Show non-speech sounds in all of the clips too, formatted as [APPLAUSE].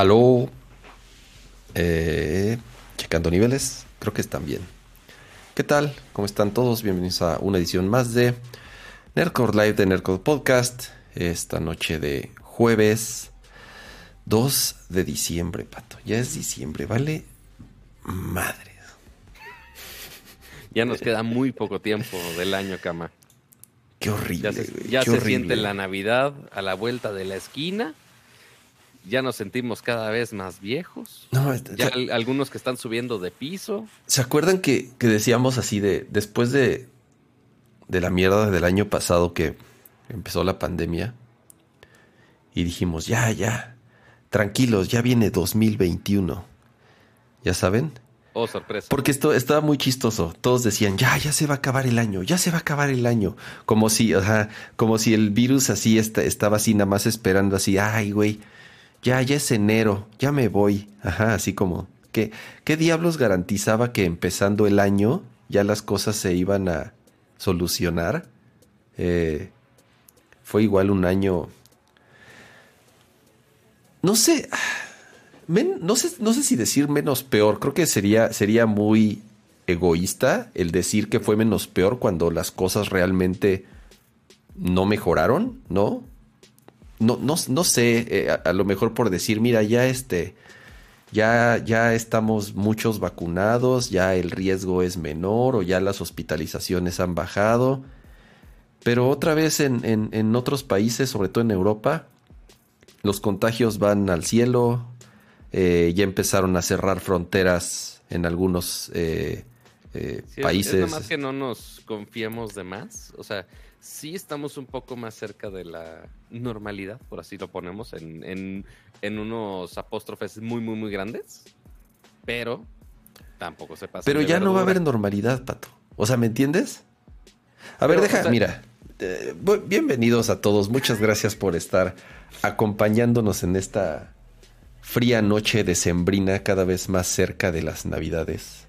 Aló. Eh, checando niveles. Creo que están bien. ¿Qué tal? ¿Cómo están todos? Bienvenidos a una edición más de Nerdcore Live de Nerdcore Podcast. Esta noche de jueves 2 de diciembre, pato. Ya es diciembre, ¿vale? Madre. Ya nos queda muy poco tiempo del año, cama. Qué horrible. Ya se, güey, ya qué se horrible. siente la Navidad a la vuelta de la esquina. Ya nos sentimos cada vez más viejos. No, Ya al- algunos que están subiendo de piso. ¿Se acuerdan que, que decíamos así de después de, de la mierda del año pasado que empezó la pandemia? Y dijimos, ya, ya, tranquilos, ya viene 2021. ¿Ya saben? Oh, sorpresa. Porque esto estaba muy chistoso. Todos decían, ya, ya se va a acabar el año, ya se va a acabar el año. Como si, ajá, como si el virus así esta- estaba así nada más esperando así, ay, güey, ya, ya es enero, ya me voy. Ajá, así como, ¿qué, ¿qué diablos garantizaba que empezando el año ya las cosas se iban a solucionar? Eh, fue igual un año... No sé, no sé, no sé si decir menos peor. Creo que sería, sería muy egoísta el decir que fue menos peor cuando las cosas realmente no mejoraron, ¿no? No, no, no sé, eh, a, a lo mejor por decir, mira, ya este, ya, ya estamos muchos vacunados, ya el riesgo es menor o ya las hospitalizaciones han bajado. Pero otra vez en, en- en otros países, sobre todo en Europa, los contagios van al cielo, eh, ya empezaron a cerrar fronteras en algunos eh, eh, Sí, países. Es nomás que no nos confiemos de más. O sea, sí estamos un poco más cerca de la normalidad, por así lo ponemos, en, en, en unos apóstrofes muy, muy, muy grandes. Pero tampoco se pasa. Pero ya no va a haber normalidad, Pato. O sea, ¿me entiendes? A ver, deja, o sea- mira. eh, bienvenidos a todos. Muchas gracias por estar acompañándonos en esta fría noche decembrina cada vez más cerca de las Navidades.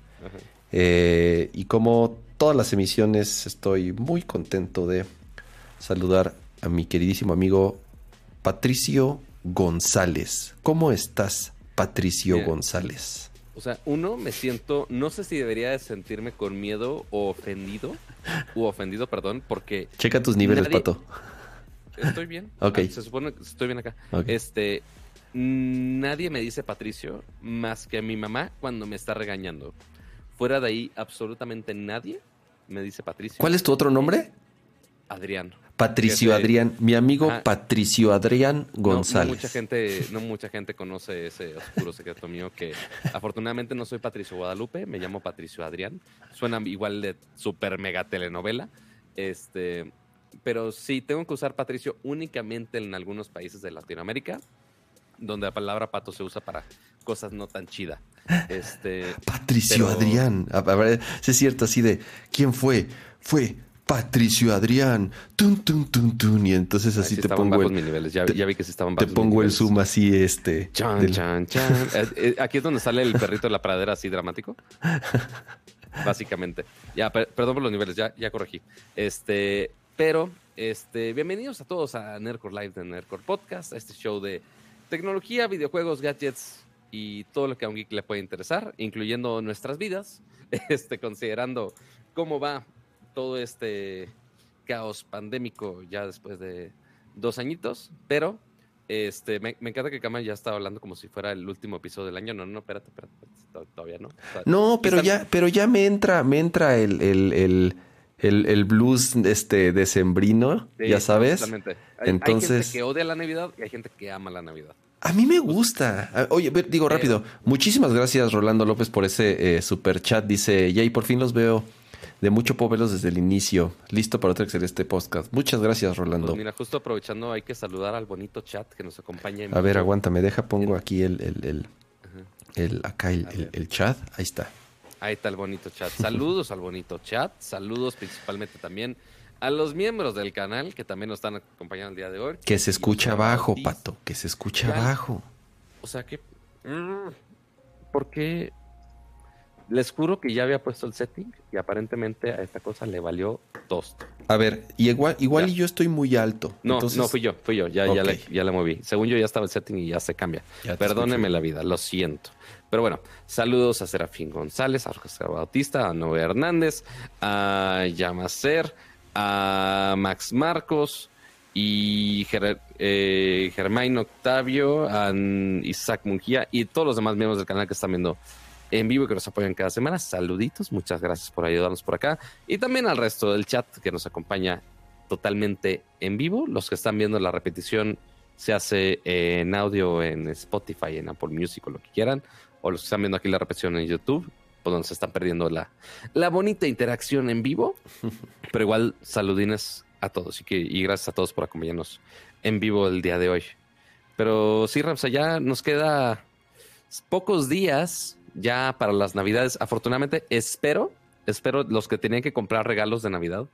Eh, y como todas las emisiones, estoy muy contento de saludar a mi queridísimo amigo Patricio González. ¿Cómo estás, Patricio Bien. González? O sea, uno, me siento, no sé si debería de sentirme con miedo o ofendido, u ofendido, perdón, porque Checa tus niveles, Nadie- Pato. estoy bien. [LAUGHS] Ok. Ah, se supone que estoy bien acá. Ok. Este, nadie me dice Patricio más que mi mamá cuando me está regañando. Fuera de ahí, absolutamente nadie me dice Patricio. ¿Cuál es tu otro nombre? Adrián. Patricio Adrián, mi amigo Ajá. Patricio Adrián González. No, mucha gente, no mucha gente conoce ese oscuro secreto mío que afortunadamente no soy Patricio Guadalupe, me llamo Patricio Adrián. Suena igual de super mega telenovela. Este, pero sí tengo que usar Patricio únicamente en algunos países de Latinoamérica, donde la palabra pato se usa para cosas no tan chida. Este, [GASPS] Patricio Pero- Adrián. Si es cierto, así de, ¿quién fue? Fue Patricio Adrián. Tun, tun, tun, tun. Y entonces así sí te pongo el, niveles. Ya, te- ya vi que sí estaban te pongo el zoom así, este. Chan, del- chan, chan. [LAUGHS] Eh, eh, Aquí es donde sale el perrito de la pradera así dramático. Básicamente. Ya, per- perdón por los niveles, ya, ya corregí. Este, pero, este, bienvenidos a todos a Nerdcore Live de Nerdcore Podcast, a este show de tecnología, videojuegos, gadgets y todo lo que a un geek le puede interesar, incluyendo nuestras vidas, [LAUGHS] este, considerando cómo va todo este caos pandémico ya después de dos añitos, pero este, me, me encanta que Kama ya estaba hablando como si fuera el último episodio del año. No, no, espérate, espérate, espérate, to- todavía no. O sea, No, pero ya, pero ya me entra, me entra el, el, el, el, el blues este decembrino, Sí, ya sabes. totalmente. Hay- Hay, Entonces- gente que odia la Navidad y hay gente que ama la Navidad. A mí me gusta. Ah, Oye, digo rápido. Muchísimas gracias, Rolando López, por ese eh, super chat. Dice, Jay, por fin los veo. De mucho puedo verlos desde el inicio. Listo para otro excelente podcast. Muchas gracias, Rolando. Pues mira, justo aprovechando, hay que saludar al bonito chat que nos acompaña. en A ver, aguántame, deja, pongo aquí el, el, el, el- acá el, el- chat. Ahí está. Ahí está el bonito chat. Saludos al bonito chat. Saludos principalmente también a los miembros del canal que también nos están acompañando el día de hoy. Que se escucha Gustavo bajo, Ortiz. pato. Que se escucha Ya. bajo. O sea que. mm, ¿Por qué? Les juro que ya había puesto el setting y aparentemente a esta cosa le valió dos. A ver, y igual, igual y yo estoy muy alto. No, no fui yo, fui yo, ya, ya, la, ya la moví. Según yo ya estaba el setting y ya se cambia. Perdóneme la vida, lo siento. Pero bueno, saludos a Serafín González, a José Bautista, a Noé Hernández, a Yamacer, a Max Marcos y eh, Germain Octavio, a Isaac Mungía y todos los demás miembros del canal que están viendo en vivo y que nos apoyan cada semana. Saluditos, muchas gracias por ayudarnos por acá. Y también al resto del chat que nos acompaña totalmente en vivo. Los que están viendo la repetición se hace en audio en Spotify, en Apple Music o lo que quieran. O los que están viendo aquí la repetición en YouTube, pues donde se están perdiendo la, la bonita interacción en vivo. [LAUGHS] Pero igual, saludines a todos y, que, y gracias a todos por acompañarnos en vivo el día de hoy. Pero sí, Ramsa, ya nos queda pocos días ya para las navidades. Afortunadamente, espero, espero los que tenían que comprar regalos de Navidad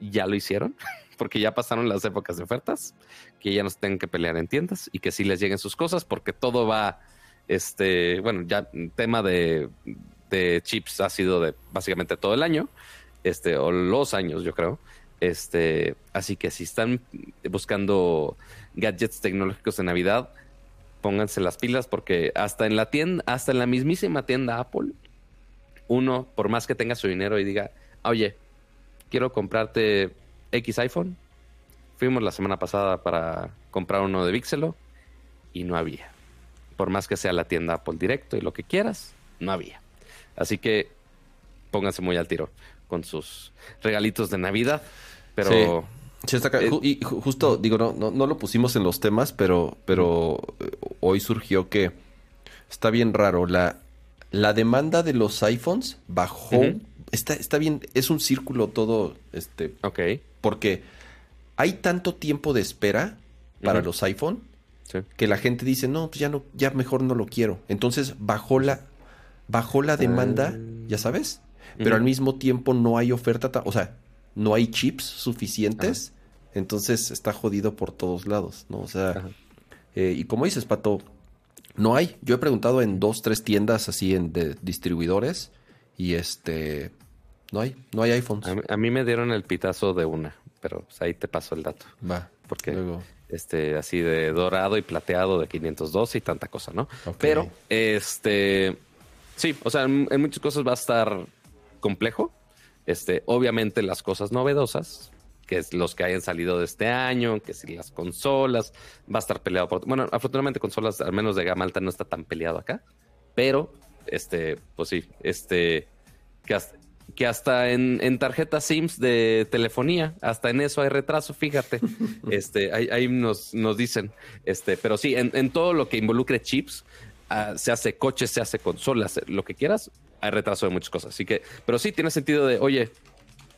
ya lo hicieron, [LAUGHS] porque ya pasaron las épocas de ofertas, que ya no se tengan que pelear en tiendas y que sí les lleguen sus cosas, porque todo va, este, bueno, ya tema de, de chips ha sido de básicamente todo el año, este, o los años, yo creo. Este, así que si están buscando gadgets tecnológicos de Navidad, pónganse las pilas porque hasta en la tienda, hasta en la mismísima tienda Apple, uno, por más que tenga su dinero y diga, oye, quiero comprarte X iPhone, fuimos la semana pasada para comprar uno de Vixelo y no había. Por más que sea la tienda Apple directo y lo que quieras, no había. Así que pónganse muy al tiro con sus regalitos de Navidad. Pero eh, y justo, digo, no, no, lo pusimos en los temas, pero, pero eh, hoy surgió que está bien raro. La, la demanda de los iPhones bajó. está, está bien, es un círculo todo. Este. Ok. Porque hay tanto tiempo de espera para los iPhone que la gente dice, no, pues ya no, ya mejor no lo quiero. Entonces bajó la, bajó la demanda, ah. ya sabes, pero al mismo tiempo no hay oferta, o sea, no hay chips suficientes entonces está jodido por todos lados, ¿no? O sea, eh, y como dices, Pato, no hay. Yo he preguntado en dos, tres tiendas así en, de distribuidores y este, no hay, no hay iPhones. A mí, me dieron el pitazo de una, pero pues, ahí te paso el dato. Va. Porque este, así de dorado y plateado de 512 y tanta cosa, ¿no? Pero, este, sí, o sea, en, en muchas cosas va a estar complejo. Este, obviamente las cosas novedosas, que es los que hayan salido de este año, que si las consolas, va a estar peleado por... Bueno, afortunadamente consolas, al menos de gama alta, no está tan peleado acá, pero, este, pues sí, este, que hasta, que hasta en, en tarjetas SIMS de telefonía, hasta en eso hay retraso, fíjate, [LAUGHS] este, ahí, nos, nos dicen, este, pero sí, en, todo lo que involucre chips, ah, se hace coches, se hace consolas, lo que quieras, hay retraso de muchas cosas. Así que, pero sí tiene sentido de, oye,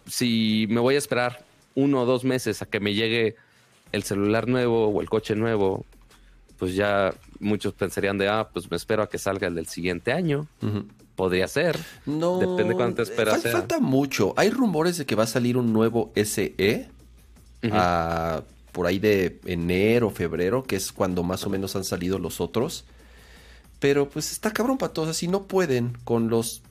si me voy a esperar uno o dos meses a que me llegue el celular nuevo o el coche nuevo, pues ya muchos pensarían de, ah, pues me espero a que salga el del siguiente año. Podría ser. No. Depende cuánto te esperas. Falta, mucho. Hay rumores de que va a salir un nuevo SE por ahí de enero, febrero, que es cuando más o menos han salido los otros. Pero pues está cabrón para todos. Así no pueden con los.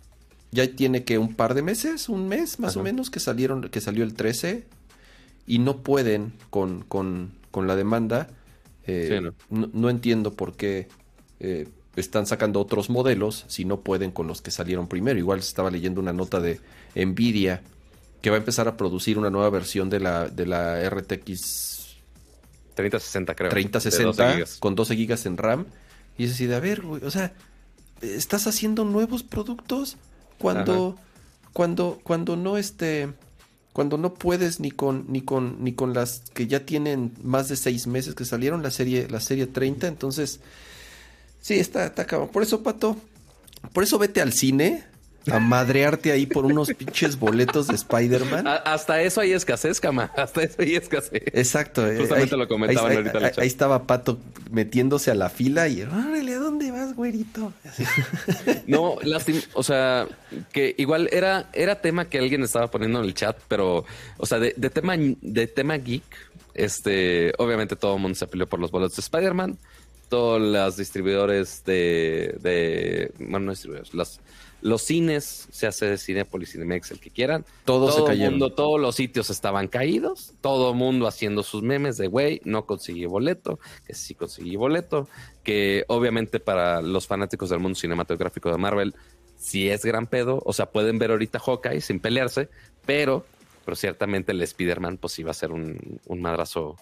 Ya tiene que un par de meses, un mes más o menos, que salieron, que salió el 13 y no pueden con, con, con la demanda. Eh, no. entiendo por qué eh, están sacando otros modelos si no pueden con los que salieron primero. Igual estaba leyendo una nota de Nvidia que va a empezar a producir una nueva versión de la, de la RTX 3060, creo. 3060 con 12 gigas en RAM. Y es así de, a ver, o sea, ¿estás haciendo nuevos productos cuando, cuando, cuando no este cuando no puedes ni con, ni con, ni con las que ya tienen más de seis meses que salieron, la serie, la serie 30, entonces, sí, está, está acabado. Por eso, Pato, por eso vete al cine a madrearte ahí por unos pinches boletos de Spider-Man. Hasta eso hay escasez, cama. [LAUGHS] Hasta eso hay escasez. Exacto. Eh, Justamente lo comentaban ahí, ahorita. Ahí, estaba Pato metiéndose a la fila y, órale, ¿a dónde vas, güerito? [LAUGHS] no, lástima. O sea, que igual era, era tema que alguien estaba poniendo en el chat, pero, o sea, de, tema, de tema geek, este, obviamente todo el mundo se peleó por los boletos de Spider-Man. Todos los distribuidores de, de, bueno, no distribuidores, las los cines, se hace Cinepolis, Cinemex, el que quieran. Todos se todo el cayeron. mundo, todos los sitios estaban caídos, todo el mundo haciendo sus memes de, güey, no conseguí boleto, que sí conseguí boleto, que obviamente para los fanáticos del mundo cinematográfico de Marvel, sí es gran pedo, o sea, pueden ver ahorita Hawkeye sin pelearse, pero, pero ciertamente el Spider-Man pues iba a ser un, un madrazo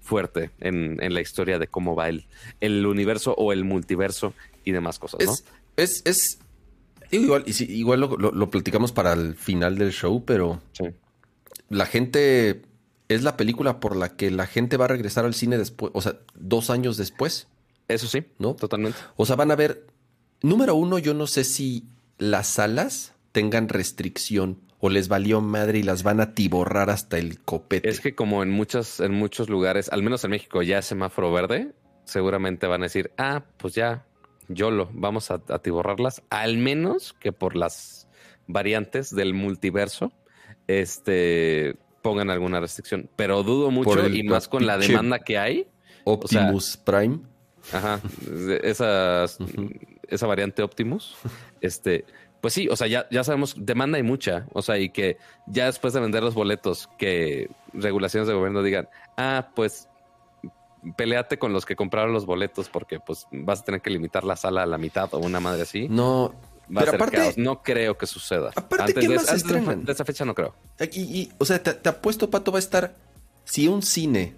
fuerte en, en la historia de cómo va el, el universo o el multiverso y demás cosas, ¿no? Es, es, es- digo, igual, y sí, igual lo, lo- lo platicamos para el final del show, pero Sí. la gente es la película por la que la gente va a regresar al cine después, o sea, dos años después, Eso sí, ¿no? totalmente. O sea, van a ver, número uno, yo no sé si las salas tengan restricción o les valió madre y las van a tiborrar hasta el copete. Es que como en muchos, en muchos lugares, al menos en México, ya es semáforo verde, seguramente van a decir, ah, pues ya, YOLO, vamos a atiborrarlas, al menos que por las variantes del multiverso, este pongan alguna restricción. Pero dudo mucho el- y más con la demanda que hay. Optimus Prime. Ajá. Ujú. esa variante Optimus. Este, pues sí, o sea, ya, ya sabemos, demanda hay mucha. O sea, y que ya después de vender los boletos, que regulaciones de gobierno digan, ah, pues peleate con los que compraron los boletos porque pues vas a tener que limitar la sala a la mitad o una madre así. No, Va a ser aparte, caos. No creo que suceda. Aparte, ¿qué de, más antes de- estrenan? de esa fecha no creo. y, y- o sea, te, te apuesto, Pato, va a estar, si un cine,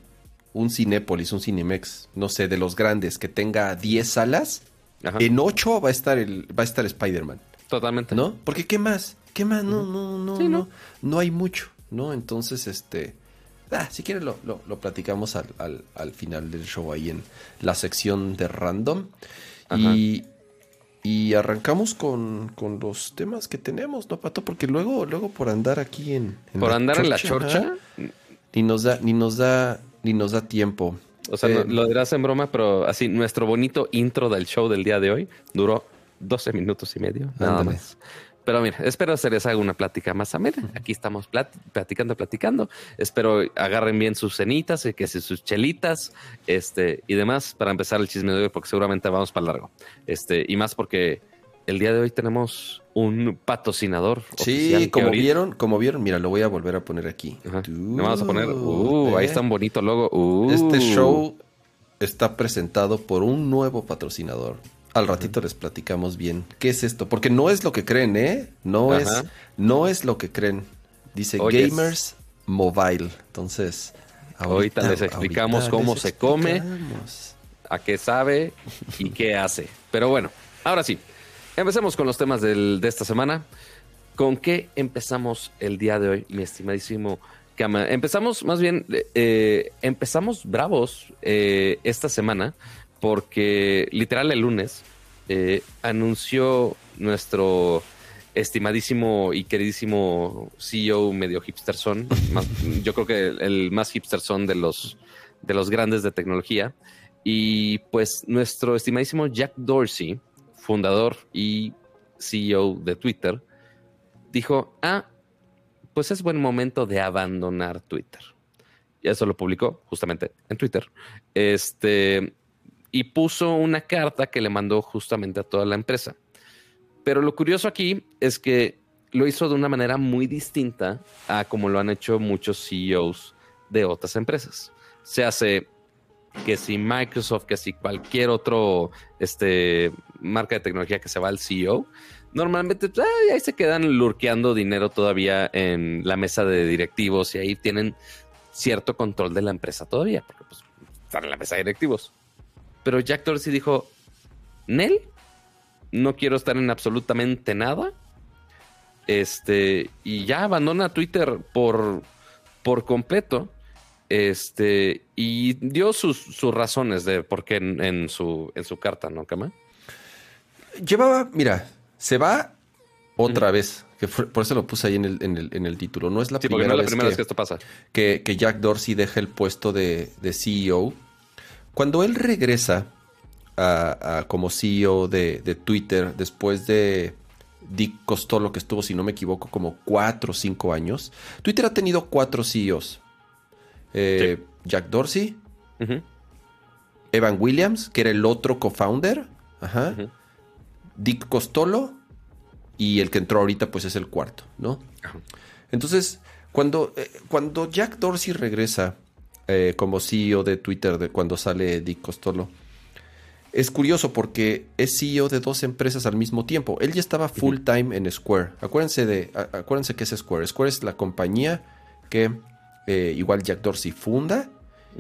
un Cinépolis, un Cinemex, no sé, de los grandes, que tenga 10 salas, Ajá. en 8 va a estar el, va a estar Spider-Man. Totalmente. ¿No? Porque ¿qué más? ¿Qué más? No, no, no, Sí, no, ¿no? no hay mucho, ¿no? Entonces, este, ah, si quieres lo, lo- lo platicamos al, al- al final del show ahí en la sección de random. Y, y arrancamos con, con los temas que tenemos, ¿no, Pato? Porque luego, luego por andar aquí en, en Por andar en la chorcha, ni nos da, ni nos da, ni nos da tiempo. O sea, Eh, no- lo dirás en broma, pero así, nuestro bonito intro del show del día de hoy duró 12 minutos y medio, nada Ándale. más. Pero mira, espero se les haga una plática más amena. Aquí estamos plat- platicando, platicando. Espero agarren bien sus cenitas y que si sus chelitas, este, y demás para empezar el chisme de hoy, porque seguramente vamos para largo. Este, y más porque el día de hoy tenemos un patrocinador. Sí, como ahorita- vieron, como vieron, mira, lo voy a volver a poner aquí. Tú, Le vamos a poner, uh, ahí ¿eh? está un bonito logo. Uh. Este show está presentado por un nuevo patrocinador. Al ratito les platicamos bien qué es esto, porque no es lo que creen, ¿eh? No Ajá. es no es lo que creen. Dice. Gamers Mobile. Entonces, Ahorita les explicamos ahorita cómo les se come. a qué sabe y qué hace. Pero bueno, ahora sí, empecemos con los temas del- de esta semana. ¿Con qué empezamos el día de hoy, mi estimadísimo Kama? Empezamos, más bien, eh, empezamos bravos eh, esta semana porque literal el lunes eh, anunció nuestro estimadísimo y queridísimo CEO medio hipster son, [LAUGHS] más- yo creo que el, el más hipster son de los, de los grandes de tecnología. Y pues nuestro estimadísimo Jack Dorsey, fundador y CEO de Twitter, dijo, ah, pues es buen momento de abandonar Twitter. Y eso lo publicó justamente en Twitter. Este, y puso una carta que le mandó justamente a toda la empresa. Pero lo curioso aquí es que lo hizo de una manera muy distinta a como lo han hecho muchos CEOs de otras empresas. Se hace que si Microsoft, que si cualquier otro este, marca de tecnología que se va al CEO, normalmente ahí se quedan lurqueando dinero todavía en la mesa de directivos y ahí tienen cierto control de la empresa todavía, porque pues están en la mesa de directivos. Pero Jack Dorsey dijo, Nel, no quiero estar en absolutamente nada. Este, y ya abandona Twitter por, por completo. Este, y dio sus, sus razones de por qué en, en su, en su carta, ¿no, Kama? Llevaba, mira, se va otra vez. Que fue- por eso lo puse ahí en el, en el, en el título. No es la Sí, primera, no es la vez, primera que, vez que esto pasa. que- que Jack Dorsey deja el puesto de, de CEO. Cuando él regresa a, a como CEO de, de Twitter después de Dick Costolo, que estuvo, si no me equivoco, como cuatro o cinco años. Twitter ha tenido cuatro CEOs. Eh, Jack Dorsey, Evan Williams, que era el otro co-founder. Ujú. Dick Costolo y el que entró ahorita pues es el cuarto, ¿no? Entonces, cuando, eh, cuando Jack Dorsey regresa eh, como CEO de Twitter, de cuando sale Dick Costolo, es curioso porque es CEO de dos empresas al mismo tiempo. Él ya estaba full time en Square. Acuérdense de, acuérdense que es Square. Square es la compañía que eh, igual Jack Dorsey funda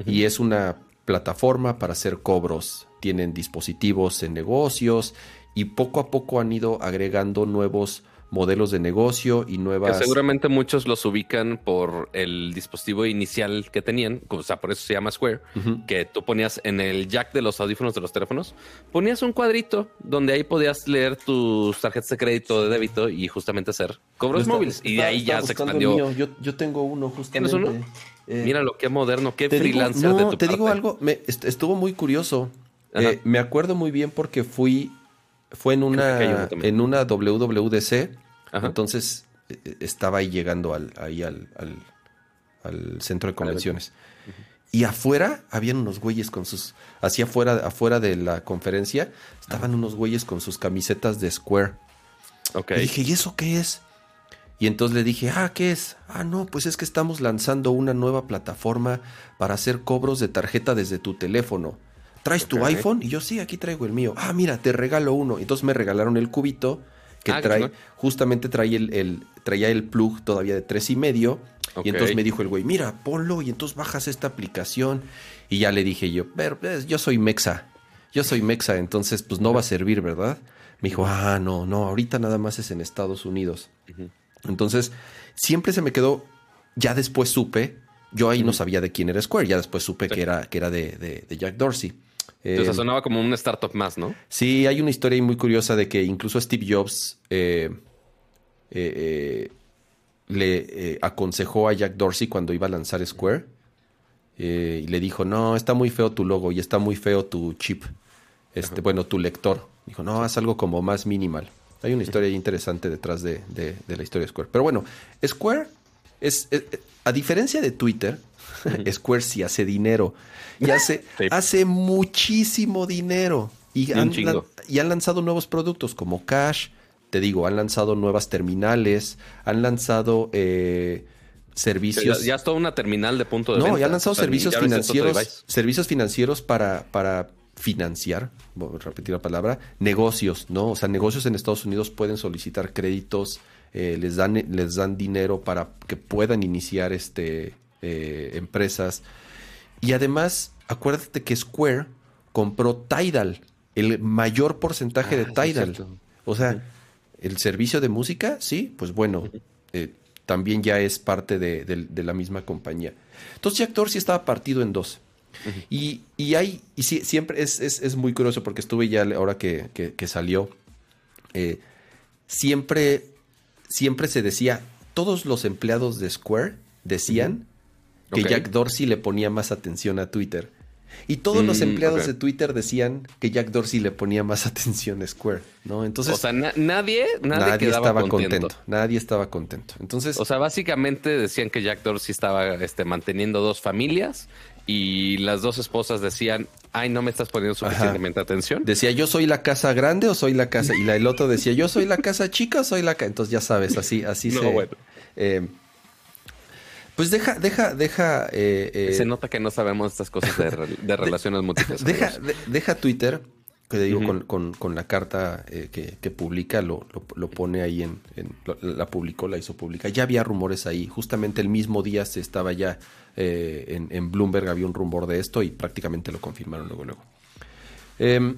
y es una plataforma para hacer cobros. Tienen dispositivos en negocios y poco a poco han ido agregando nuevos modelos de negocio y nuevas. seguramente muchos los ubican por el dispositivo inicial que tenían, o sea, por eso se llama Square, que tú ponías en el jack de los audífonos de los teléfonos, ponías un cuadrito donde ahí podías leer tus tarjetas de crédito, de débito y justamente hacer cobros móviles. y de ahí ya se expandió. Yo, tengo uno justamente. ¿Tienes uno? Eh, Mira lo que moderno, qué freelancer de tu Te digo algo, me, estuvo muy curioso. Eh, me acuerdo muy bien porque fui fue en una, en una WWDC. Entonces e, e, estaba ahí llegando al, ahí al, al, centro de convenciones. Y afuera habían unos güeyes con sus. Así afuera, afuera de la conferencia, estaban unos güeyes con sus camisetas de Square. Y dije, ¿y eso qué es? Y entonces le dije, ah, ¿qué es? Ah, no, pues es que estamos lanzando una nueva plataforma para hacer cobros de tarjeta desde tu teléfono. ¿Traes tu iPhone? Y yo, sí, aquí traigo el mío. Ah, mira, te regalo uno. Entonces me regalaron el cubito que ah, trae, justamente trae el, traía el plug todavía de tres y medio. Y entonces me dijo el güey, mira, ponlo y entonces bajas esta aplicación. Y ya le dije yo, pero pues, yo soy Mexa. Yo soy Mexa, entonces pues no va a servir, ¿verdad? Me dijo, ah, no, no, ahorita nada más es en Estados Unidos. Entonces, siempre se me quedó, ya después supe, yo ahí no sabía de quién era Square, ya después supe que era, que era de Jack Dorsey. Entonces eh, sonaba como un startup más, ¿no? Sí, hay una historia muy curiosa de que incluso Steve Jobs eh, eh, le aconsejó a Jack Dorsey cuando iba a lanzar Square y le dijo, no, está muy feo tu logo y está muy feo tu chip, este, bueno, tu lector. Dijo, no, haz algo como más minimal. Hay una [LAUGHS] historia interesante detrás de, la historia de Square. Pero bueno, Square es a diferencia de Twitter, [LAUGHS] Square sí hace dinero. Y hace, [LAUGHS] hace muchísimo dinero. Y han, y han lanzado nuevos productos como Cash. Te digo, han lanzado nuevas terminales. Han lanzado eh, servicios. Ya, es toda una terminal de punto de no, No, ya han lanzado servicios financieros. Servicios financieros para, para financiar, voy a repetir la palabra, negocios, ¿no? O sea, negocios en Estados Unidos pueden solicitar créditos, eh, les, dan, les dan dinero para que puedan iniciar este eh, empresas. Y además, acuérdate que Square compró Tidal, el mayor porcentaje de ah, Tidal. o sea, el servicio de música, sí, pues bueno, eh, también ya es parte de, la misma compañía. Entonces Jack Dorsey estaba partido en dos. y, y, hay, y siempre es, es, muy curioso porque estuve ya ahora que, salió, eh, siempre, siempre se decía, todos los empleados de Square decían que Jack Dorsey le ponía más atención a Twitter. Y todos los mm, empleados de Twitter decían que Jack Dorsey le ponía más [LAUGHS] atención a Square, ¿no? Entonces, o sea, nadie, nadie, estaba contento. Nadie estaba contento. Entonces, o sea, básicamente decían que Jack Dorsey estaba este, manteniendo dos familias y las dos esposas decían, ay, no me estás poniendo suficientemente atención. Decía, yo soy la casa grande o soy la casa. Y la, el otro decía, yo soy la casa chica o soy la casa. Entonces ya sabes, así, así [LAUGHS] se. Bueno. Eh, pues deja, deja, deja. Eh, eh, Se nota que no sabemos estas cosas de, relaciones múltiples. Deja, deja Twitter, que digo, con, la carta eh, que, publica, lo, lo, pone ahí en, La publicó, la hizo pública. Ya había rumores ahí. Justamente el mismo día se estaba ya en, en, Bloomberg, había un rumor de esto y prácticamente lo confirmaron luego, luego. Em,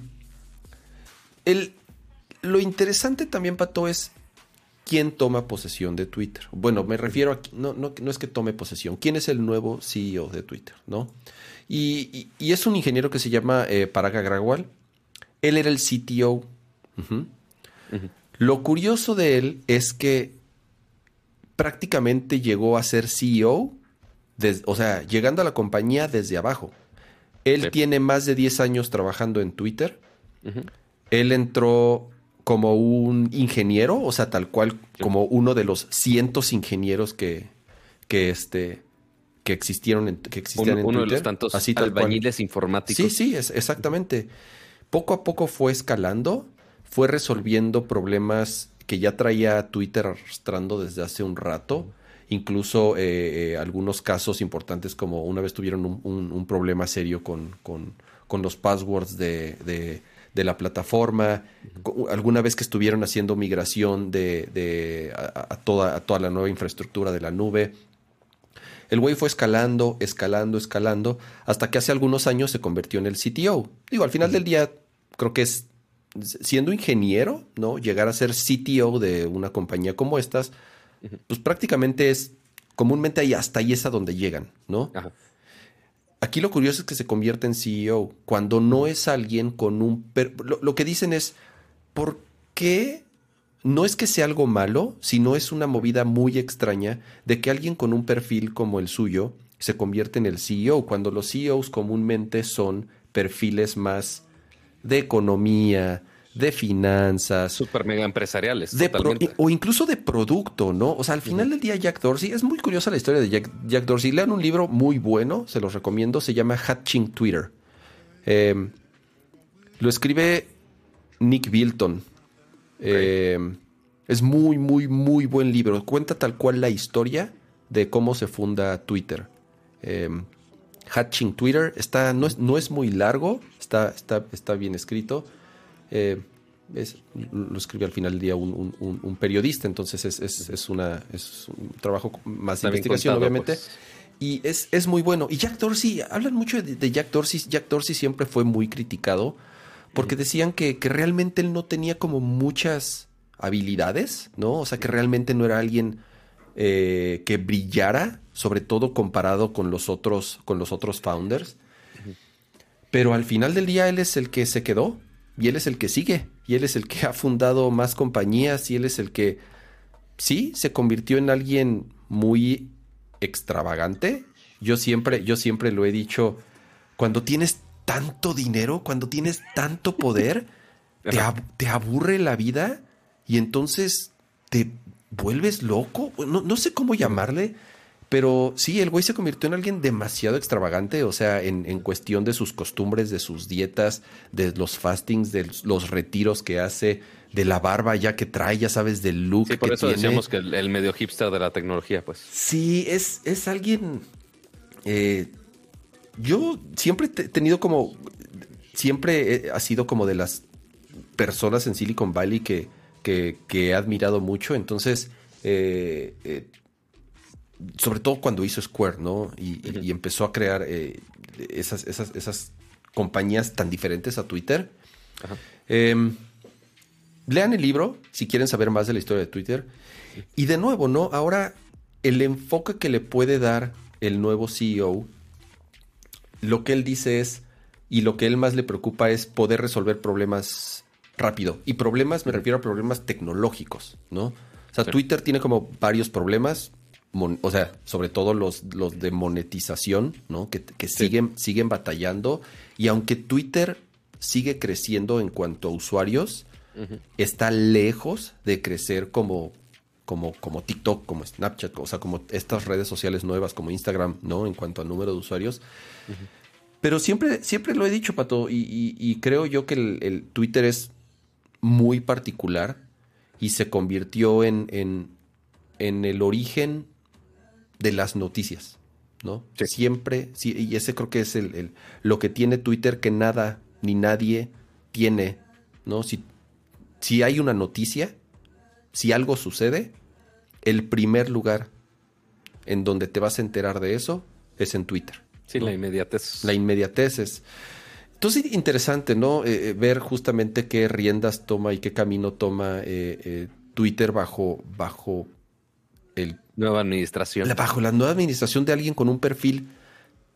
el, lo interesante también, Pato, es quién toma posesión de Twitter. Bueno, me refiero a, no, no, no es que tome posesión, quién es el nuevo CEO de Twitter, ¿no? Y, es un ingeniero que se llama eh, Paraga Grawal. Él era el CTO. Lo curioso de él es que prácticamente llegó a ser CEO, o sea, llegando a la compañía desde abajo. Él tiene más de 10 años trabajando en Twitter. Él entró como un ingeniero, o sea, tal cual como uno de los cientos ingenieros que, que este que existieron en, que existían uno, en uno de los tantos así, albañiles informáticos. Sí, sí, es, exactamente. Poco a poco fue escalando, fue resolviendo problemas que ya traía Twitter arrastrando desde hace un rato. Incluso eh, eh, algunos casos importantes como una vez tuvieron un, problema serio con, con, los passwords de, de, la plataforma. Alguna vez que estuvieron haciendo migración de, de a, toda, a toda la nueva infraestructura de la nube. El güey fue escalando, escalando, escalando, hasta que hace algunos años se convirtió en el CTO. Digo, al final del día, creo que es siendo ingeniero, ¿no? Llegar a ser CTO de una compañía como estas, pues prácticamente es, comúnmente ahí hasta ahí es a donde llegan, ¿no? Aquí lo curioso es que se convierte en CEO cuando no es alguien con un... Lo, que dicen es, ¿por qué? No es que sea algo malo, sino es una movida muy extraña de que alguien con un perfil como el suyo se convierte en el CEO, cuando los CEOs comúnmente son perfiles más de economía, de finanzas. Super mega empresariales. o incluso de producto, ¿no? O sea, al final del día Jack Dorsey, es muy curiosa la historia de Jack, Dorsey. Lean un libro muy bueno, se los recomiendo, se llama Hatching Twitter. Em, lo escribe Nick Bilton. Em, es muy, muy, muy buen libro. Cuenta tal cual la historia de cómo se funda Twitter. Em, Hatching Twitter está, no, es, no es muy largo, está, está, está bien escrito. Eh, lo escribe al final del día un, periodista, entonces es, una, es un trabajo más de investigación, obviamente. Pues. Y es, es, muy bueno. Y Jack Dorsey, hablan mucho de, Jack Dorsey. Jack Dorsey siempre fue muy criticado porque decían que, realmente él no tenía como muchas habilidades, ¿no? O sea, que realmente no era alguien eh, que brillara, sobre todo comparado con los otros, con los otros founders. Pero al final del día él es el que se quedó y él es el que sigue, y él es el que ha fundado más compañías, y él es el que, sí, se convirtió en alguien muy extravagante. Yo siempre, yo siempre lo he dicho, cuando tienes tanto dinero, cuando tienes tanto poder, [LAUGHS] te, te, aburre la vida y entonces te vuelves loco. No, no sé cómo llamarle, pero sí, el güey se convirtió en alguien demasiado extravagante, o sea, en, cuestión de sus costumbres, de sus dietas, de los fastings, de los retiros que hace, de la barba ya que trae, ya sabes, del look. Sí, por eso decíamos que el, medio hipster de la tecnología, pues. Sí, es, es alguien. Eh, yo siempre he tenido como. Siempre ha sido como de las personas en Silicon Valley que, que, he admirado mucho. Entonces, eh, eh, sobre todo cuando hizo Square, ¿no? Y, empezó a crear eh, esas, esas, esas, compañías tan diferentes a Twitter. Em, lean el libro si quieren saber más de la historia de Twitter. Y de nuevo, ¿no? Ahora, el enfoque que le puede dar el nuevo CEO, lo que él dice es, y lo que él más le preocupa es poder resolver problemas rápido. Y problemas, me refiero a problemas tecnológicos, ¿no? O sea, Twitter tiene como varios problemas o sea, sobre todo los, los de monetización, ¿no? Que, siguen, siguen batallando. Y aunque Twitter sigue creciendo en cuanto a usuarios, está lejos de crecer como, como, como TikTok, como Snapchat, o sea, como estas redes sociales nuevas como Instagram, ¿no? En cuanto a número de usuarios. Pero siempre, siempre lo he dicho, Pato, y, creo yo que el, Twitter es muy particular y se convirtió en, en, en el origen de las noticias, ¿no? Siempre, sí, y ese creo que es el, lo que tiene Twitter que nada ni nadie tiene, ¿no? Si, si hay una noticia, si algo sucede, el primer lugar en donde te vas a enterar de eso es en Twitter. Sí, la inmediatez. La inmediatez es. Entonces, interesante, ¿no? Eh, eh, ver justamente qué riendas toma y qué camino toma eh, Twitter bajo, bajo el Nueva administración. bajo la nueva administración de alguien con un perfil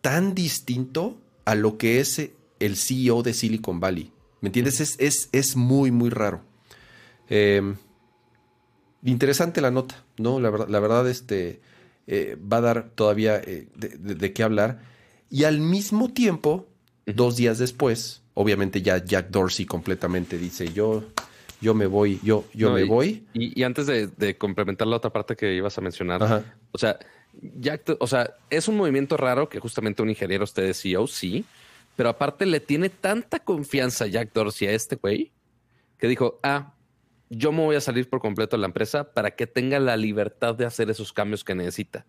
tan distinto a lo que es el CEO de Silicon Valley. ¿Me entiendes? Es, es, muy, muy raro. Em, interesante la nota, ¿no? La, la verdad, este, eh, va a dar todavía eh, de, qué hablar. Y al mismo tiempo, dos días después, obviamente ya Jack Dorsey completamente dice, yo yo me voy, yo, yo me voy. Y, antes de, complementar la otra parte que ibas a mencionar, o sea, ya, o sea, es un movimiento raro que justamente un ingeniero usted es CEO, sí, pero aparte le tiene tanta confianza Jack Dorsey a este güey que dijo, ah, yo me voy a salir por completo de la empresa para que tenga la libertad de hacer esos cambios que necesita.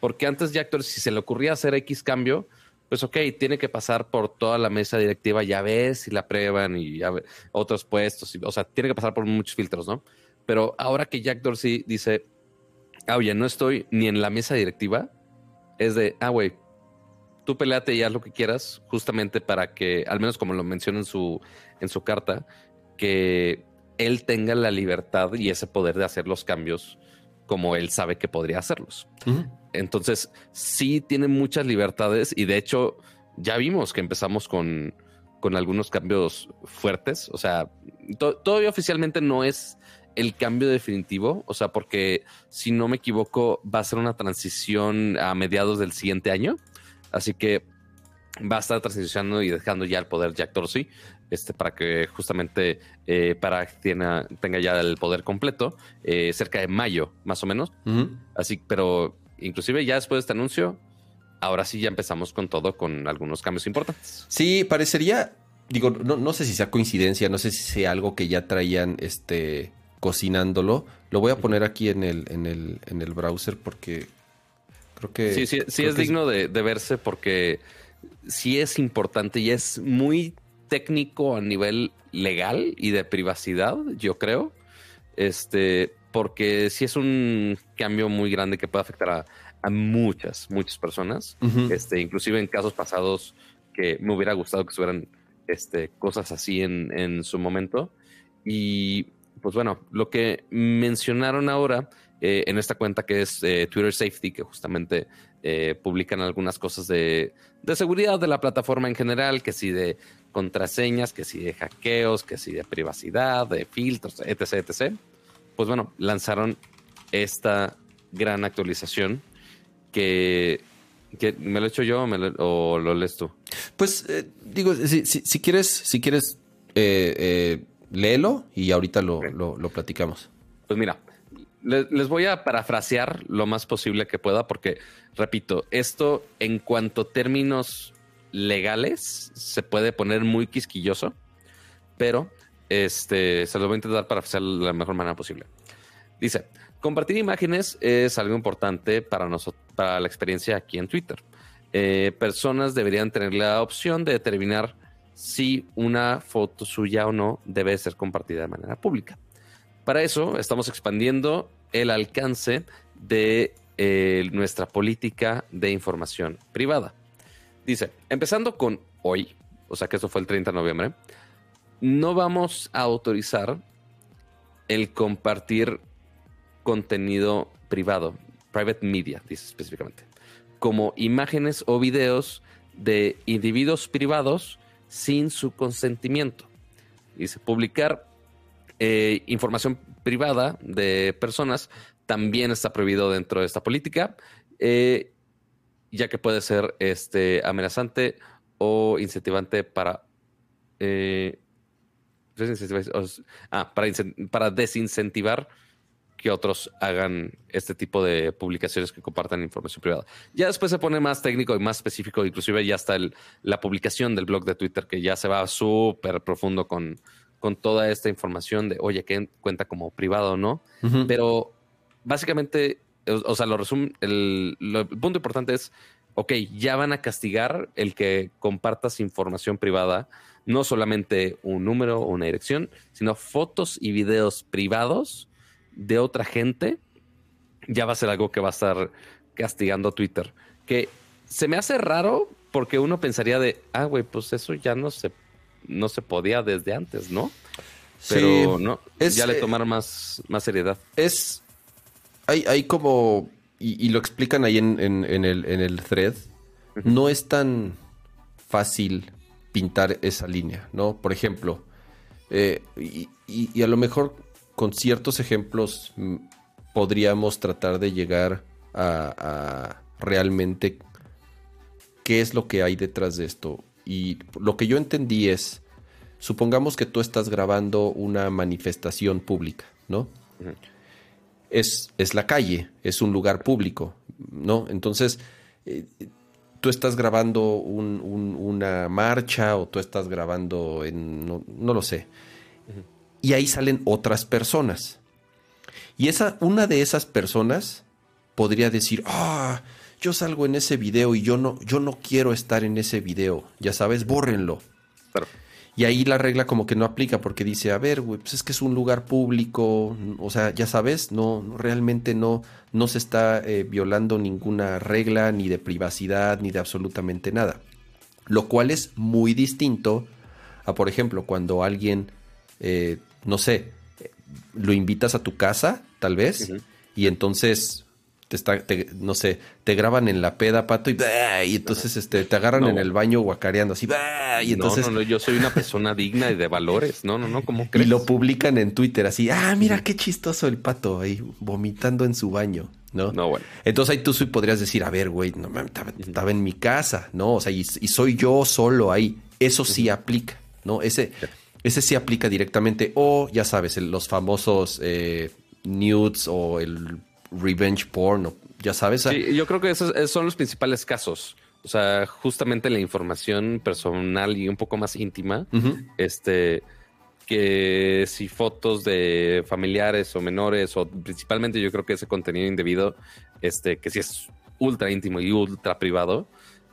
Porque antes Jack Dorsey, si se le ocurría hacer X cambio, pues ok, tiene que pasar por toda la mesa directiva, ya ves si la prueban y ya otros puestos, o sea, tiene que pasar por muchos filtros, ¿no? Pero ahora que Jack Dorsey dice, ah, oye, no estoy ni en la mesa directiva, es de, ah, güey, tú peleate y haz lo que quieras, justamente para que, al menos como lo menciona en su, en su carta, que él tenga la libertad y ese poder de hacer los cambios como él sabe que podría hacerlos. Entonces, sí tiene muchas libertades y de hecho ya vimos que empezamos con, con algunos cambios fuertes. O sea, todavía oficialmente no es el cambio definitivo, o sea, porque si no me equivoco, va a ser una transición a mediados del siguiente año. Así que va a estar transicionando y dejando ya el poder Jack Dorsey, este, para que justamente eh, para tenga, tenga ya el poder completo, eh, cerca de mayo, más o menos. Así, pero inclusive ya después de este anuncio, ahora sí ya empezamos con todo, con algunos cambios importantes. Sí, parecería, digo, no, no sé si sea coincidencia, no sé si sea algo que ya traían este cocinándolo. Lo voy a poner aquí en el, en el, en el browser porque creo que... Sí, sí, sí es digno De, verse porque sí es importante y es muy técnico a nivel legal y de privacidad, yo creo. Este, porque sí es un cambio muy grande que puede afectar a, muchas, muchas personas. Este, inclusive en casos pasados que me hubiera gustado que fueran este, cosas así en, en su momento. Y pues bueno, lo que mencionaron ahora eh, en esta cuenta que es eh, Twitter Safety, que justamente eh, publican algunas cosas de, seguridad de la plataforma en general, que sí de contraseñas, que sí de hackeos, que sí de privacidad, de filtros, etc, etc. Pues bueno, lanzaron esta gran actualización que, me lo he hecho yo o, lo lees tú. Pues digo, si, quieres, si quieres léelo y ahorita lo, platicamos. Pues mira, les, voy a parafrasear lo más posible que pueda, porque, repito, esto en cuanto a términos legales se puede poner muy quisquilloso, pero este, se lo voy a intentar parafrasear de la mejor manera posible. Dice, compartir imágenes es algo importante para, nosotros, para la experiencia aquí en Twitter. Eh, personas deberían tener la opción de determinar si una foto suya o no debe ser compartida de manera pública. Para eso estamos expandiendo el alcance de eh, nuestra política de información privada. Dice, empezando con hoy, o sea que eso fue el 30 de noviembre, no vamos a autorizar el compartir contenido privado, private media, dice específicamente, como imágenes o videos de individuos privados sin su consentimiento. Dice, publicar eh, información privada de personas también está prohibido dentro de esta política, eh, ya que puede ser este, amenazante o incentivante para... Eh, ah, para, para desincentivar que otros hagan este tipo de publicaciones que compartan información privada. Ya después se pone más técnico y más específico, inclusive ya está el, la publicación del blog de Twitter que ya se va súper profundo con, con toda esta información de, oye, que cuenta como privado o no. Pero básicamente, o, sea, lo resumen, el, el punto importante es, ok, ya van a castigar el que compartas información privada, no solamente un número o una dirección, sino fotos y videos privados de otra gente, ya va a ser algo que va a estar castigando Twitter. Que se me hace raro porque uno pensaría de, ah, güey, pues eso ya no se, no se podía desde antes, ¿no? Pero no, ya le eh, tomaron más, más seriedad. Es, hay, hay como, y, lo explican ahí en, en, el, en el thread, no es tan fácil pintar esa línea, ¿no? Por ejemplo, eh, y, y, a lo mejor con ciertos ejemplos mm, podríamos tratar de llegar a, realmente qué es lo que hay detrás de esto. Y lo que yo entendí es, supongamos que tú estás grabando una manifestación pública, ¿no? Es, es, la calle, es un lugar público, ¿no? Entonces, eh, tú estás grabando una marcha o tú estás grabando en, no, lo sé y ahí salen otras personas. Y esa, una de esas personas podría decir, ah, yo salgo en ese video y yo no, yo no quiero estar en ese video. Ya sabes, bórrenlo. Y ahí la regla como que no aplica porque dice, a ver, güey, pues es que es un lugar público, o sea, ya sabes, no, realmente no, no se está eh, violando ninguna regla ni de privacidad ni de absolutamente nada. Lo cual es muy distinto a, por ejemplo, cuando alguien, eh, no sé, lo invitas a tu casa, tal vez, y entonces te está, no sé, te graban en la peda, pato, y, y entonces este, te agarran en el baño guacareando así, y entonces... No, no, yo soy una persona digna y de valores, no, no, no, ¿cómo crees? [LAUGHS] Y lo publican en Twitter así, ah, mira qué chistoso el pato ahí vomitando en su baño. ¿no? No, bueno. Entonces ahí tú sí podrías decir, a ver, güey, no, estaba, en mi casa, ¿no? O sea, y, soy yo solo ahí. Eso sí aplica, ¿no? Ese, ese sí aplica directamente. O, ya sabes, los famosos eh, nudes o el revenge porn, ya sabes. Sí, yo creo que esos, son los principales casos. O sea, justamente la información personal y un poco más íntima, este, que si fotos de familiares o menores, o principalmente yo creo que ese contenido indebido, este, que si es ultra íntimo y ultra privado,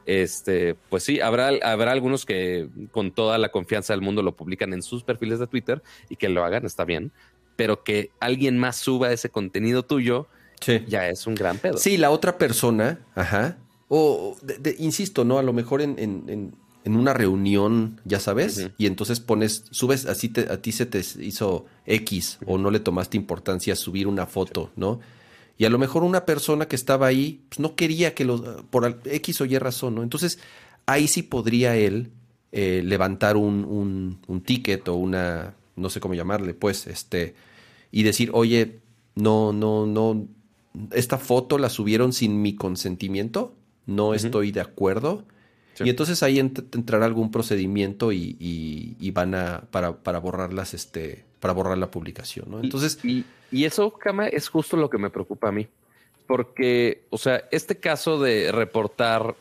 este, pues sí, habrá, habrá algunos que con toda la confianza del mundo lo publican en sus perfiles de Twitter y que lo hagan, está bien, pero que alguien más suba ese contenido tuyo ya es un gran pedo. Sí, la otra persona, ajá. O, insisto, ¿no? A lo mejor en, en, en una reunión, ya sabes, y entonces pones, subes, así te, a ti se te hizo X o no le tomaste importancia subir una foto, ¿no? Y a lo mejor una persona que estaba ahí pues, no quería que los, por X o Y razón, ¿no? Entonces ahí sí podría él eh, levantar un, un, un ticket o una, no sé cómo llamarle, pues, este, y decir, oye, no, no, no, esta foto la subieron sin mi consentimiento, no estoy de acuerdo. Y entonces ahí entrará algún procedimiento y, van a, para, para borrarlas, este, para borrar la publicación, ¿no? Entonces. Y, eso, Kama, es justo lo que me preocupa a mí. Porque, o sea, este caso de reportar,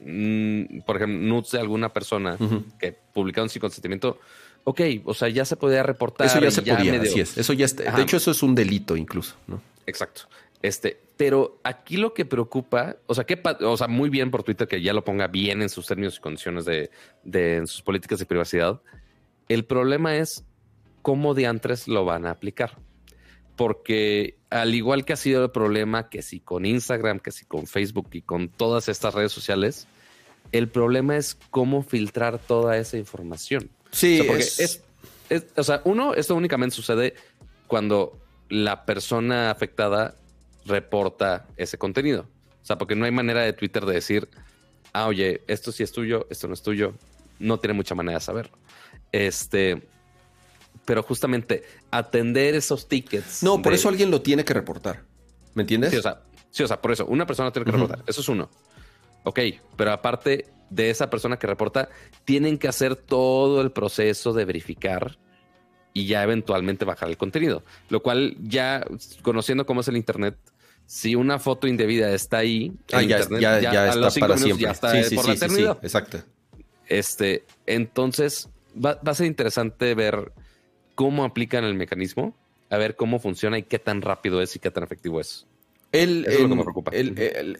mm, por ejemplo, nudes de alguna persona que publicaron sin consentimiento, ok, o sea, ya se podía reportar. Eso ya se podía, así es. Eso ya está, de hecho, eso es un delito incluso, ¿no? Exacto. Este, pero aquí lo que preocupa, o sea, que, o sea, muy bien por Twitter que ya lo ponga bien en sus términos y condiciones de, en sus políticas de privacidad. El problema es cómo diantres lo van a aplicar. Porque al igual que ha sido el problema que si con Instagram, que si con Facebook y con todas estas redes sociales, el problema es cómo filtrar toda esa información. Sí, porque es, o sea, uno, esto únicamente sucede cuando la persona afectada reporta ese contenido. O sea, porque no hay manera de Twitter de decir, ah, oye, esto sí es tuyo, esto no es tuyo. No tiene mucha manera de saberlo. Este, pero justamente atender esos tickets. No, por eso alguien lo tiene que reportar. ¿Me entiendes? Sí, o sea, sí, o sea por eso una persona tiene que reportar. Eso es uno. Ok, pero aparte de esa persona que reporta, tienen que hacer todo el proceso de verificar y ya eventualmente bajar el contenido. Lo cual ya conociendo cómo es el Internet, si una foto indebida está ahí, ah, ya, internet, ya, está para siempre. Ya está por la eternidad. exacto. Este, entonces va, a ser interesante ver cómo aplican el mecanismo, a ver cómo funciona y qué tan rápido es y qué tan efectivo es. El, es lo que me preocupa.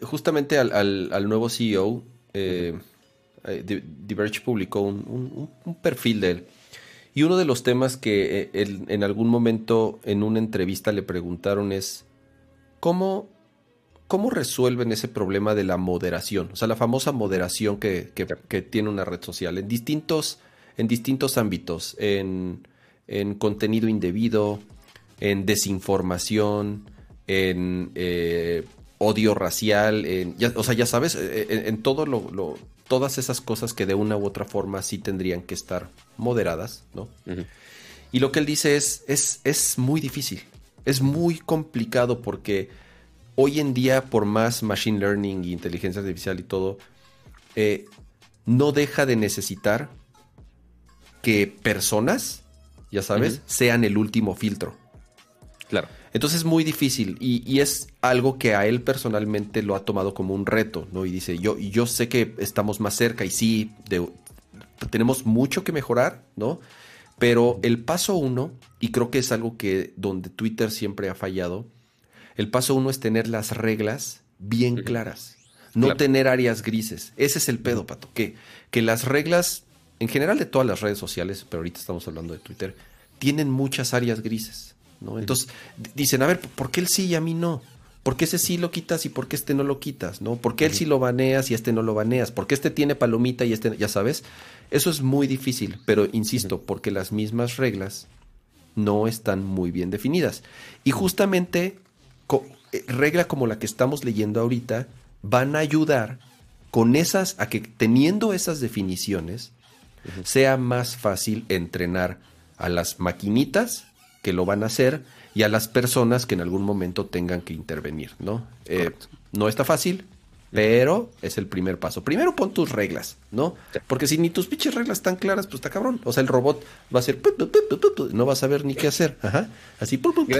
justamente al, nuevo CEO, eh, eh Diverge publicó un, perfil de él. Y uno de los temas que eh, en algún momento en una entrevista le preguntaron es, ¿cómo, ¿cómo resuelven ese problema de la moderación? O sea, la famosa moderación que, tiene una red social. En distintos, en distintos ámbitos, en, contenido indebido, en desinformación, en eh, odio racial, en, o sea, ya sabes, eh, en, todo lo, todas esas cosas que de una u otra forma sí tendrían que estar moderadas, ¿no? Y lo que él dice es, es, es muy difícil es muy complicado porque hoy en día, por más machine learning y inteligencia artificial y todo, eh, no deja de necesitar que personas, ya sabes, sean el último filtro. Claro. Entonces es muy difícil y, es algo que a él personalmente lo ha tomado como un reto, ¿no? Y dice, yo, yo sé que estamos más cerca y sí, tenemos mucho que mejorar, ¿no? Pero el paso uno, y creo que es algo que donde Twitter siempre ha fallado, el paso uno es tener las reglas bien claras. No tener áreas grises. Ese es el pedo, Pato. Que, que las reglas, en general de todas las redes sociales, pero ahorita estamos hablando de Twitter, tienen muchas áreas grises. ¿No? Entonces dicen, a ver, ¿por qué él sí y a mí no? ¿Por qué ese sí lo quitas y por qué este no lo quitas? ¿no? ¿Por qué él sí lo baneas y este no lo baneas? ¿Por qué este tiene palomita y este, ya sabes? Eso es muy difícil, pero insisto, porque las mismas reglas no están muy bien definidas. Y justamente eh, regla como la que estamos leyendo ahorita van a ayudar con esas, a que teniendo esas definiciones, sea más fácil entrenar a las maquinitas que lo van a hacer y a las personas que en algún momento tengan que intervenir, ¿no? Eh, no está fácil, pero es el primer paso. Primero pon tus reglas, ¿no? Porque si ni tus pinches reglas están claras, pues está cabrón. O sea, el robot va a ser... No va a saber ni qué hacer. Ajá. Así...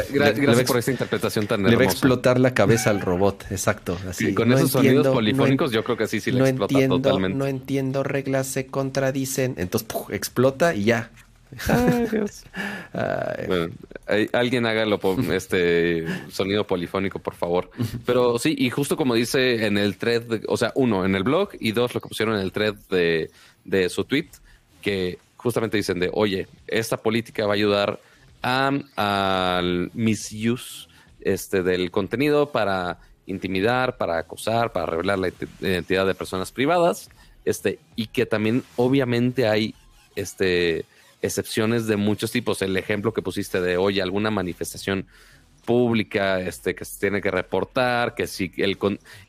gracias por esa interpretación tan hermosa. Le va a explotar la cabeza al robot. Exacto. Así. con esos sonidos polifónicos yo creo que sí, sí le explota entiendo, totalmente. No entiendo reglas, se contradicen. Entonces, explota y ya. [LAUGHS] alguien haga [LAUGHS] este sonido polifónico, por favor. Pero sí, y justo como dice en el thread, o sea, uno, en el blog y dos, lo que pusieron en el thread de, de su tweet, que justamente dicen de, oye, esta política va a ayudar al misuse este, del contenido para intimidar, para acosar, para revelar la identidad de personas privadas, este, y que también obviamente hay este excepciones de muchos tipos. El ejemplo que pusiste de hoy, alguna manifestación pública este, que se tiene que reportar, que si el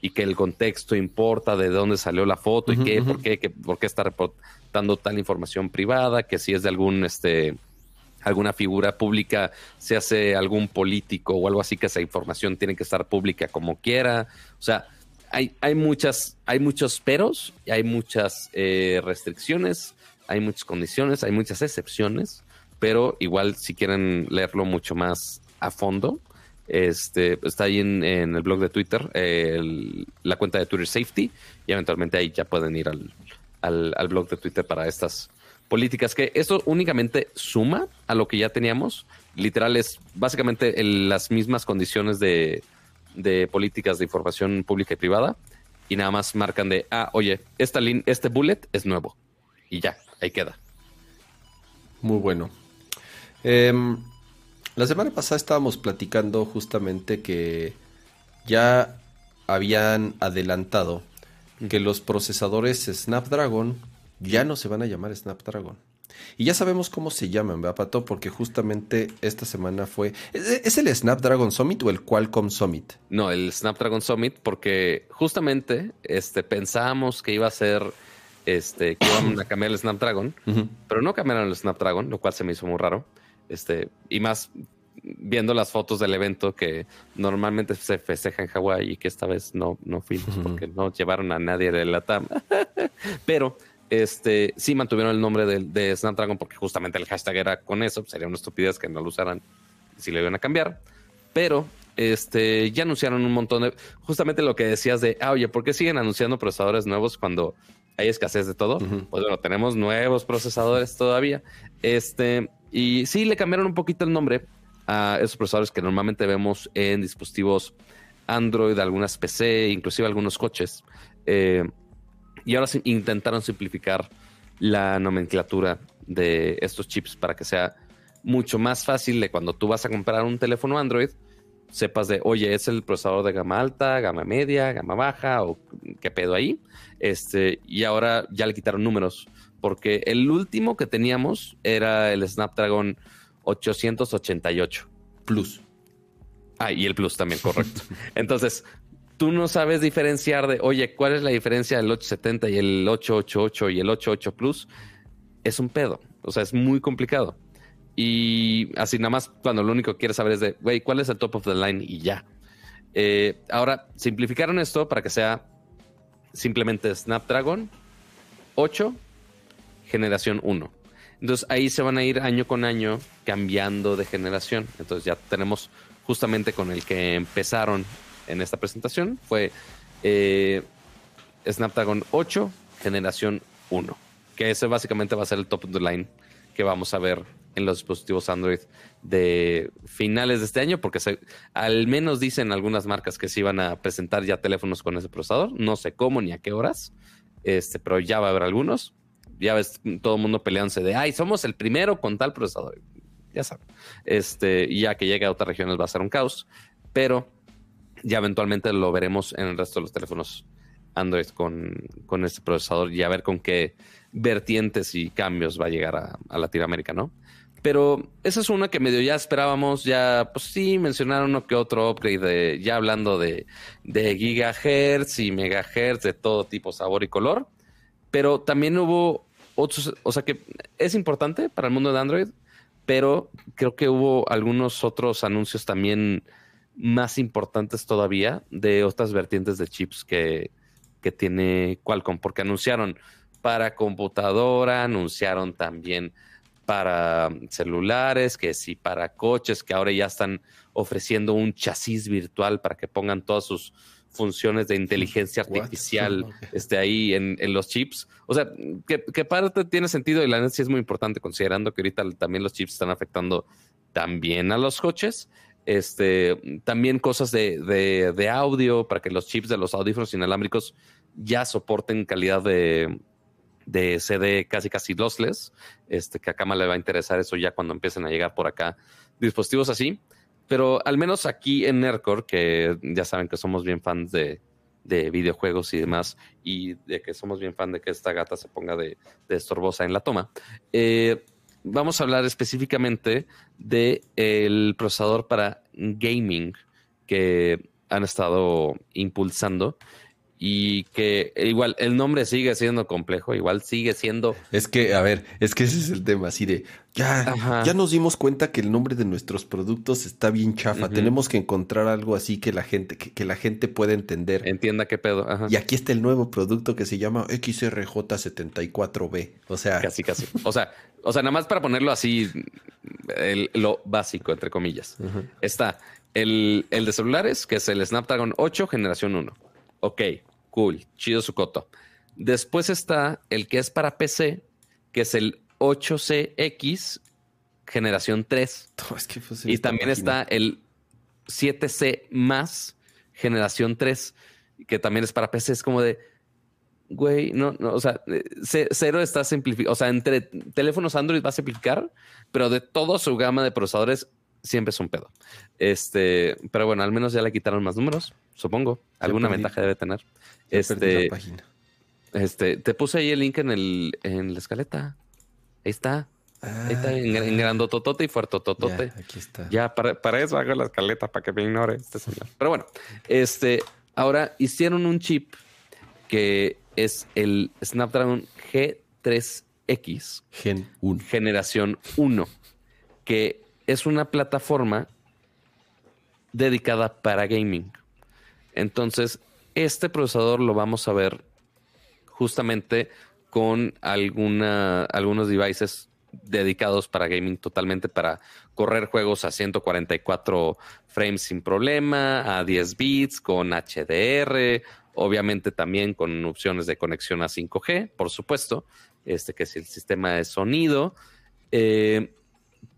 y que el contexto importa de dónde salió la foto y qué, por qué, que, por qué está reportando tal información privada, que si es de algún este alguna figura pública, se hace algún político o algo así, que esa información tiene que estar pública como quiera. O sea, hay, hay muchas, hay muchos peros, y hay muchas eh, restricciones hay muchas condiciones, hay muchas excepciones, pero igual si quieren leerlo mucho más a fondo, este, está ahí en, el blog de Twitter, la cuenta de Twitter Safety, y eventualmente ahí ya pueden ir al, al, blog de Twitter para estas políticas, que esto únicamente suma a lo que ya teníamos. Literal es básicamente las mismas condiciones de, de políticas de información pública y privada, y nada más marcan de, ah, oye, esta este bullet es nuevo, y ya, ahí queda. Muy bueno. Em, la semana pasada estábamos platicando justamente que ya habían adelantado que los procesadores Snapdragon ya no se van a llamar Snapdragon. Y ya sabemos cómo se llaman, ¿verdad, Pato? Porque justamente esta semana fue... ¿Es el Snapdragon Summit o el Qualcomm Summit? No, el Snapdragon Summit porque justamente este, pensábamos que iba a ser este, que iban a cambiar el Snapdragon, pero no cambiaron el Snapdragon, lo cual se me hizo muy raro. Este, y más viendo las fotos del evento que normalmente se festeja en Hawái y que esta vez no, no fuimos porque no llevaron a nadie de la TAM. [LAUGHS] pero este, sí mantuvieron el nombre de, Snapdragon porque justamente el hashtag era con eso. Sería una estupidez que no lo usaran si le iban a cambiar. Pero este, ya anunciaron un montón de. Justamente lo que decías de, ah, oye, ¿por qué siguen anunciando procesadores nuevos cuando hay escasez de todo. Pues bueno, tenemos nuevos procesadores todavía. Este, y sí, le cambiaron un poquito el nombre a esos procesadores que normalmente vemos en dispositivos Android, algunas PC, inclusive algunos coches. Eh, y ahora intentaron simplificar la nomenclatura de estos chips para que sea mucho más fácil de cuando tú vas a comprar un teléfono Android, sepas de, oye, es el procesador de gama alta, gama media, gama baja o qué pedo ahí. Este, y ahora ya le quitaron números, porque el último que teníamos era el Snapdragon 888 Plus. Ah, y el Plus también, correcto. [LAUGHS] Entonces, tú no sabes diferenciar de, oye, ¿cuál es la diferencia del 870 y el 888 y el 88 Plus? Es un pedo, o sea, es muy complicado. Y así nada más cuando lo único que quieres saber es de, güey, ¿cuál es el top of the line? Y ya. Eh, ahora, simplificaron esto para que sea simplemente Snapdragon 8, generación 1. Entonces ahí se van a ir año con año cambiando de generación. Entonces ya tenemos justamente con el que empezaron en esta presentación, fue eh, Snapdragon 8, generación 1. Que ese básicamente va a ser el top of the line que vamos a ver en los dispositivos Android de finales de este año, porque al menos dicen algunas marcas que se iban a presentar ya teléfonos con ese procesador. No sé cómo ni a qué horas, este, pero ya va a haber algunos. Ya ves todo el mundo peleándose de, ay, somos el primero con tal procesador. Ya saben. Este, ya que llegue a otras regiones va a ser un caos, pero ya eventualmente lo veremos en el resto de los teléfonos Android con, con este procesador y a ver con qué vertientes y cambios va a llegar a, Latinoamérica, ¿no? Pero esa es una que medio ya esperábamos, ya, pues sí, mencionaron uno que otro upgrade, ya hablando de, de gigahertz y megahertz de todo tipo, sabor y color. Pero también hubo otros, o sea que es importante para el mundo de Android, pero creo que hubo algunos otros anuncios también más importantes todavía de otras vertientes de chips que, que tiene Qualcomm, porque anunciaron para computadora, anunciaron también para celulares, que sí para coches, que ahora ya están ofreciendo un chasis virtual para que pongan todas sus funciones de inteligencia artificial [LAUGHS] este, ahí en, los chips. O sea, que, parte tiene sentido y la neta sí es muy importante considerando que ahorita también los chips están afectando también a los coches. Este, también cosas de, de, de audio para que los chips de los audífonos inalámbricos ya soporten calidad de, de CD casi casi lossless, este, que a Cama le va a interesar eso ya cuando empiecen a llegar por acá dispositivos así. Pero al menos aquí en Nercor, que ya saben que somos bien fans de, videojuegos y demás, y de que somos bien fan de que esta gata se ponga de, estorbosa en la toma, eh, vamos a hablar específicamente del el procesador para gaming que han estado impulsando y que igual el nombre sigue siendo complejo, igual sigue siendo. Es que, a ver, es que ese es el tema, así de ya, ya nos dimos cuenta que el nombre de nuestros productos está bien chafa. Tenemos que encontrar algo así que la gente, que, la gente pueda entender. Entienda qué pedo. Y aquí está el nuevo producto que se llama XRJ74B. O sea, casi, casi. O sea, o sea, nada más para ponerlo así, lo básico, entre comillas. Está el, el de celulares, que es el Snapdragon 8 generación 1. Ok, Cool, chido su coto. Después está el que es para PC, que es el 8CX generación 3. y también está el 7C más generación 3, que también es para PC. Es como de, güey, no, no, o sea, cero está simplificado. O sea, entre teléfonos Android va a simplificar, pero de toda su gama de procesadores siempre es un pedo. Este, pero bueno, al menos ya le quitaron más números, supongo. Alguna ventaja debe tener. Este, este, te puse ahí el link en el en la escaleta. Ahí está. ahí está, en, en ah. grandototote y fuertototote. Ya, aquí está. Ya, para, eso hago la escaleta, para que me ignore este señor. Pero bueno, este, ahora hicieron un chip que es el Snapdragon G3X. Gen 1. Generación 1. Que es una plataforma dedicada para gaming. Entonces, este procesador lo vamos a ver justamente con alguna, algunos devices dedicados para gaming totalmente para correr juegos a 144 frames sin problema, a 10 bits, con HDR, obviamente también con opciones de conexión a 5G, por supuesto, este que es el sistema de sonido, eh,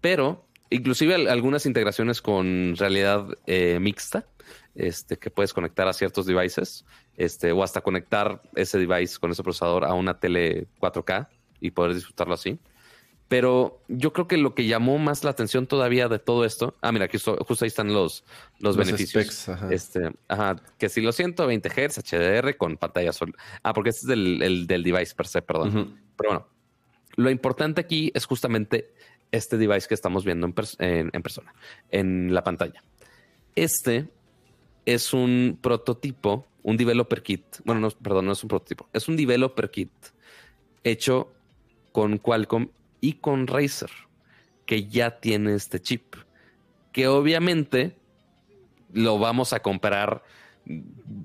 pero inclusive algunas integraciones con realidad eh, mixta, este, que puedes conectar a ciertos devices, este, o hasta conectar ese device con ese procesador a una tele 4K y poder disfrutarlo así. Pero yo creo que lo que llamó más la atención todavía de todo esto, ah, mira, aquí justo ahí están los, los, beneficios. Este, ajá, que si los 120 Hz HDR con pantalla azul. Ah, porque este es del, del device per se, perdón. Pero bueno, lo importante aquí es justamente este device que estamos viendo en, persona, en la pantalla. Este es un prototipo, un developer kit. Bueno, no, perdón, no es un prototipo, es un developer kit hecho con Qualcomm y con Razer, que ya tiene este chip, que obviamente lo vamos a comparar,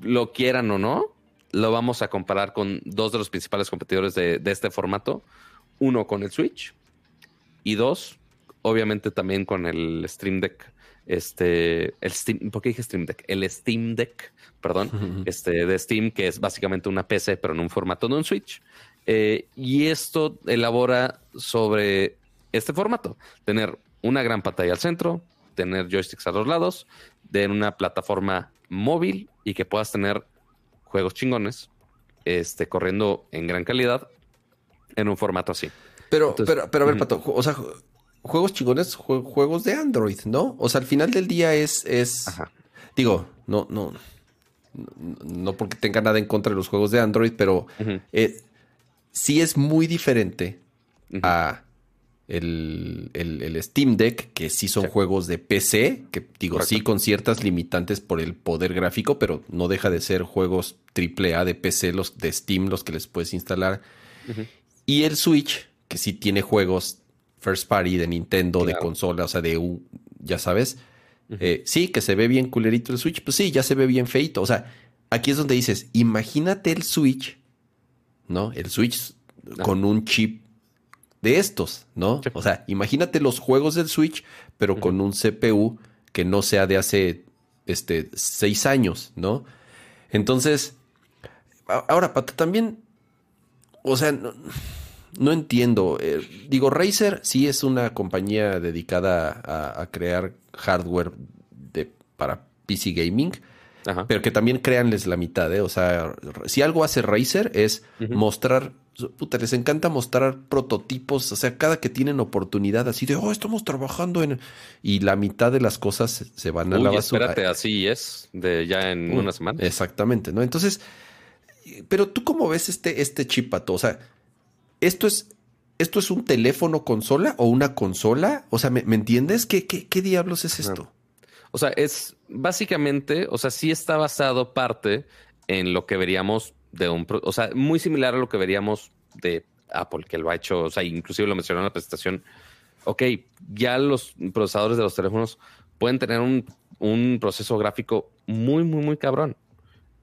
lo quieran o no, lo vamos a comparar con dos de los principales competidores de este formato, uno con el Switch y dos, obviamente también con el Stream Deck. Este, el Steam, ¿por qué dije Stream Deck? El Steam Deck, perdón, este de Steam, que es básicamente una PC, pero en un formato de un Switch. Eh, y esto elabora sobre este formato. Tener una gran pantalla al centro, tener joysticks a los lados, de una plataforma móvil y que puedas tener juegos chingones este, corriendo en gran calidad en un formato así. Pero, pero, pero a ver, Pato, o sea, juegos chingones, juegos de Android, ¿no? O sea, al final del día es, es digo, no, no, no porque tenga nada en contra de los juegos de Android, pero eh, sí es muy diferente a el, Steam Deck, que sí son juegos de PC, que digo, sí con ciertas limitantes por el poder gráfico, pero no deja de ser juegos AAA de PC, los de Steam, los que les puedes instalar. Y el Switch, que sí tiene juegos first party de Nintendo, de consola, o sea, de un, ya sabes. Eh, sí, que se ve bien culerito el Switch, pues sí, ya se ve bien feito. O sea, aquí es donde dices, imagínate el Switch, ¿no? El Switch con un chip de estos, ¿no? O sea, imagínate los juegos del Switch, pero con un CPU que no sea de hace este, seis años, ¿no? Entonces, ahora, Pato, también, o sea, no, entiendo. Eh, digo, Razer sí es una compañía dedicada a, crear hardware de, para PC gaming, pero que también créanles la mitad, ¿eh? O sea, si algo hace Razer es mostrar puta, les encanta mostrar prototipos, o sea, cada que tienen oportunidad así de, oh, estamos trabajando en... Y la mitad de las cosas se van a la basura. espérate, así es, de ya en una semana. Exactamente, ¿no? Entonces, pero tú cómo ves este, este chipato, o sea, esto es... ¿Esto es un teléfono consola o una consola? O sea, ¿me, entiendes? ¿Qué, ¿Qué, diablos es esto? O sea, es básicamente, o sea, sí está basado parte en lo que veríamos de un, o sea, muy similar a lo que veríamos de Apple, que lo ha hecho, o sea, inclusive lo mencionó en la presentación. Ok, ya los procesadores de los teléfonos pueden tener un, un proceso gráfico muy, muy, muy cabrón.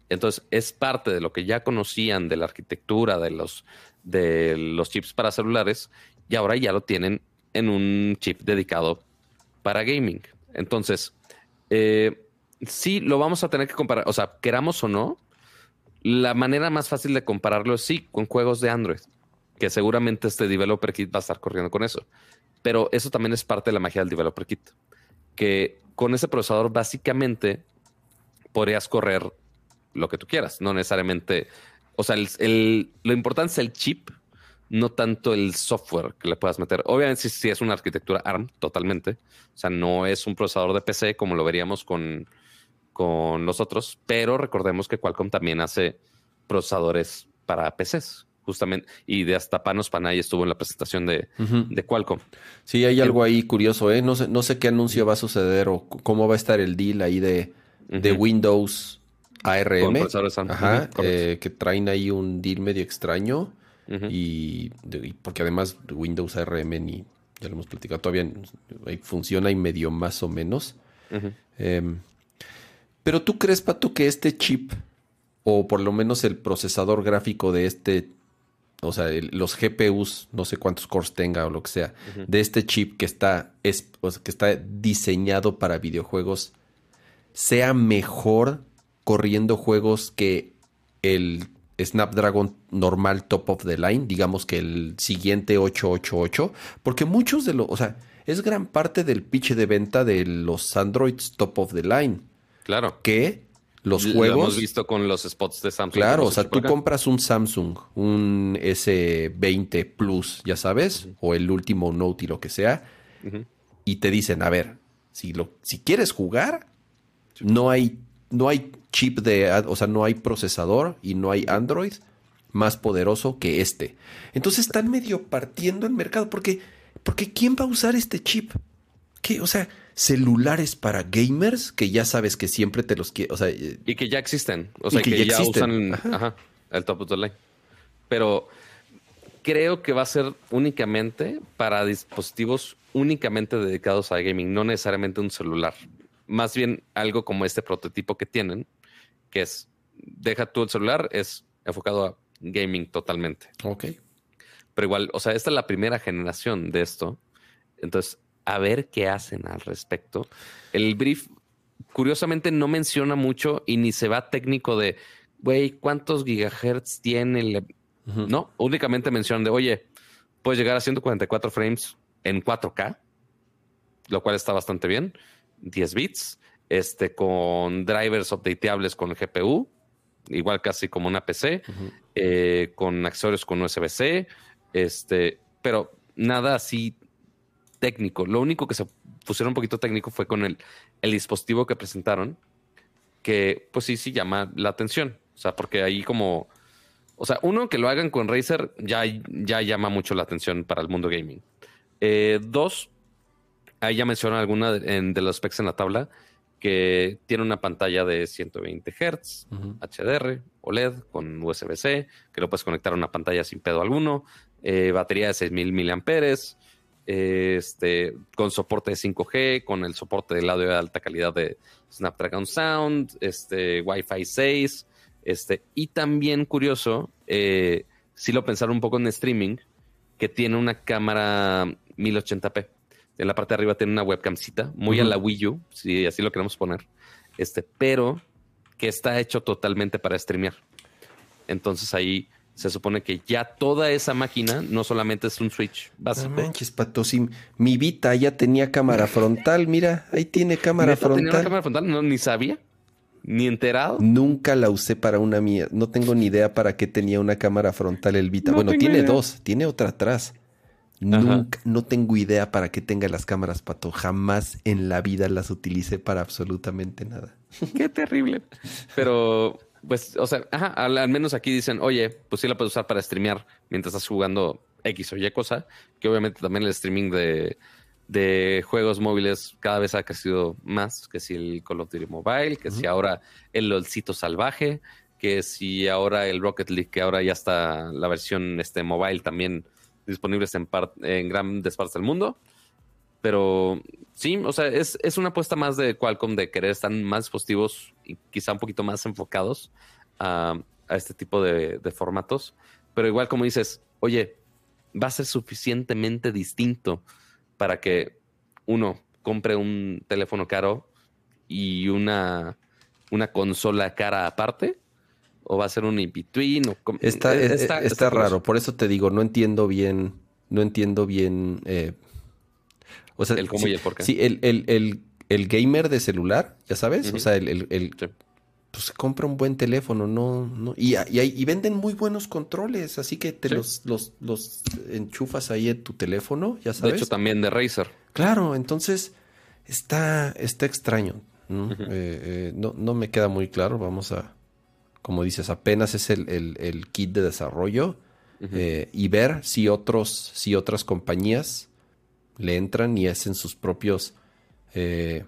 Entonces, es parte de lo que ya conocían de la arquitectura de los, de los chips para celulares y ahora ya lo tienen en un chip dedicado para gaming. Entonces, eh, sí lo vamos a tener que comparar, o sea, queramos o no, la manera más fácil de compararlo es sí con juegos de Android, que seguramente este Developer Kit va a estar corriendo con eso. Pero eso también es parte de la magia del Developer Kit, que con ese procesador básicamente podrías correr lo que tú quieras, no necesariamente, o sea, el, lo importante es el chip, no tanto el software que le puedas meter. Obviamente si es una arquitectura ARM totalmente, o sea, no es un procesador de PC como lo veríamos con con los otros, pero recordemos que Qualcomm también hace procesadores para PCs, justamente, y de hasta Panos Panay estuvo en la presentación de, Qualcomm. Sí, hay algo ahí curioso, ¿eh? No sé, no sé qué anuncio va a suceder o cómo va a estar el deal ahí de, de Windows ARM. Ajá, eh, que traen ahí un deal medio extraño. y, porque además Windows ARM ni ya lo hemos platicado todavía funciona y medio más o menos. Pero tú crees, Pato, que este chip, o por lo menos el procesador gráfico de este, o sea, los GPUs, no sé cuántos cores tenga o lo que sea, de este chip que está, es, que está diseñado para videojuegos, sea mejor corriendo juegos que el Snapdragon normal top of the line, digamos que el siguiente 888, porque muchos de los, o sea, es gran parte del pitch de venta de los Androids top of the line. Claro. Que los juegos. Lo hemos visto con los spots de Samsung. Claro, o sea, tú compras un Samsung, un S20 Plus, ya sabes, o el último Note y lo que sea, y te dicen, a ver, si, lo, si quieres jugar, no hay, no hay chip de, o sea, no hay procesador y no hay Android más poderoso que este. Entonces están medio partiendo el mercado, porque, porque ¿quién va a usar este chip? ¿Qué? O sea, celulares para gamers que ya sabes que siempre te los quiere, o sea, eh, y que ya existen, o sea, que, ya, usan el top of the line. Pero creo que va a ser únicamente para dispositivos únicamente dedicados a gaming, no necesariamente un celular. Más bien algo como este prototipo que tienen, que es deja tú el celular, es enfocado a gaming totalmente. Ok. Pero igual, o sea, esta es la primera generación de esto. Entonces, a ver qué hacen al respecto. El brief, curiosamente, no menciona mucho y ni se va técnico de, güey, ¿cuántos gigahertz tiene? No, únicamente mencionan de, oye, puedes llegar a 144 frames en 4K, lo cual está bastante bien. 10 bits, este, con drivers updateables con el GPU, igual casi como una PC, eh, con accesorios con USB-C, este, pero nada así técnico. Lo único que se pusieron un poquito técnico fue con el, el dispositivo que presentaron, que pues sí, sí llama la atención. O sea, porque ahí como, o sea, uno que lo hagan con Razer ya, ya llama mucho la atención para el mundo gaming. Eh, dos, ahí ya mencionan alguna de, de, los specs en la tabla que tiene una pantalla de 120 Hz, HDR, OLED con USB-C, que lo puedes conectar a una pantalla sin pedo alguno, eh, batería de 6000 mAh, este, con soporte de 5G, con el soporte de audio de alta calidad de Snapdragon Sound, este, Wi-Fi 6, este, y también curioso, eh, si lo pensaron un poco en streaming, que tiene una cámara 1080p en la parte de arriba tiene una webcamcita, muy uh -huh. a la Wii U, si así lo queremos poner. Este, pero que está hecho totalmente para streamear. Entonces ahí se supone que ya toda esa máquina no solamente es un Switch básico. No manches, pato, si mi Vita ya tenía cámara frontal, mira, ahí tiene cámara frontal. ¿Tenía una cámara frontal? No, ni sabía. Ni enterado. Nunca la usé para una mía. No tengo ni idea para qué tenía una cámara frontal el Vita. No bueno, tiene idea. dos, tiene otra atrás. Nunca, no tengo idea para qué tenga las cámaras, Pato. Jamás en la vida las utilicé para absolutamente nada. [LAUGHS] Qué terrible. Pero, pues, o sea, ajá, al, al, menos aquí dicen, oye, pues sí la puedes usar para streamear mientras estás jugando X o Y cosa, que obviamente también el streaming de, de juegos móviles cada vez ha crecido más, que si el Call of Duty Mobile, que uh -huh. si ahora el LOLcito salvaje, que si ahora el Rocket League, que ahora ya está la versión este mobile también disponibles en, en, grandes partes del mundo. Pero sí, o sea, es, es, una apuesta más de Qualcomm de querer estar más dispositivos y quizá un poquito más enfocados a, a este tipo de, de, formatos. Pero igual como dices, oye, va a ser suficientemente distinto para que uno compre un teléfono caro y una, una consola cara aparte o va a ser un in-between. Está, está, está, está raro, por eso te digo, no entiendo bien, no entiendo bien. Eh, o sea, el cómo sí, y el por qué. Sí, el, el, el, el gamer de celular, ya sabes, uh -huh. o sea, el, el sí. pues compra un buen teléfono, no, no, y, y, y, venden muy buenos controles, así que te sí. los, los, los enchufas ahí en tu teléfono, ya sabes. De hecho, también de Razer. Claro, entonces está, está extraño. ¿no? Uh -huh. eh, eh, no, no me queda muy claro, vamos a como dices, apenas es el, el, el kit de desarrollo uh -huh. eh, y ver si otros, si otras compañías le entran y hacen sus propios eh,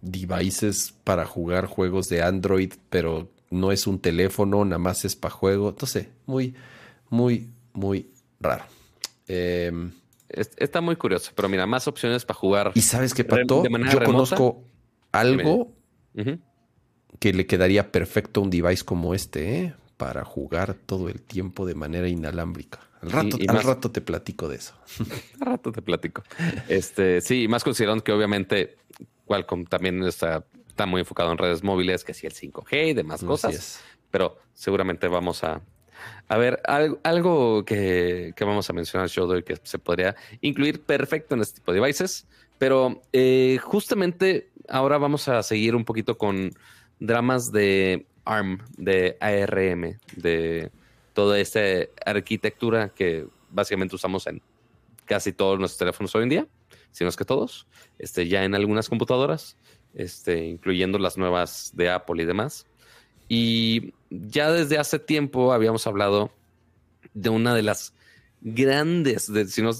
devices para jugar juegos de Android, pero no es un teléfono, nada más es para juego. Entonces, muy, muy, muy raro. Eh, Está muy curioso, pero mira, más opciones para jugar. Y sabes qué, Pato, yo remota? conozco algo uh -huh que le quedaría perfecto un device como este, ¿eh? Para jugar todo el tiempo de manera inalámbrica. Al rato, y, y al más... rato te platico de eso. [LAUGHS] al rato te platico. Este, sí, más considerando que obviamente Qualcomm también está, está muy enfocado en redes móviles, que sí el 5G y demás cosas. Es. Pero seguramente vamos a, a ver, algo, algo que, que, vamos a mencionar, Shodo, y que se podría incluir perfecto en este tipo de devices. Pero eh, justamente ahora vamos a seguir un poquito con dramas de ARM, de ARM, de toda esta arquitectura que básicamente usamos en casi todos nuestros teléfonos hoy en día, si no es que todos, este, ya en algunas computadoras, este, incluyendo las nuevas de Apple y demás. Y ya desde hace tiempo habíamos hablado de una de las grandes, de, si no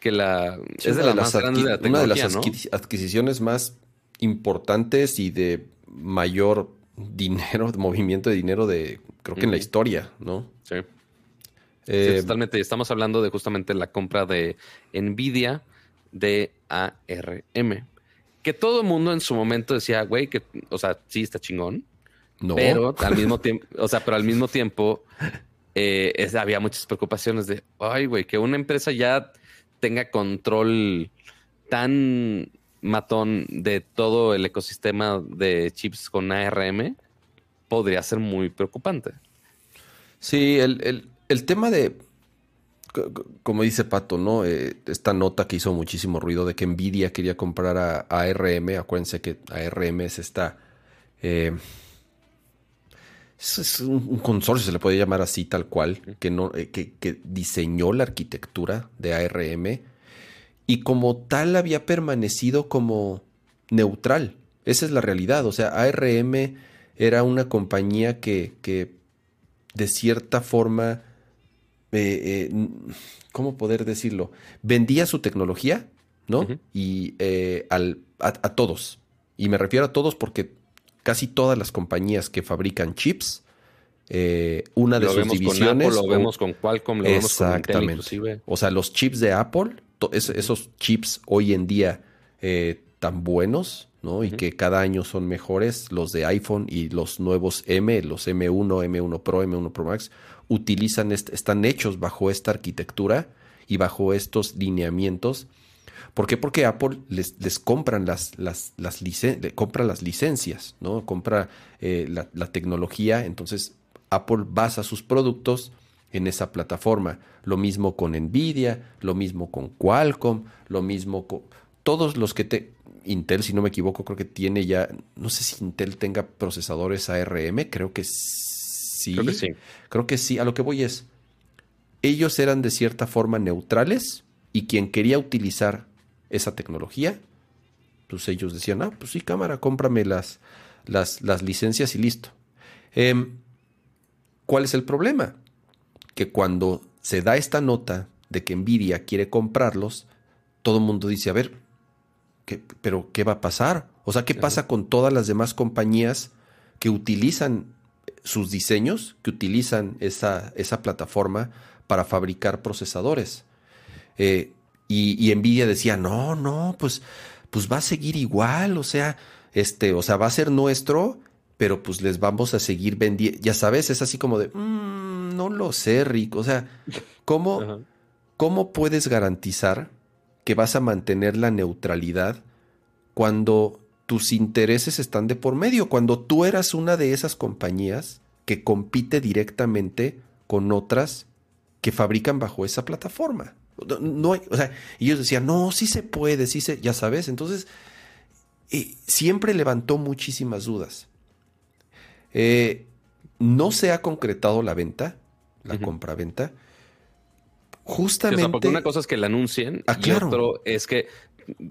que la sí, es de, la más grande de la una de las ¿no? adquisiciones más importantes y de mayor dinero, [LAUGHS] movimiento de dinero de, creo que uh -huh. en la historia, ¿no? Sí. Eh, sí, totalmente. Estamos hablando de justamente la compra de Nvidia de ARM. Que todo el mundo en su momento decía, güey, que, o sea, sí está chingón. No. Pero [LAUGHS] al mismo tiempo, o sea, pero al mismo tiempo eh, es, había muchas preocupaciones de, ay, güey, que una empresa ya tenga control tan matón de todo el ecosistema de chips con ARM podría ser muy preocupante. Sí, el, el, el tema de como dice Pato, ¿no? Eh, esta nota que hizo muchísimo ruido de que Nvidia quería comprar a, ARM. Acuérdense que ARM es esta. Eh, es, un, consorcio, se le puede llamar así, tal cual, que, no, eh, que, que, diseñó la arquitectura de ARM y como tal había permanecido como neutral. Esa es la realidad. O sea, ARM era una compañía que, que de cierta forma eh, eh, ¿cómo poder decirlo? Vendía su tecnología, ¿no? Y eh, al, a, todos. Y me refiero a todos porque casi todas las compañías que fabrican chips, una de sus divisiones. lo vemos con Qualcomm, lo vemos con Intel inclusive. O sea, los chips de Apple, esos chips hoy en día tan buenos, ¿no? Y que cada año son mejores, los de iPhone y los nuevos M, los M1, M1 Pro, M1 Pro Max, utilizan, están hechos bajo esta arquitectura y bajo estos lineamientos. ¿Por qué? Porque Apple les, les compran las, las, las, compra las licencias, ¿no? Compra eh, la, la, tecnología, entonces Apple basa sus productos en esa plataforma. Lo mismo con Nvidia, lo mismo con Qualcomm, lo mismo con todos los que te... Intel, si no me equivoco, creo que tiene ya, no sé si Intel tenga procesadores ARM, creo que sí. Creo que sí. Creo que sí. A lo que voy es, ellos eran de cierta forma neutrales y quien quería utilizar esa tecnología, pues ellos decían, ah, pues sí, cámara, cómprame las, las, las licencias y listo. Em, ¿Cuál es el problema? Que cuando se da esta nota de que Nvidia quiere comprarlos, todo el mundo dice, a ver, ¿qué, pero ¿qué va a pasar? O sea, ¿qué pasa con todas las demás compañías que utilizan sus diseños, que utilizan esa, esa plataforma para fabricar procesadores. Eh, y, Nvidia decía, no, no, pues, pues va a seguir igual, o sea, este, o sea, va a ser nuestro, pero pues les vamos a seguir vendiendo. Ya sabes, es así como de, mm, no lo sé, Rick. O sea, ¿cómo, ¿cómo puedes garantizar que vas a mantener la neutralidad cuando tus intereses están de por medio. Cuando tú eras una de esas compañías que compite directamente con otras que fabrican bajo esa plataforma. No hay, o sea, ellos decían, no, sí se puede, sí se, ya sabes. Entonces, eh, siempre levantó muchísimas dudas. Eh, no se ha concretado la venta, la compra-venta. Justamente. porque una cosa es que la anuncien ah, y otro es que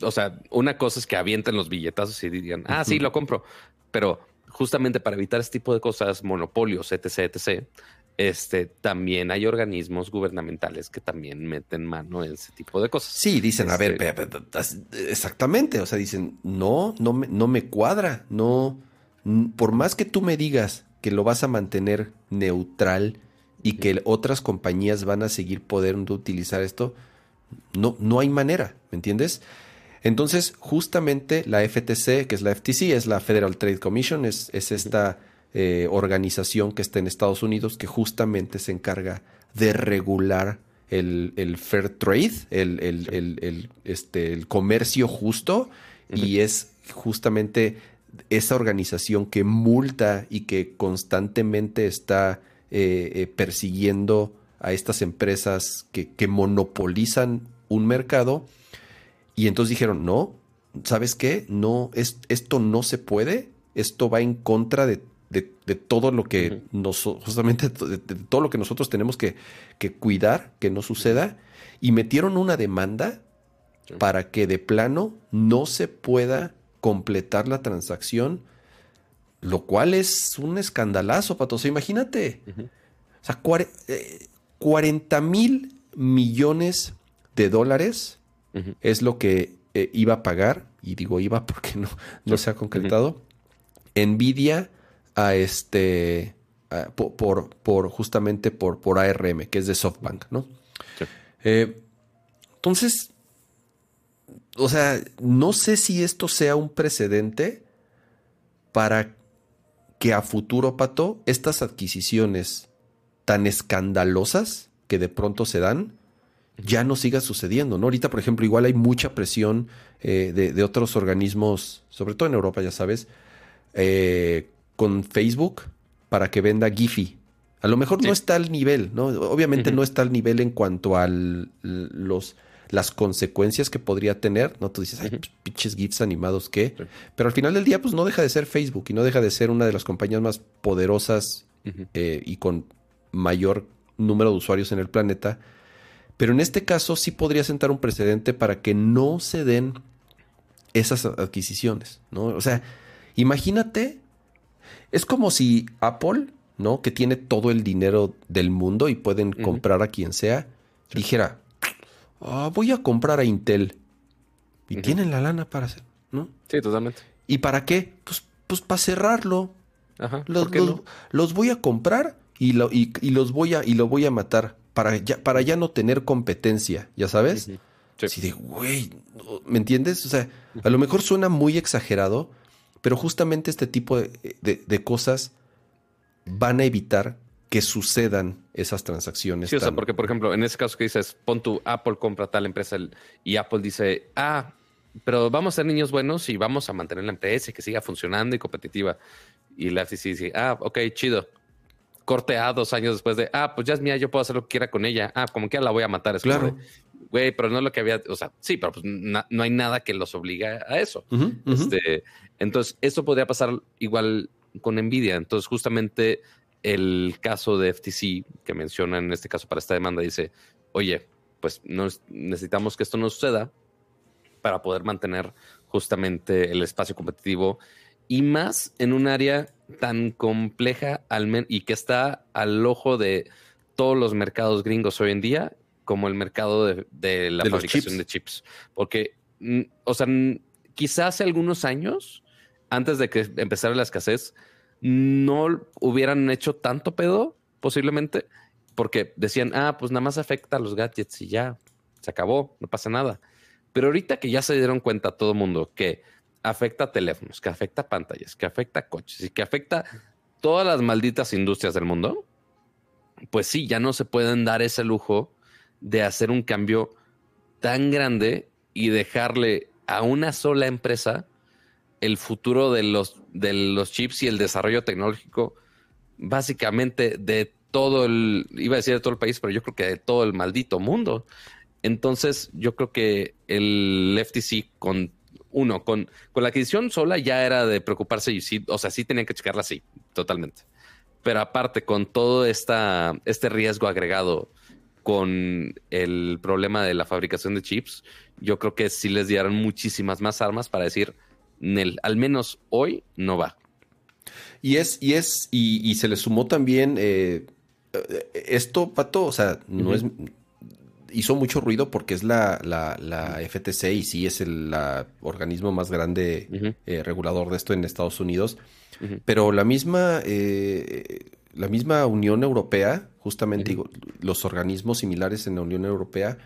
o sea, una cosa es que avienten los billetazos y digan, ah, sí, lo compro. Pero justamente para evitar este tipo de cosas, monopolios, etc., etc., este, también hay organismos gubernamentales que también meten mano en ese tipo de cosas. Sí, dicen, a ver, este exactamente, o sea, dicen, no, no me, no me cuadra, no, por más que tú me digas que lo vas a mantener neutral y que otras compañías van a seguir pudiendo utilizar esto, no, no hay manera, ¿me entiendes? Entonces, justamente la FTC, que es la FTC, es la Federal Trade Commission, es, esta eh, organización que está en Estados Unidos que justamente se encarga de regular el, fair trade, el, este, el comercio justo, y es justamente esa organización que multa y que constantemente está eh, eh, persiguiendo a estas empresas que, que monopolizan un mercado. Y entonces dijeron, no, ¿sabes qué? No, es, esto no se puede, esto va en contra de, todo lo que nos, justamente de, todo lo que nosotros tenemos que, cuidar, que no suceda, y metieron una demanda para que de plano no se pueda completar la transacción, lo cual es un escandalazo, Pato. O imagínate, o sea, 40 eh, mil millones de dólares es lo que eh, iba a pagar, y digo iba porque no, no se ha concretado, Nvidia a este, por, por, justamente por, por ARM, que es de SoftBank, ¿no? Eh, entonces, o sea, no sé si esto sea un precedente para que a futuro, Pato, estas adquisiciones tan escandalosas que de pronto se dan, ya no siga sucediendo, ¿no? Ahorita, por ejemplo, igual hay mucha presión eh, de, otros organismos, sobre todo en Europa, ya sabes, eh, con Facebook para que venda Giphy A lo mejor no está al nivel, ¿no? Obviamente no está al nivel en cuanto a los las consecuencias que podría tener, ¿no? Tú dices, ay, pues, pinches GIFs animados, ¿qué? Pero al final del día, pues no deja de ser Facebook y no deja de ser una de las compañías más poderosas eh, y con mayor número de usuarios en el planeta. Pero en este caso sí podría sentar un precedente para que no se den esas adquisiciones, ¿no? O sea, imagínate, es como si Apple, ¿no? Que tiene todo el dinero del mundo y pueden comprar a quien sea, dijera, Ah, voy a comprar a Intel. Y tienen la lana para hacer, ¿no? Sí, totalmente. ¿Y para qué? Pues, pues para cerrarlo. Ajá. Los, voy a comprar y, lo, y, los voy a, y lo voy a matar para ya, para ya no tener competencia, ¿ya sabes? Sí. Así de, güey, ¿me entiendes? O sea, a lo mejor suena muy exagerado, pero justamente este tipo de cosas van a evitar que sucedan esas transacciones. Sí, o sea, porque por ejemplo, en ese caso que dices, pon tu Apple compra tal empresa y Apple dice, ah, pero vamos a ser niños buenos y vamos a mantener la empresa y que siga funcionando y competitiva. Y la FTC dice, ah, ok, chido. Corte A dos años después de, ah, pues ya es mía, yo puedo hacer lo que quiera con ella. Ah, como que la voy a matar. Es claro. Güey, pero no es lo que había, o sea, sí, pero pues no hay nada que los obliga a eso. Este, entonces, esto podría pasar igual con Nvidia. Entonces, justamente el caso de FTC que menciona en este caso para esta demanda dice, oye, pues necesitamos que esto no suceda para poder mantener justamente el espacio competitivo y más en un área tan compleja al y que está al ojo de todos los mercados gringos hoy en día como el mercado de, la fabricación de chips. Porque, mm, o sea, quizás hace algunos años, antes de que empezara la escasez, no hubieran hecho tanto pedo, posiblemente, porque decían, ah, pues nada más afecta a los gadgets y ya, se acabó, no pasa nada. Pero ahorita que ya se dieron cuenta todo el mundo que afecta a teléfonos, que afecta a pantallas, que afecta a coches y que afecta todas las malditas industrias del mundo, pues sí, ya no se pueden dar ese lujo de hacer un cambio tan grande y dejarle a una sola empresa el futuro de los, de los chips y el desarrollo tecnológico, básicamente de todo el, iba a decir de todo el país, pero yo creo que de todo el maldito mundo. Entonces, yo creo que el FTC con uno, con, con la adquisición sola ya era de preocuparse y sí, o sea, sí tenían que checarla así, totalmente. Pero aparte, con todo esta, este riesgo agregado con el problema de la fabricación de chips, yo creo que sí les dieron muchísimas más armas para decir, Nel, al menos hoy no va. Y es, y es, y, se le sumó también eh, esto, Pato, o sea, no es hizo mucho ruido porque es la, la, FTC y sí es el organismo más grande eh, regulador de esto en Estados Unidos. Pero la misma, eh, la misma Unión Europea, justamente los organismos similares en la Unión Europea,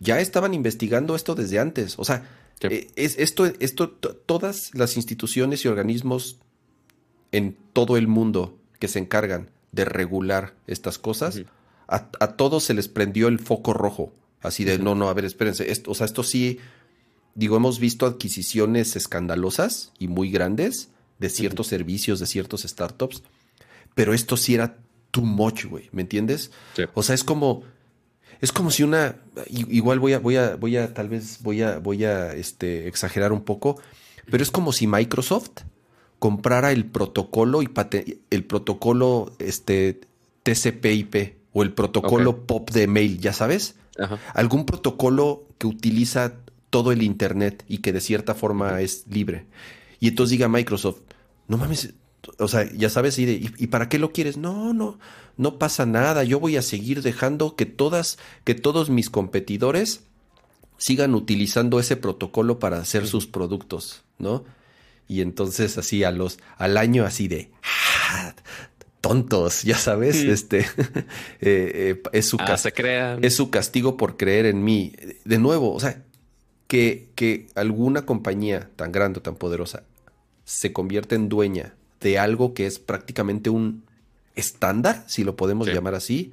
ya estaban investigando esto desde antes. O sea, eh, es, esto, esto, todas las instituciones y organismos en todo el mundo que se encargan de regular estas cosas, a, todos se les prendió el foco rojo. Así de, no, no, a ver, espérense. Esto, o sea, esto sí, digo, hemos visto adquisiciones escandalosas y muy grandes de ciertos servicios, de ciertos startups, pero esto sí era too much, güey, ¿me entiendes? O sea, es como, es como si una, igual voy a, voy a, voy a, tal vez voy a, voy a, este, exagerar un poco, pero es como si Microsoft comprara el protocolo y el protocolo, este, TCP/IP o el protocolo POP de mail, ya sabes, algún protocolo que utiliza todo el internet y que de cierta forma es libre. Y entonces diga Microsoft, no mames, o sea, ya sabes, ¿y, ¿y, para qué lo quieres? No, no, no pasa nada. Yo voy a seguir dejando que todas, que todos mis competidores sigan utilizando ese protocolo para hacer sus productos, ¿no? Y entonces así a los, al año así de ah, tontos, ya sabes, este [LAUGHS] eh, eh, es su ah, es su castigo por creer en mí. De nuevo, o sea, que, que alguna compañía tan grande o tan poderosa se convierte en dueña de algo que es prácticamente un estándar, si lo podemos llamar así,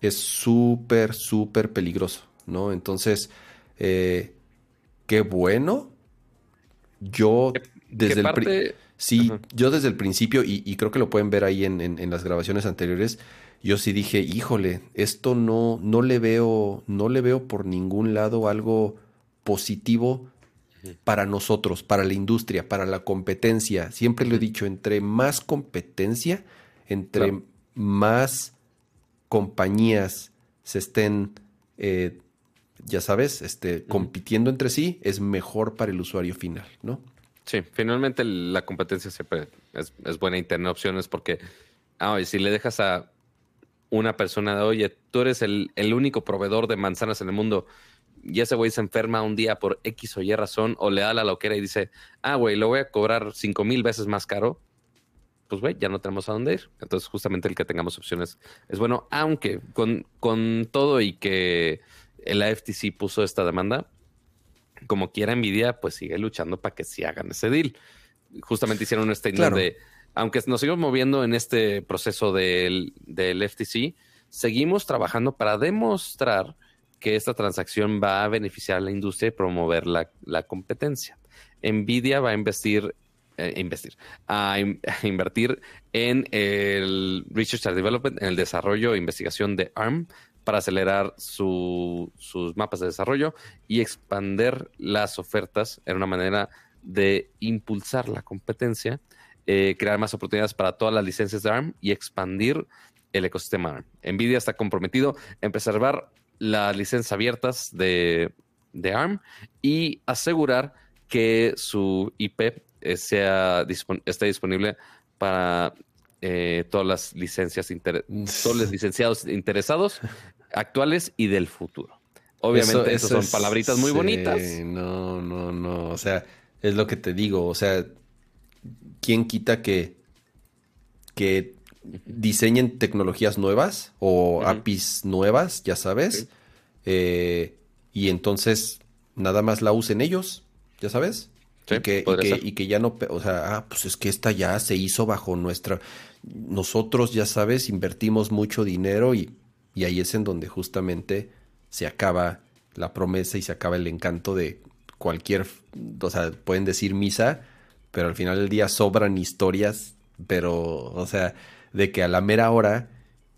es súper, súper peligroso, ¿no? Entonces, eh, qué bueno. Yo desde el sí, yo desde el principio, y, creo que lo pueden ver ahí en, las grabaciones anteriores, yo sí dije, híjole, esto no, no le veo, no le veo por ningún lado algo positivo para nosotros, para la industria, para la competencia. Siempre lo he dicho, entre más competencia, entre más compañías se estén, eh, ya sabes, este, compitiendo entre sí, es mejor para el usuario final, ¿no? Sí, finalmente la competencia siempre es, buena y tener opciones porque, ah, si le dejas a una persona de, oye, tú eres el, único proveedor de manzanas en el mundo, y ese güey se enferma un día por X o Y razón, o le da la loquera y dice, ah, güey, lo voy a cobrar cinco mil veces más caro, pues güey, ya no tenemos a dónde ir. Entonces, justamente el que tengamos opciones es bueno, aunque con, con todo y que el FTC puso esta demanda, como quiera Nvidia, pues sigue luchando para que sí hagan ese deal. Justamente hicieron un statement de aunque nos sigamos moviendo en este proceso del, FTC, seguimos trabajando para demostrar que esta transacción va a beneficiar a la industria y promover la, competencia. Nvidia va a investir, eh, investir [LAUGHS] a, invertir en el Research and Development, en el desarrollo e investigación de ARM para acelerar sus mapas de desarrollo y expander las ofertas en una manera de impulsar la competencia eh, crear más oportunidades para todas las licencias de ARM y expandir el ecosistema ARM. NVIDIA está comprometido en preservar las licencias abiertas de, ARM y asegurar que su IP sea, esté disponible para eh, todas las licencias todos los [LAUGHS] licenciados interesados actuales y del futuro. Obviamente, esas son palabritas muy bonitas. No, no, no. O sea, es lo que te digo. O sea, ¿quién quita que, que diseñen tecnologías nuevas o APIs nuevas, ya sabes? Eh, y entonces nada más la usen ellos, ya sabes. Y, que, y, que, ya no, o sea, ah, pues es que esta ya se hizo bajo nuestra... Nosotros, ya sabes, invertimos mucho dinero y, y ahí es en donde justamente se acaba la promesa y se acaba el encanto de cualquier, o sea, pueden decir misa, pero al final del día sobran historias, pero, o sea, de que a la mera hora,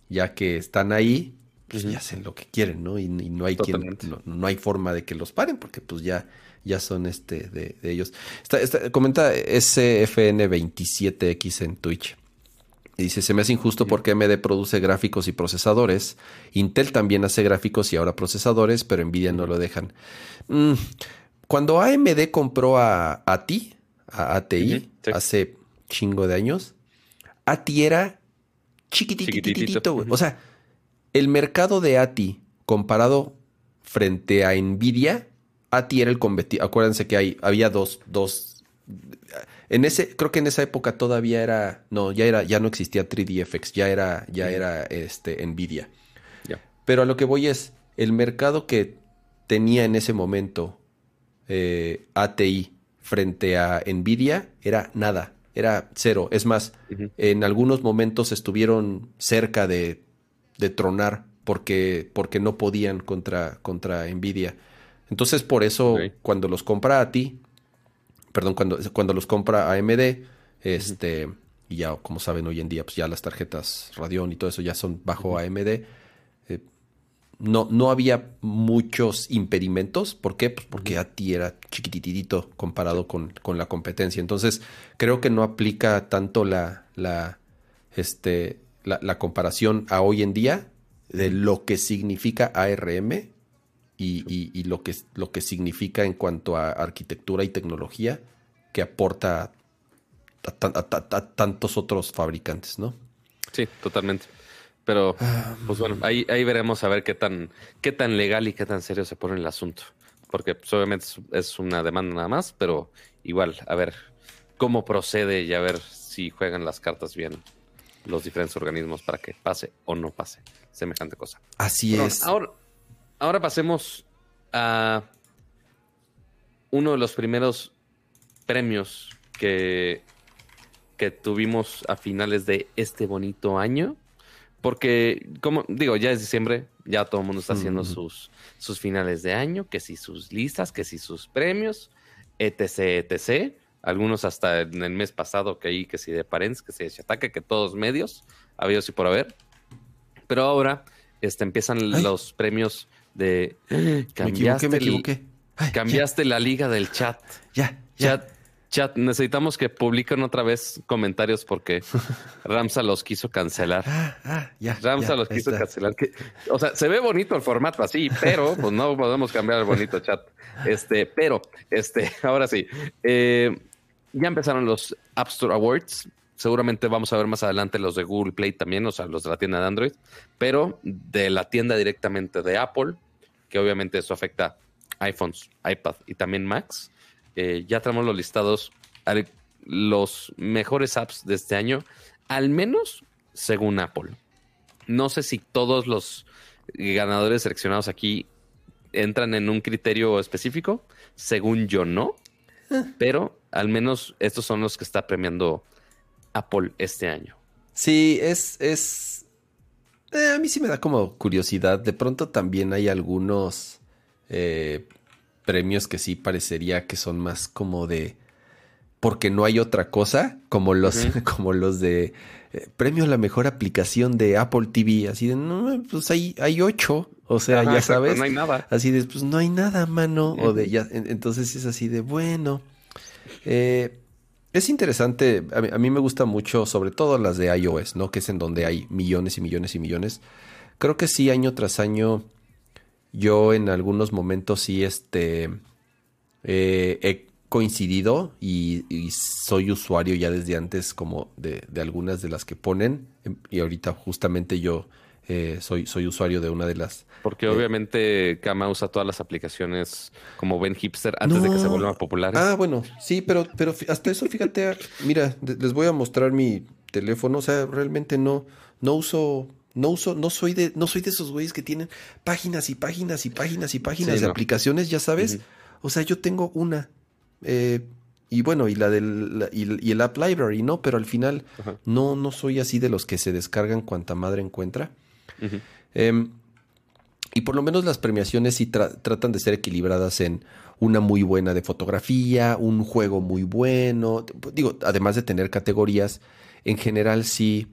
ya que están ahí, pues ya hacen lo que quieren, ¿no? Y, no hay quien, no, hay forma de que los paren, porque pues ya, ya son este de, ellos. Está, comenta SFN27X en Twitch. Y dice, se me hace injusto porque AMD produce gráficos y procesadores. Intel también hace gráficos y ahora procesadores, pero Nvidia no lo dejan. Mm, cuando AMD compró a, a ti, a ATI hace chingo de años, ATI era chiquititito. O sea, el mercado de ATI comparado frente a Nvidia, ATI era el competidor. Acuérdense que hay, había dos, dos. En ese, creo que en esa época todavía era, no, ya era, ya no existía 3DFX, ya era, ya era este Nvidia. Pero a lo que voy es, el mercado que tenía en ese momento eh, ATI frente a Nvidia era nada, era cero. Es más, en algunos momentos estuvieron cerca de, de tronar porque, porque, no podían contra, contra Nvidia. Entonces, por eso, cuando los compra a ti, perdón, cuando, cuando los compra AMD, este, y ya, como saben hoy en día, pues ya las tarjetas Radeon y todo eso ya son bajo AMD no, no había muchos impedimentos. ¿Por qué? Pues porque ATI era chiquititito comparado con, la competencia. Entonces, creo que no aplica tanto la, la, este, la, comparación a hoy en día de lo que significa ARM y, lo, que, lo que significa en cuanto a arquitectura y tecnología que aporta a tantos otros fabricantes, ¿no? Sí, totalmente. Pero, ah, pues bueno, ahí, ahí veremos a ver qué tan, qué tan legal y qué tan serio se pone el asunto. Porque pues, obviamente es una demanda nada más, pero igual, a ver cómo procede y a ver si juegan las cartas bien los diferentes organismos para que pase o no pase semejante cosa. Así es. Ahora, ahora pasemos a uno de los primeros premios que, que tuvimos a finales de este bonito año porque, como digo, ya es diciembre, ya todo el mundo está haciendo sus, sus finales de año, que si sus listas, que si sus premios, etc, etc. Algunos hasta en el mes pasado que ahí, que si de Parents, que si de Shataka, que todos medios, habido y por haber. Pero ahora este, empiezan los premios de... [GASPS] Cambiaste, me equivoqué, cambiaste la liga del chat. Ya, ya. Chat, chat, necesitamos que publiquen otra vez comentarios porque [LAUGHS] Ramsa los quiso cancelar. Ah, ah, ya. Ramsa los quiso cancelar. o sea, se ve bonito el formato así, pero pues no podemos cambiar el bonito chat. Este, pero, este, [LAUGHS] ahora sí. Eh, ya empezaron los App Store Awards. Seguramente vamos a ver más adelante los de Google Play también, o sea, los de la tienda de Android, pero de la tienda directamente de Apple, que obviamente eso afecta iPhones, iPad y también Macs. Eh, ya tenemos los listados, los mejores apps de este año, al menos según Apple. No sé si todos los ganadores seleccionados aquí entran en un criterio específico. Según yo, no. Ah. Pero al menos estos son los que está premiando Apple este año. Sí, es. es eh, a mí sí me da como curiosidad. De pronto también hay algunos eh, premios que sí parecería que son más como de. Porque no hay otra cosa, como los, [LAUGHS] como los de eh, premio a la mejor aplicación de Apple TV. Así de, no, pues hay, hay ocho. O sea, ya sabes. No hay nada. Así de, pues no hay nada, mano. O de ya. Entonces es así de, bueno. Eh, es interesante, a mí, me gusta mucho, sobre todo las de iOS, ¿no? Que es en donde hay millones y millones y millones. Creo que sí, año tras año, yo en algunos momentos sí, este, eh, he coincidido y, soy usuario ya desde antes como de, de, algunas de las que ponen. Y ahorita justamente yo eh, soy, soy usuario de una de las. Porque eh, obviamente Kama usa todas las aplicaciones como Ben Hipster antes de que se vuelvan populares. Ah, bueno, sí, pero, pero hasta eso, fíjate, mira, les voy a mostrar mi teléfono. O sea, realmente no, no uso. No uso, no soy de, no soy de esos güeyes que tienen páginas y páginas y páginas y páginas de aplicaciones, ya sabes. O sea, yo tengo una. Eh, y bueno, y la del y, el App Library, ¿no? Pero al final no, no soy así de los que se descargan cuanta madre encuentra. Em, y por lo menos las premiaciones sí tratan de ser equilibradas en una muy buena de fotografía, un juego muy bueno. Digo, además de tener categorías, en general sí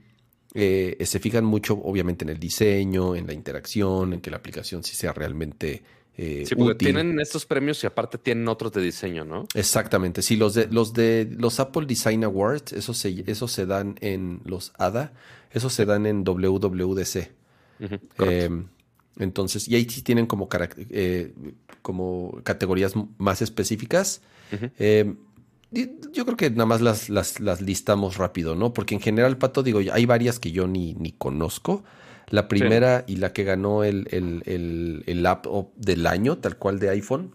eh, se fijan mucho, obviamente, en el diseño, en la interacción, en que la aplicación sí sea realmente. Eh, sí, porque tienen estos premios y aparte tienen otros de diseño, ¿no? Exactamente. Sí, los de los de los Apple Design Awards, esos se, esos se dan en los ADA, esos se dan en WWDC. Em, entonces, y ahí sí tienen como, eh, como categorías más específicas. Em, yo creo que nada más las, las, listamos rápido, ¿no? Porque en general, Pato, digo, hay varias que yo ni, ni conozco. La primera y la que ganó el, el, app del año, tal cual de iPhone,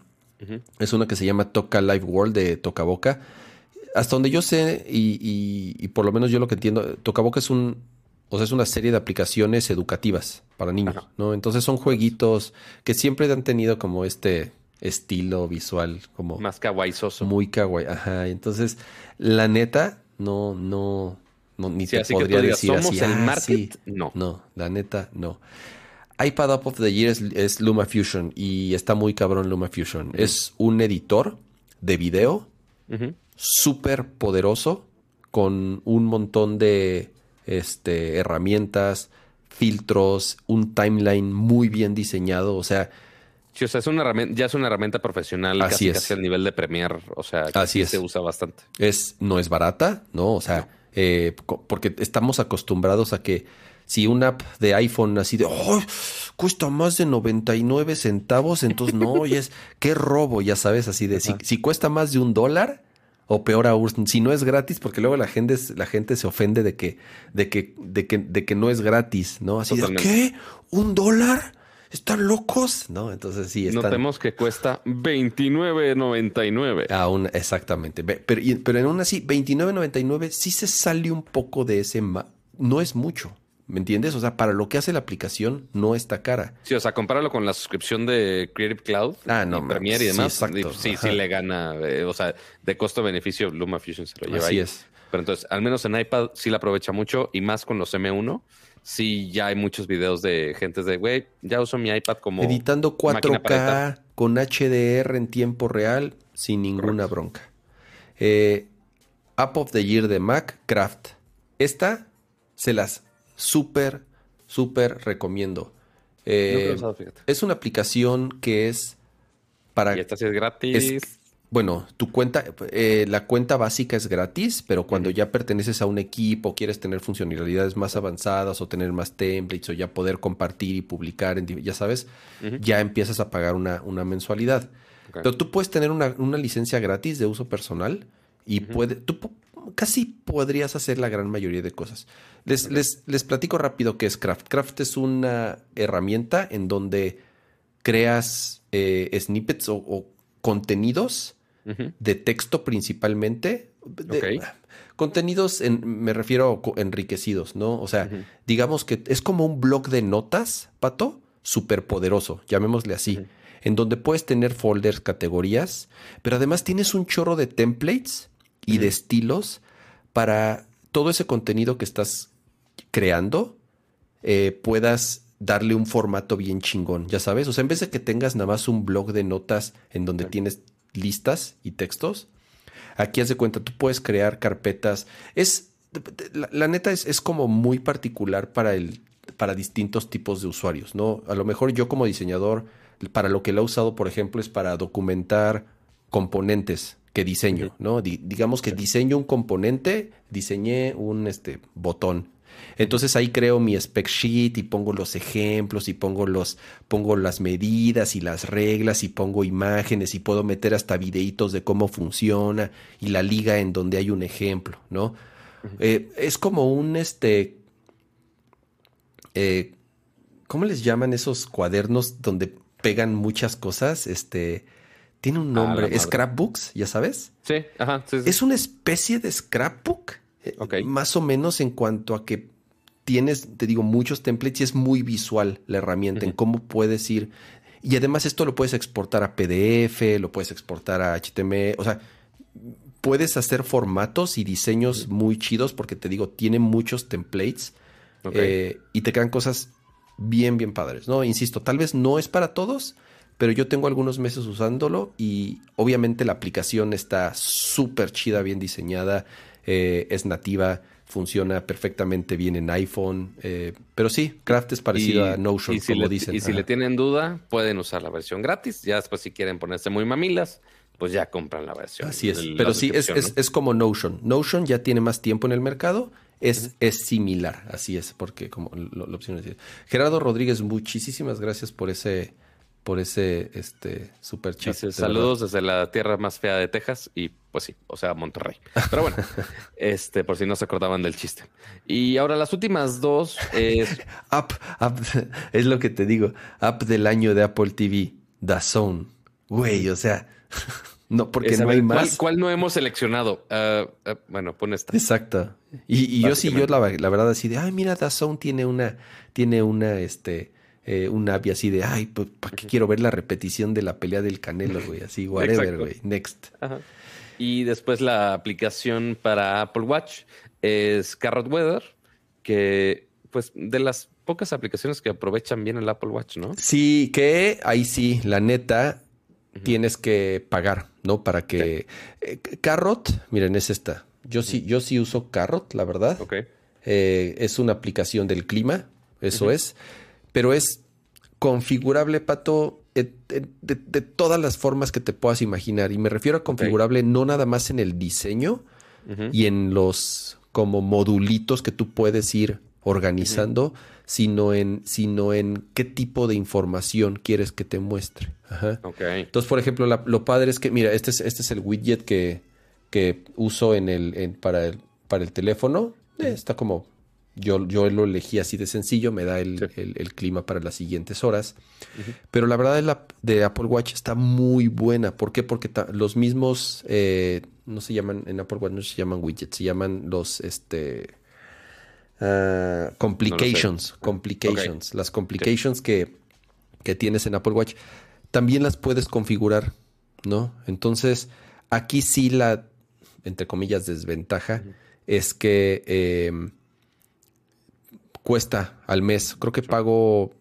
es una que se llama Toca Live World de Toca Boca. Hasta donde yo sé, y, y por lo menos yo lo que entiendo, Toca Boca es un, o sea, es una serie de aplicaciones educativas para niños, ¿no? Entonces son jueguitos que siempre han tenido como este estilo visual como más kawaiisoso. Muy kawaii, ajá. Entonces, la neta no no no ni te podría decir ¿somos el ah, market? No. No, la neta no. iPad Up of the Year es, LumaFusion y está muy cabrón LumaFusion. Es un editor de video súper poderoso con un montón de este, herramientas, filtros, un timeline muy bien diseñado, o sea... Sí, es una herramienta, ya es una herramienta profesional así casi, al nivel de Premiere, o sea, así se usa bastante. Es, no es barata, ¿no? O sea, eh, porque estamos acostumbrados a que si una app de iPhone así de, oh, cuesta más de 99 centavos, entonces no, [LAUGHS] y es, qué robo, ya sabes, así de, si, si, cuesta más de un dólar, o peor aún, si no es gratis, porque luego la gente, la gente se ofende de que, de que, de que, de que no es gratis, ¿no? Así de, ¿qué? ¿Un dólar? ¿Están locos? ¿No? Entonces sí, están... Notemos que cuesta 29.99. Aún, exactamente. Pero, pero en aún así, 29.99 sí se sale un poco de ese... No es mucho. ¿Me entiendes? O sea, para lo que hace la aplicación no está cara. Sí, o sea, compáralo con la suscripción de Creative Cloud, ah, no, Premiere y demás. Sí, sí, le gana. Eh, o sea, de costo-beneficio, LumaFusion se lo lleva Así es. Pero entonces, al menos en iPad sí la aprovecha mucho y más con los M1. Sí, ya hay muchos videos de gente de, güey, ya uso mi iPad como. Editando 4K con HDR en tiempo real sin ninguna bronca. Eh, App of the Year de Mac, Craft. Esta se las súper, súper recomiendo. Eh, es una aplicación que es para... Y esta sí es gratis. bueno, tu cuenta, eh, la cuenta básica es gratis, pero cuando ya perteneces a un equipo, quieres tener funcionalidades más avanzadas o tener más templates o ya poder compartir y publicar, ya sabes, ya empiezas a pagar una, una mensualidad. Pero tú puedes tener una, una, licencia gratis de uso personal y puede, tú casi podrías hacer la gran mayoría de cosas. Les, les, les platico rápido qué es Craft. Craft es una herramienta en donde creas eh, snippets o, contenidos de texto principalmente. Contenidos, en, me refiero a enriquecidos, ¿no? O sea, digamos que es como un blog de notas, Pato, súper poderoso, llamémosle así, en donde puedes tener folders, categorías, pero además tienes un chorro de templates y de estilos para todo ese contenido que estás creando eh, puedas darle un formato bien chingón, ya sabes. O sea, en vez de que tengas nada más un blog de notas en donde tienes listas y textos, aquí haz de cuenta, tú puedes crear carpetas. Es, la, neta es, es, como muy particular para el, para distintos tipos de usuarios, ¿no? A lo mejor yo como diseñador, para lo que lo he usado, por ejemplo, es para documentar componentes que diseño, ¿no? digamos que diseño un componente, diseñé un este, botón. Entonces ahí creo mi spec sheet y pongo los ejemplos y pongo los pongo las medidas y las reglas y pongo imágenes y puedo meter hasta videitos de cómo funciona y la liga en donde hay un ejemplo, ¿no? Eh, es como un este eh, ¿cómo les llaman esos cuadernos donde pegan muchas cosas? Este tiene un nombre. Scrapbooks, ya sabes. Sí, ajá. Es una especie de scrapbook. Eh, más o menos en cuanto a que tienes, te digo, muchos templates y es muy visual la herramienta en cómo puedes ir. Y además esto lo puedes exportar a PDF, lo puedes exportar a HTML. O sea, puedes hacer formatos y diseños muy chidos porque te digo, tiene muchos templates eh, y te quedan cosas bien, bien padres. No, insisto, tal vez no es para todos, pero yo tengo algunos meses usándolo y obviamente la aplicación está súper chida, bien diseñada, eh, es nativa, funciona perfectamente bien en iPhone, eh, pero sí, Craft es parecido a Notion, como dicen. Y si le tienen duda, pueden usar la versión gratis, ya después si quieren ponerse muy mamilas, pues ya compran la versión. Así es, pero sí, es, es, como Notion. Notion ya tiene más tiempo en el mercado, es, es similar, así es, porque como la opción es... Gerardo Rodríguez, muchísimas gracias por ese por ese este super chat. saludos desde la tierra más fea de Texas y pues sí, o sea, Monterrey. Pero bueno, [LAUGHS] este, por si no se acordaban del chiste. Y ahora las últimas dos es [LAUGHS] app, es lo que te digo, app del año de Apple TV, The Zone. Güey, o sea, [LAUGHS] no porque no hay más. ¿cuál, no hemos seleccionado? Ah, ah, bueno, pon esta. Exacto. Y, yo sí, yo la, la, verdad así de, ay, mira, The Zone tiene una, tiene una, este, eh, un app así de, ay, pues, ¿para qué quiero ver la repetición de la pelea del Canelo, güey? Así, [LAUGHS] whatever, güey. Next. Y después la aplicación para Apple Watch es Carrot Weather, que pues de las pocas aplicaciones que aprovechan bien el Apple Watch, ¿no? Sí, que ahí sí, la neta, tienes que pagar, ¿no? Para que... Eh, Carrot, miren, es esta. Yo sí, yo sí uso Carrot, la verdad. Ok. Eh, es una aplicación del clima, eso es pero es configurable, Pato, de, todas las formas que te puedas imaginar. Y me refiero a configurable no nada más en el diseño y en los como modulitos que tú puedes ir organizando, sino, en, sino en qué tipo de información quieres que te muestre. Entonces, por ejemplo, lo padre es que, mira, este es, este es el widget que, que uso en el, para, el, para el teléfono. Eh, está como yo, yo lo elegí así de sencillo, me da el, clima para las siguientes horas. Pero la verdad la de Apple Watch está muy buena. ¿Por qué? Porque los mismos, eh, no se llaman, en Apple Watch no se llaman widgets, se llaman los, este, ah, complications, complications. Las complications que, que tienes en Apple Watch, también las puedes configurar, ¿no? Entonces, aquí sí la, entre comillas, desventaja es que... Em, cuesta al mes. Creo que pago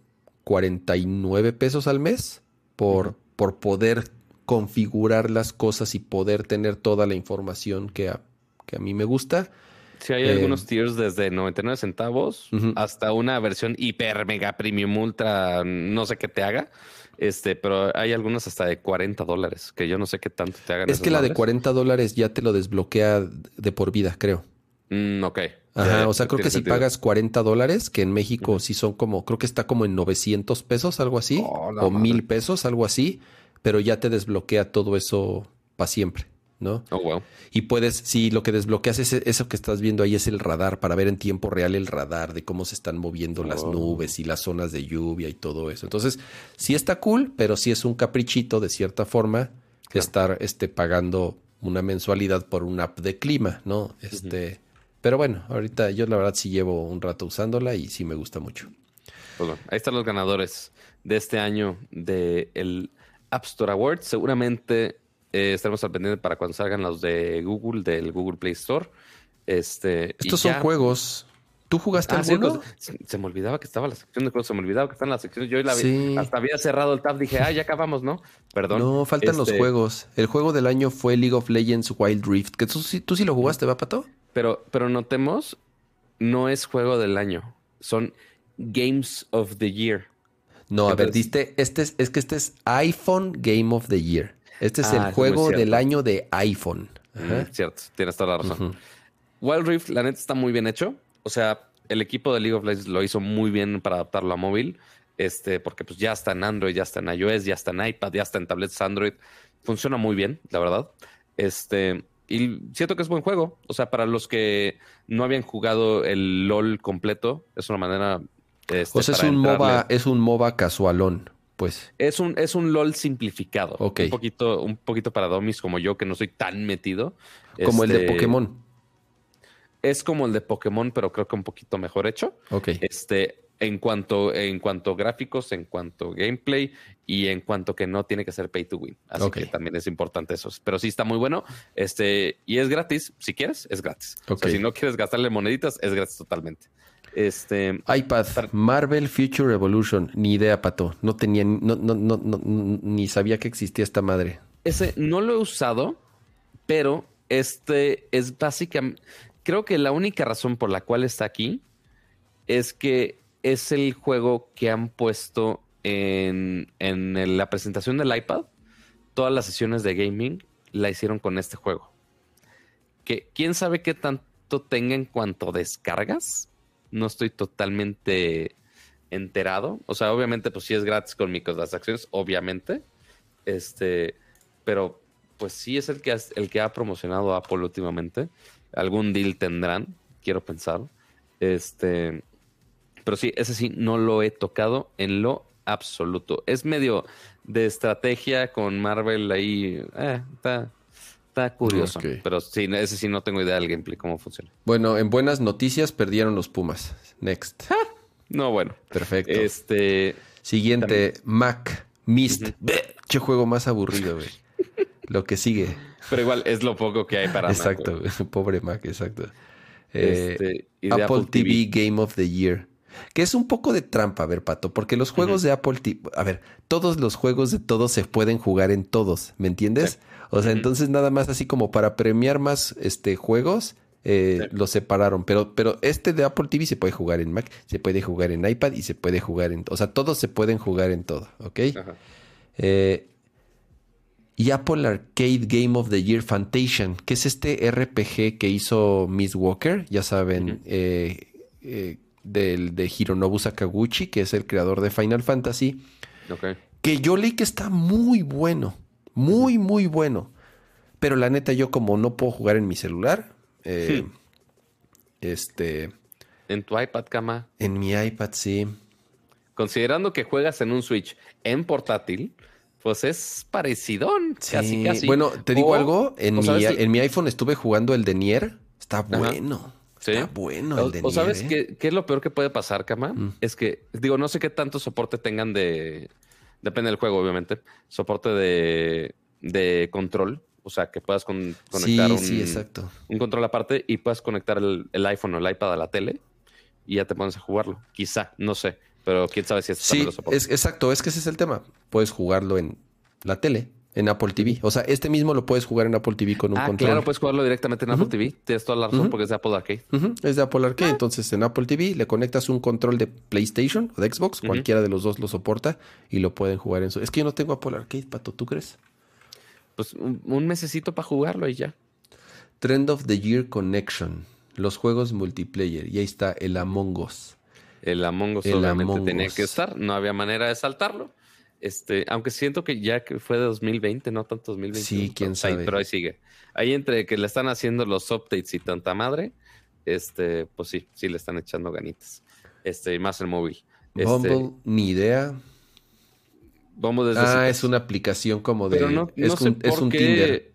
49 pesos al mes por, por poder configurar las cosas y poder tener toda la información que a, que a mí me gusta. Sí, hay Eh, algunos tiers desde 99 centavos hasta una versión hiper mega premium ultra, no sé qué te haga. Este, pero hay algunos hasta de 40 dólares, que yo no sé qué tanto te hagan. Es que la de madres. 40 dólares ya te lo desbloquea de por vida, creo. Mm, ok. Ajá, Ya, o sea, creo que si pagas 40 dólares, que en México sí son como, creo que está como en 900 pesos, algo así, Oh, o mil pesos, algo así, pero ya te desbloquea todo eso para siempre, ¿no? Oh, wow. Y puedes, si lo que desbloqueas es eso que estás viendo ahí es el radar, para ver en tiempo real el radar de cómo se están moviendo las Oh. nubes y las zonas de lluvia y todo eso. Entonces, sí está cool, pero sí es un caprichito de cierta forma Claro. estar este, pagando una mensualidad por una app de clima, ¿no? Este, Pero bueno, ahorita yo la verdad sí llevo un rato usándola y sí me gusta mucho. Pues bueno, ahí están los ganadores de este año del App Store Awards. Seguramente eh, estaremos al pendiente para cuando salgan los de Google, del Google Play Store. Este, Estos son ya- juegos. ¿Tú jugaste Ah, alguno? se, se me olvidaba que estaba la sección de juegos, se me olvidaba que está en la sección. Yo la vi- hasta había cerrado el tab, dije, ah, ya acabamos, ¿no? Perdón. No, faltan los Este, juegos. El juego del año fue League of Legends Wild Rift. Que tú, tú sí lo jugaste, ¿va, Pato? Pero, pero notemos, no es juego del año, son Games of the Year. No, a ver, diste, este es, es que este es iPhone Game of the Year. Este es Ah, el es juego del año de iPhone. Ajá. Mm, cierto, tienes toda la razón. Ujú. Wild Rift, la neta, está muy bien hecho. O sea, el equipo de League of Legends lo hizo muy bien para adaptarlo a móvil. Este, porque pues ya está en Android, ya está en iOS, ya está en iPad, ya está en tablets Android. Funciona muy bien, la verdad. Este, y siento que es buen juego. O sea, para los que no habían jugado el LOL completo, es una manera. este, O sea, es un entrarle. MOBA, es un MOBA casualón, pues. Es un, es un LOL simplificado. Ok. Un poquito, un poquito para domis como yo, que no soy tan metido. Como el de Este, Pokémon. Es como el de Pokémon, pero creo que un poquito mejor hecho. Ok. Este, en cuanto, en cuanto a gráficos, en cuanto a gameplay y en cuanto que no tiene que ser pay to win. Así que también es importante eso. Pero sí está muy bueno. Este, y es gratis. Si quieres, es gratis. O sea, si no quieres gastarle moneditas, es gratis totalmente. Este, iPad, Marvel Future Evolution. Ni idea, Pato. No tenía, ni- no, no, no, no, ni sabía que existía esta madre. Ese no lo he usado, pero este es básicamente. Creo que la única razón por la cual está aquí es que es el juego que han puesto en, en la presentación del iPad. Todas las sesiones de gaming la hicieron con este juego. Que quién sabe qué tanto tenga en cuanto descargas. No estoy totalmente enterado. O sea, obviamente, pues sí es gratis con microtransacciones, obviamente. Este, pero pues sí es el que, el que ha promocionado Apple últimamente. Algún deal tendrán, quiero pensar. Este, pero sí, ese sí no lo he tocado en lo absoluto. Es medio de estrategia con Marvel ahí. eh, está, está curioso. Pero sí, ese sí no tengo idea del gameplay, cómo funciona. Bueno, en buenas noticias perdieron los Pumas. Next. No, bueno. Perfecto. Este, Siguiente, Mac Mist. Che juego más aburrido, güey. [LAUGHS] Lo que sigue. pero igual es lo poco que hay para exacto, [LAUGHS] pobre Mac, exacto. Eh, Este, y de Apple, TV, Game of the Year. Que es un poco de trampa, a ver, Pato, porque los juegos de Apple TV, a ver, todos los juegos de todos se pueden jugar en todos, ¿me entiendes? Sí. O sea, entonces nada más así como para premiar más este juegos, eh, Sí. los separaron. Pero, pero este de Apple TV se puede jugar en Mac, se puede jugar en iPad y se puede jugar en, o sea, todos se pueden jugar en todo, ¿ok? Ajá. Eh, y Apple Arcade Game of the Year Fantation, que es este RPG que hizo Miss Walker, ya saben, eh, eh, del, de Hironobu Sakaguchi, que es el creador de Final Fantasy, Ok. que yo leí que está muy bueno, muy, muy bueno. Pero la neta, yo como no puedo jugar en mi celular, eh, Hmm. este, En tu iPad, cama. en mi iPad sí. Considerando que juegas en un Switch en portátil, pues es parecidón. Sí. casi. Bueno, te digo O- algo, en mi, sabes- en mi iPhone estuve jugando el de Nier, está bueno. Sí. Está bueno el O, de o sabes ¿eh? qué, qué es lo peor que puede pasar, Kama? Mm. Es que, digo, no sé qué tanto soporte tengan de. Depende del juego, obviamente. Soporte de, de control. O sea, que puedas con- conectar Sí, un, sí, exacto. un control aparte y puedas conectar el, el iPhone o el iPad a la tele y ya te pones a jugarlo. Quizá, no sé. Pero quién sabe si esto Sí, también lo soporta. es, exacto, es que ese es el tema. Puedes jugarlo en la tele en Apple TV. O sea, este mismo lo puedes jugar en Apple TV con un Ah, control. claro, puedes jugarlo directamente en Apple TV. Tienes toda la razón porque es de Apple Arcade. Es de Apple Arcade. Entonces, en Apple TV le conectas un control de PlayStation o de Xbox, cualquiera de los dos lo soporta y lo pueden jugar en su. Es que yo no tengo Apple Arcade, pato, ¿tú crees? Pues un, un mesecito para jugarlo y ya. Trend of the Year Connection. Los juegos multiplayer. Y ahí está el Among Us. El Among Us El obviamente Among tenía Us. que estar. No había manera de saltarlo. Este, aunque siento que ya que fue de 2020, no tanto 2021. Sí, quién ahí- sabe. pero ahí sigue. Ahí entre que le están haciendo los updates y tanta madre, este, pues sí, sí le están echando ganitas. Este, más el móvil. Este, Bumble, ni idea. Vamos desde Ah, es una aplicación como de. Pero no, es, no sé un, es un qué- Tinder.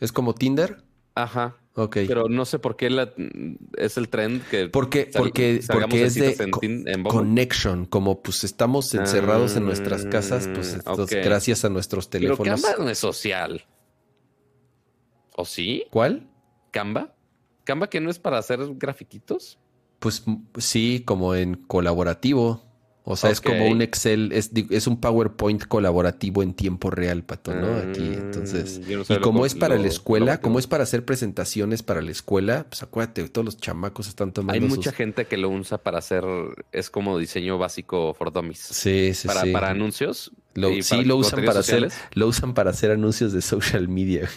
¿Es como Tinder? Ajá. Ok. Pero no sé por qué la- es el trend que Porque, sal- porque, porque es de en co- en connection, como pues estamos encerrados en nuestras casas, pues ok. gracias a nuestros Pero teléfonos. Canva no es social. ¿O sí? ¿Cuál? ¿Canva? ¿Canva que no es para hacer grafiquitos? Pues sí, como en colaborativo. O sea, es como un Excel, es, es un PowerPoint colaborativo en tiempo real, Pato, ¿no? Aquí, entonces. Mm, no Y como es para lo- la escuela, lo- como es para hacer presentaciones para la escuela, pues acuérdate, todos los chamacos están tomando Hay sus- mucha gente que lo usa para hacer, es como diseño básico for dummies. Sí, sí, para, sí. para anuncios. Lo- sí, para lo usan para hacer, lo usan para hacer anuncios de social media.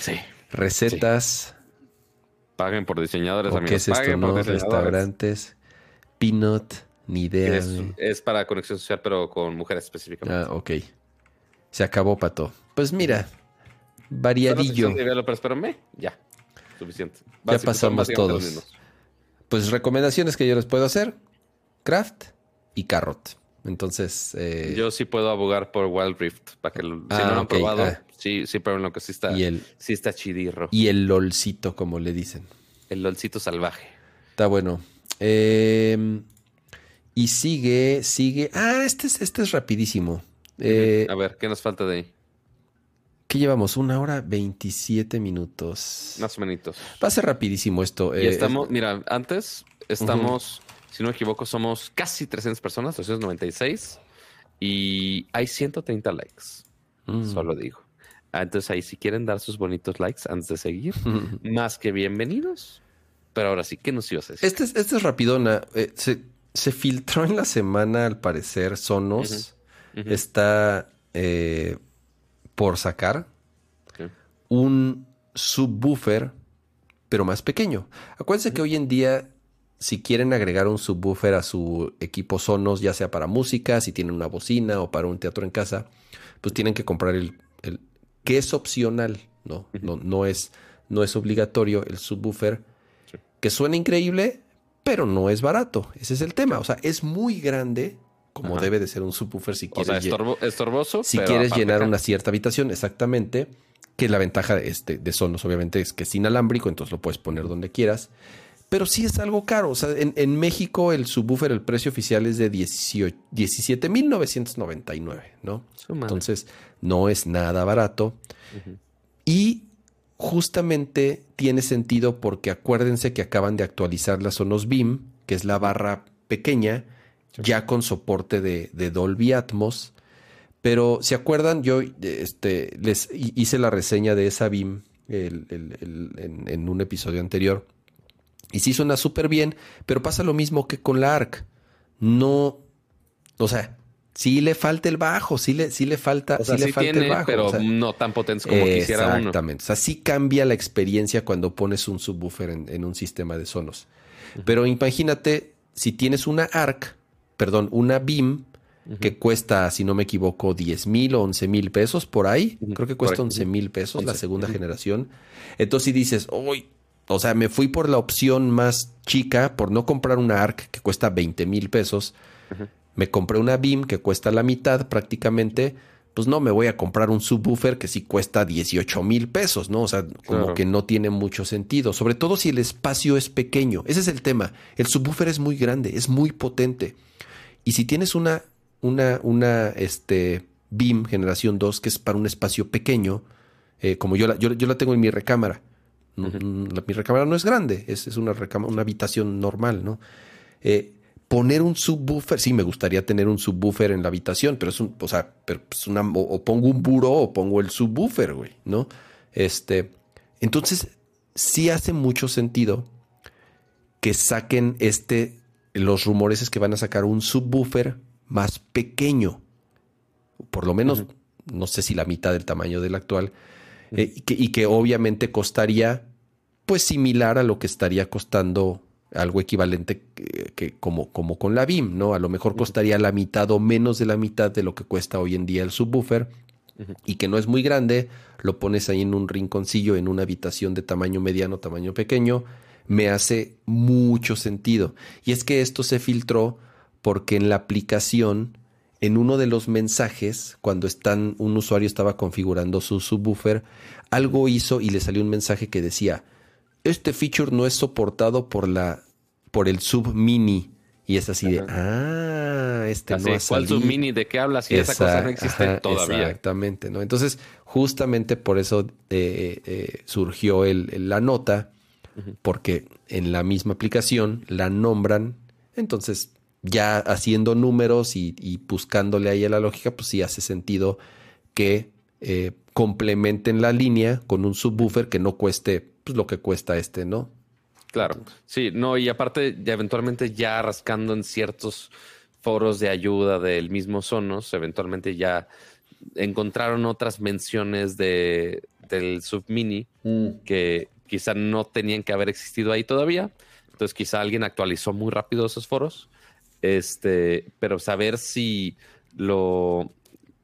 Sí. Recetas, Paguen por diseñadores, amigos. qué es esto, Paguen ¿no? Restaurantes, peanut, ni idea. Es, es para conexión social, pero con mujeres específicamente. Ah, ok. Se acabó, Pato. Pues mira, variadillo. sección de developers, pero me, ya. Suficiente. Ya Básico, pasamos todos. Pues recomendaciones que yo les puedo hacer: Craft y Carrot. Entonces, eh, Yo sí puedo abogar por Wild Rift, para que lo- si Ah, no lo han probado, ah. sí, sí, pero en lo que sí está, y el sí está chidirro. y el lolcito, como le dicen. El lolcito salvaje. Está bueno. Eh, y sigue, sigue. Ah, este es, este es rapidísimo. Eh, A ver, ¿qué nos falta de ahí? ¿Qué llevamos? Una hora 27 minutos. Más o menos. Va a ser rapidísimo esto. Y eh, estamos, mira, antes estamos, si no me equivoco, somos casi 300 personas, 296, y hay 130 likes, mm. solo digo. Ah, Entonces ahí si quieren dar sus bonitos likes antes de seguir, [LAUGHS] más que bienvenidos. Pero ahora sí, ¿qué nos ibas a decir? Este es, este es rapidona. Eh, se, se filtró en la semana, al parecer, Sonos está eh, por sacar un subwoofer, pero más pequeño. Acuérdense que hoy en día, si quieren agregar un subwoofer a su equipo Sonos, ya sea para música, si tienen una bocina o para un teatro en casa, pues tienen que comprar el, el que es opcional, ¿no? No, no es, no es obligatorio el subwoofer, Sí. que suena increíble, pero no es barato. Ese es el tema. O sea, es muy grande, como Ajá. debe de ser un subwoofer si O quieres sea, lle- estorbo- estorboso. si quieres llenar acá. una cierta habitación, exactamente, que la ventaja este, de Sonos obviamente es que es inalámbrico, entonces lo puedes poner donde quieras, pero sí es algo caro, o sea, en, en México el subwoofer, el precio oficial es de 18 17.999, ¿no? Entonces no es nada barato y justamente tiene sentido porque acuérdense que acaban de actualizar la Sonos Beam, que es la barra pequeña, ya con soporte de, de Dolby Atmos. Pero, ¿se acuerdan? Yo este, les hi- hice la reseña de esa Beam el- el- el- en, en un episodio anterior. Y sí suena súper bien, pero pasa lo mismo que con la ARC. No, o sea, sí le falta el bajo, sí le, sí le falta, O sea, sí le sí falta tiene, el bajo. pero o sea, no tan potentes como quisiera uno. Exactamente. O sea, sí cambia la experiencia cuando pones un subwoofer en, en un sistema de sonos. Pero imagínate, si tienes una ARC, perdón, una BIM, que cuesta, si no me equivoco, 10 mil o 11 mil pesos por ahí. Creo que cuesta ahí. 11 mil pesos la 11. segunda generación. Entonces, si dices, uy, o sea, me fui por la opción más chica, por no comprar una ARC que cuesta 20 mil pesos. Me compré una BIM que cuesta la mitad prácticamente. Pues no me voy a comprar un subwoofer que sí cuesta 18 mil pesos, ¿no? O sea, como Claro. que no tiene mucho sentido. Sobre todo si el espacio es pequeño. Ese es el tema. El subwoofer es muy grande, es muy potente. Y si tienes una, una, una este, BIM generación 2 que es para un espacio pequeño, eh, como yo la, yo, yo la tengo en mi recámara. Mm, la- mi recámara no es grande, es, es una, recámara, una habitación normal, ¿no? Eh, poner un subwoofer, sí, me gustaría tener un subwoofer en la habitación, pero es un, o sea, pero es una, o, pongo un buró o pongo el subwoofer, güey, ¿no? Este, entonces, sí hace mucho sentido que saquen este, los rumores es que van a sacar un subwoofer más pequeño, por lo menos, no sé si la mitad del tamaño del actual, eh, y, que, y que obviamente costaría, pues similar a lo que estaría costando algo equivalente que, como, como con la BIM, ¿no? A lo mejor costaría la mitad o menos de la mitad de lo que cuesta hoy en día el subwoofer y que no es muy grande, lo pones ahí en un rinconcillo, en una habitación de tamaño mediano, tamaño pequeño, me hace mucho sentido. Y es que esto se filtró porque en la aplicación, en uno de los mensajes, cuando están, un usuario estaba configurando su subwoofer, algo hizo y le salió un mensaje que decía, este feature no es soportado por la por el sub mini. Y es así de ah este no ha ¿Cuál sub mini de qué hablas si esa cosa no existe todavía. exactamente no entonces justamente por eso eh, eh, surgió el, la nota porque en la misma aplicación la nombran. Entonces ya haciendo números y, buscándole ahí a la lógica pues sí hace sentido que eh, complementen la línea con un subwoofer que no cueste pues, lo que cuesta este, ¿no? Claro, sí, no, y aparte, ya eventualmente ya rascando en ciertos foros de ayuda del mismo Sonos, eventualmente ya encontraron otras menciones de, del Submini mm. que quizá no tenían que haber existido ahí todavía. Entonces, quizá alguien actualizó muy rápido esos foros. Este, pero saber si lo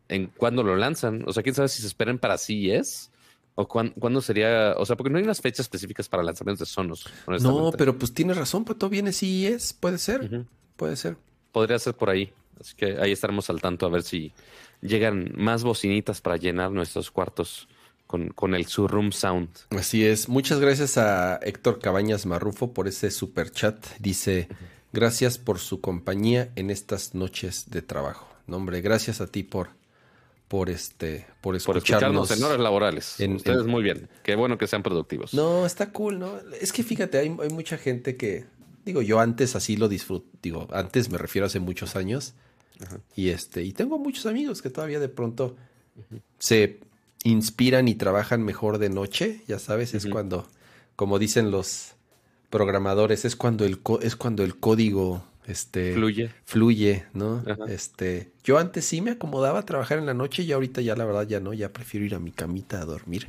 en cuándo lo lanzan, o sea, quién sabe si se esperan para CES ¿O cuándo, sería? O sea, porque no hay unas fechas específicas para lanzamientos de Sonos. No, pero pues tienes razón, pues todo viene sí es, puede ser, puede ser. Podría ser por ahí. Así que ahí estaremos al tanto a ver si llegan más bocinitas para llenar nuestros cuartos con, con el Surroom Sound. Así es. Muchas gracias a Héctor Cabañas Marrufo por ese super chat. Dice, gracias por su compañía en estas noches de trabajo. No, hombre, gracias a ti por por este por escucharnos, en horas laborales. Ustedes muy bien. Qué bueno que sean productivos. No, está cool, ¿no? Es que fíjate, hay, mucha gente que digo, yo antes así lo disfruto, digo, antes me refiero a hace muchos años. Y este y tengo muchos amigos que todavía de pronto se inspiran y trabajan mejor de noche, ya sabes, es cuando como dicen los programadores, es cuando el es cuando el código este, fluye. Fluye, ¿no? Este, yo antes sí me acomodaba a trabajar en la noche y ahorita ya la verdad ya no, ya prefiero ir a mi camita a dormir.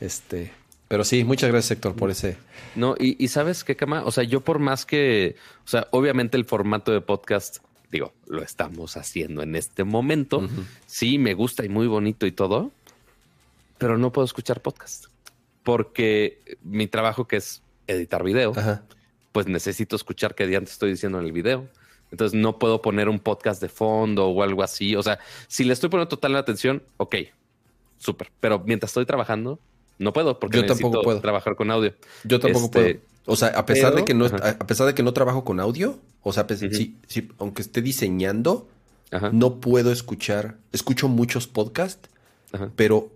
Este, pero sí, muchas gracias Héctor por ese. No, y, sabes qué, Cama, o sea, yo por más que, o sea, obviamente el formato de podcast, digo, lo estamos haciendo en este momento, sí, me gusta y muy bonito y todo, pero no puedo escuchar podcast porque mi trabajo que es editar video. Ajá pues necesito escuchar qué te estoy diciendo en el video. Entonces no puedo poner un podcast de fondo o algo así. O sea, si le estoy poniendo total atención, ok, súper. Pero mientras estoy trabajando, no puedo porque yo necesito tampoco puedo trabajar con audio. Yo tampoco este, puedo. O sea, a pesar de que no, a pesar de que no trabajo con audio, o sea, aunque esté diseñando, no puedo escuchar. Escucho muchos podcasts, pero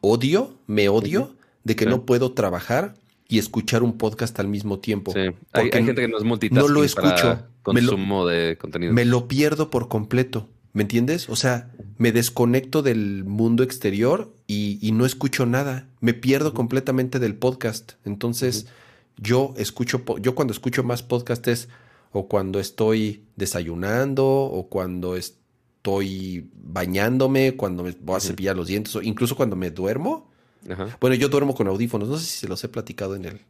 odio, me odio de que no puedo trabajar y escuchar un podcast al mismo tiempo. Sí. Hay, gente que no es multitasking no lo escucho. consumo de contenido. Me lo pierdo por completo. ¿Me entiendes? O sea, me desconecto del mundo exterior y, no escucho nada. Me pierdo completamente del podcast. Entonces, yo escucho, yo cuando escucho más podcast es o cuando estoy desayunando o cuando estoy bañándome, cuando me voy a cepillar los dientes o incluso cuando me duermo bueno, yo duermo con audífonos. No sé si se los he platicado en el,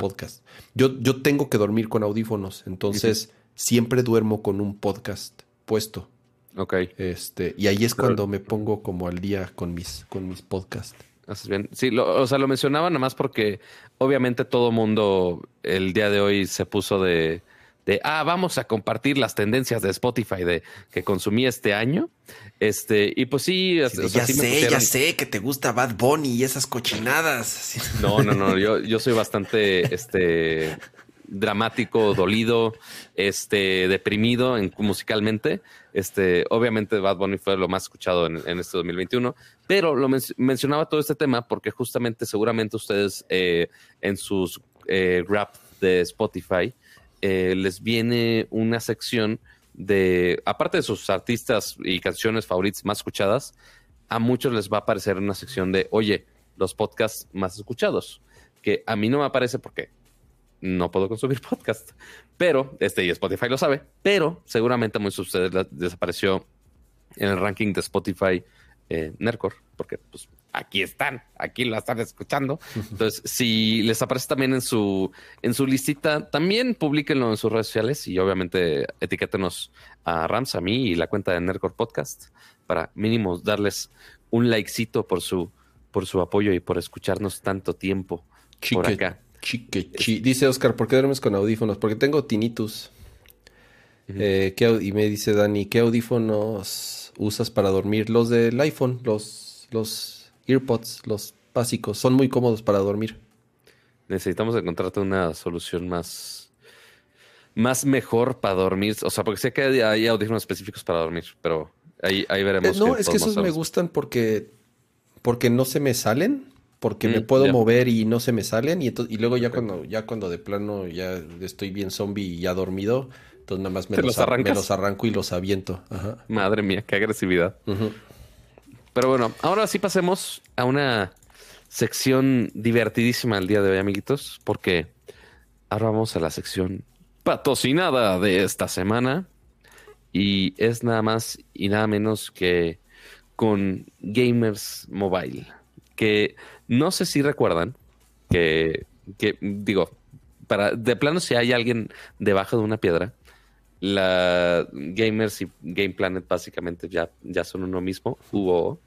podcast. Yo, yo tengo que dormir con audífonos. Entonces, siempre duermo con un podcast puesto. Ok. Este, y ahí es cuando me pongo como al día con mis, con mis podcasts. Haces bien. Sí, o sea, lo mencionaba nada más porque obviamente todo mundo el día de hoy se puso de de, ah, vamos a compartir las tendencias de Spotify de que consumí este año. Este, y pues sí, ya sé, ya sé que te gusta Bad Bunny y esas cochinadas. No, no, no, yo, yo soy bastante, este, dramático, dolido, este, deprimido en, musicalmente. Este, obviamente Bad Bunny fue lo más escuchado en, este 2021, pero lo mencionaba todo este tema porque justamente seguramente ustedes eh, en sus eh, rap de Spotify eh, les viene una sección de, aparte de sus artistas y canciones favoritas más escuchadas, a muchos les va a aparecer una sección de, oye, los podcasts más escuchados, que a mí no me aparece porque no puedo consumir [LAUGHS] podcast, pero, este, y Spotify lo sabe, pero seguramente a muchos de ustedes desapareció en el ranking de Spotify eh, porque pues aquí están, aquí lo están escuchando. Entonces, si les aparece también en su, en su listita, también publíquenlo en sus redes sociales y obviamente etiquétenos a Rams, a mí y la cuenta de Nercor Podcast para mínimo darles un likecito por su, por su apoyo y por escucharnos tanto tiempo por acá. Chique, Dice Oscar, ¿por qué duermes con audífonos? Porque tengo tinnitus. Eh, y me dice Dani, ¿qué audífonos usas para dormir? Los del iPhone, los, los earpods, los básicos, son muy cómodos para dormir. Necesitamos encontrarte una solución más, más mejor para dormir. O sea, porque sé que hay audífonos específicos para dormir, pero ahí, ahí veremos. Eh, no, es que esos me gustan porque, porque no se me salen, porque me mm, puedo mover y no se me salen. Y, y luego ya cuando, ya cuando de plano ya estoy bien zombie y ya dormido, entonces nada más me, los, arranco y los aviento. Madre mía, qué agresividad. Pero bueno, ahora sí pasemos a una sección divertidísima el día de hoy, amiguitos, porque ahora vamos a la sección patrocinada de esta semana. Y es nada más y nada menos que con Gamers Mobile. Que no sé si recuerdan que, que digo, para de plano si hay alguien debajo de una piedra, la Gamers y Game Planet básicamente ya, ya son uno mismo, hubo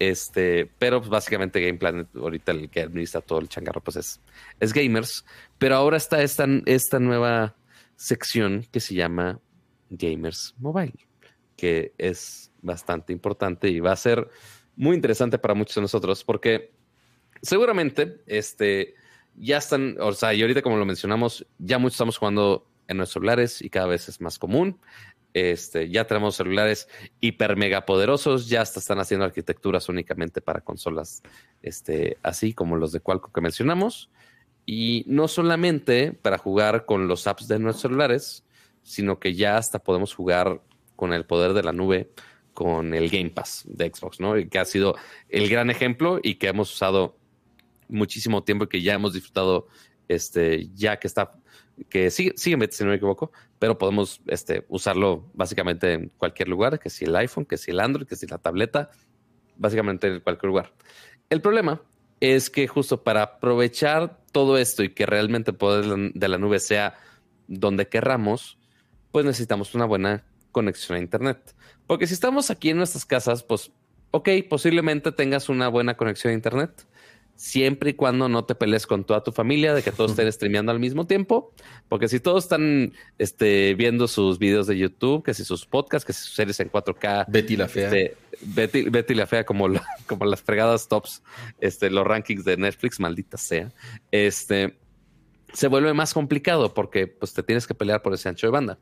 este, pero pues básicamente Game Planet, ahorita el que administra todo el changarro, pues es, es Gamers. Pero ahora está esta, esta nueva sección que se llama Gamers Mobile, que es bastante importante y va a ser muy interesante para muchos de nosotros, porque seguramente este, ya están, o sea, y ahorita como lo mencionamos, ya muchos estamos jugando en nuestros celulares y cada vez es más común. Este, ya tenemos celulares hiper mega poderosos, ya hasta están haciendo arquitecturas únicamente para consolas, este, así como los de Qualcomm que mencionamos. Y no solamente para jugar con los apps de nuestros celulares, sino que ya hasta podemos jugar con el poder de la nube, con el Game Pass de Xbox, ¿no? Que ha sido el gran ejemplo y que hemos usado muchísimo tiempo y que ya hemos disfrutado, este, ya que está que sigue, sigue si no me equivoco, pero podemos este, usarlo básicamente en cualquier lugar, que si el iPhone, que si el Android, que si la tableta, básicamente en cualquier lugar. El problema es que justo para aprovechar todo esto y que realmente el poder de la nube sea donde querramos, pues necesitamos una buena conexión a Internet. Porque si estamos aquí en nuestras casas, pues, ok, posiblemente tengas una buena conexión a Internet, siempre y cuando no te pelees con toda tu familia, de que todos estén [LAUGHS] streameando al mismo tiempo, porque si todos están este, viendo sus videos de YouTube, que si sus podcasts, que si sus series en 4K, Betty la fea, este, Betty, la fea como, [LAUGHS] como las fregadas tops, este, los rankings de Netflix, maldita sea, este, se vuelve más complicado porque pues te tienes que pelear por ese ancho de banda.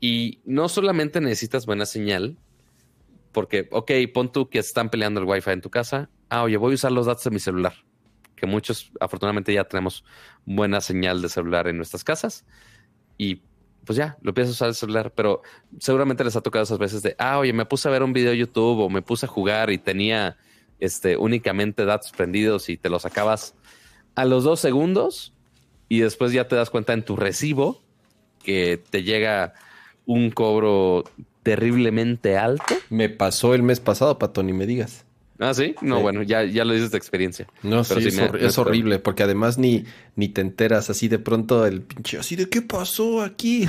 Y no solamente necesitas buena señal, porque, ok, pon tú que están peleando el Wi-Fi en tu casa. Ah, oye, voy a usar los datos de mi celular que muchos afortunadamente ya tenemos buena señal de celular en nuestras casas y pues ya, lo empiezas a usar el celular, pero seguramente les ha tocado esas veces de, ah, oye, me puse a ver un video de YouTube o me puse a jugar y tenía este, únicamente datos prendidos y te los acabas a los dos segundos y después ya te das cuenta en tu recibo que te llega un cobro terriblemente alto. Me pasó el mes pasado, Pato, ni me digas. Ah, sí. No, bueno, ya, ya lo dices de experiencia. No, sí, es, horrible, porque además ni, ni te enteras así de pronto el pinche, así de qué pasó aquí.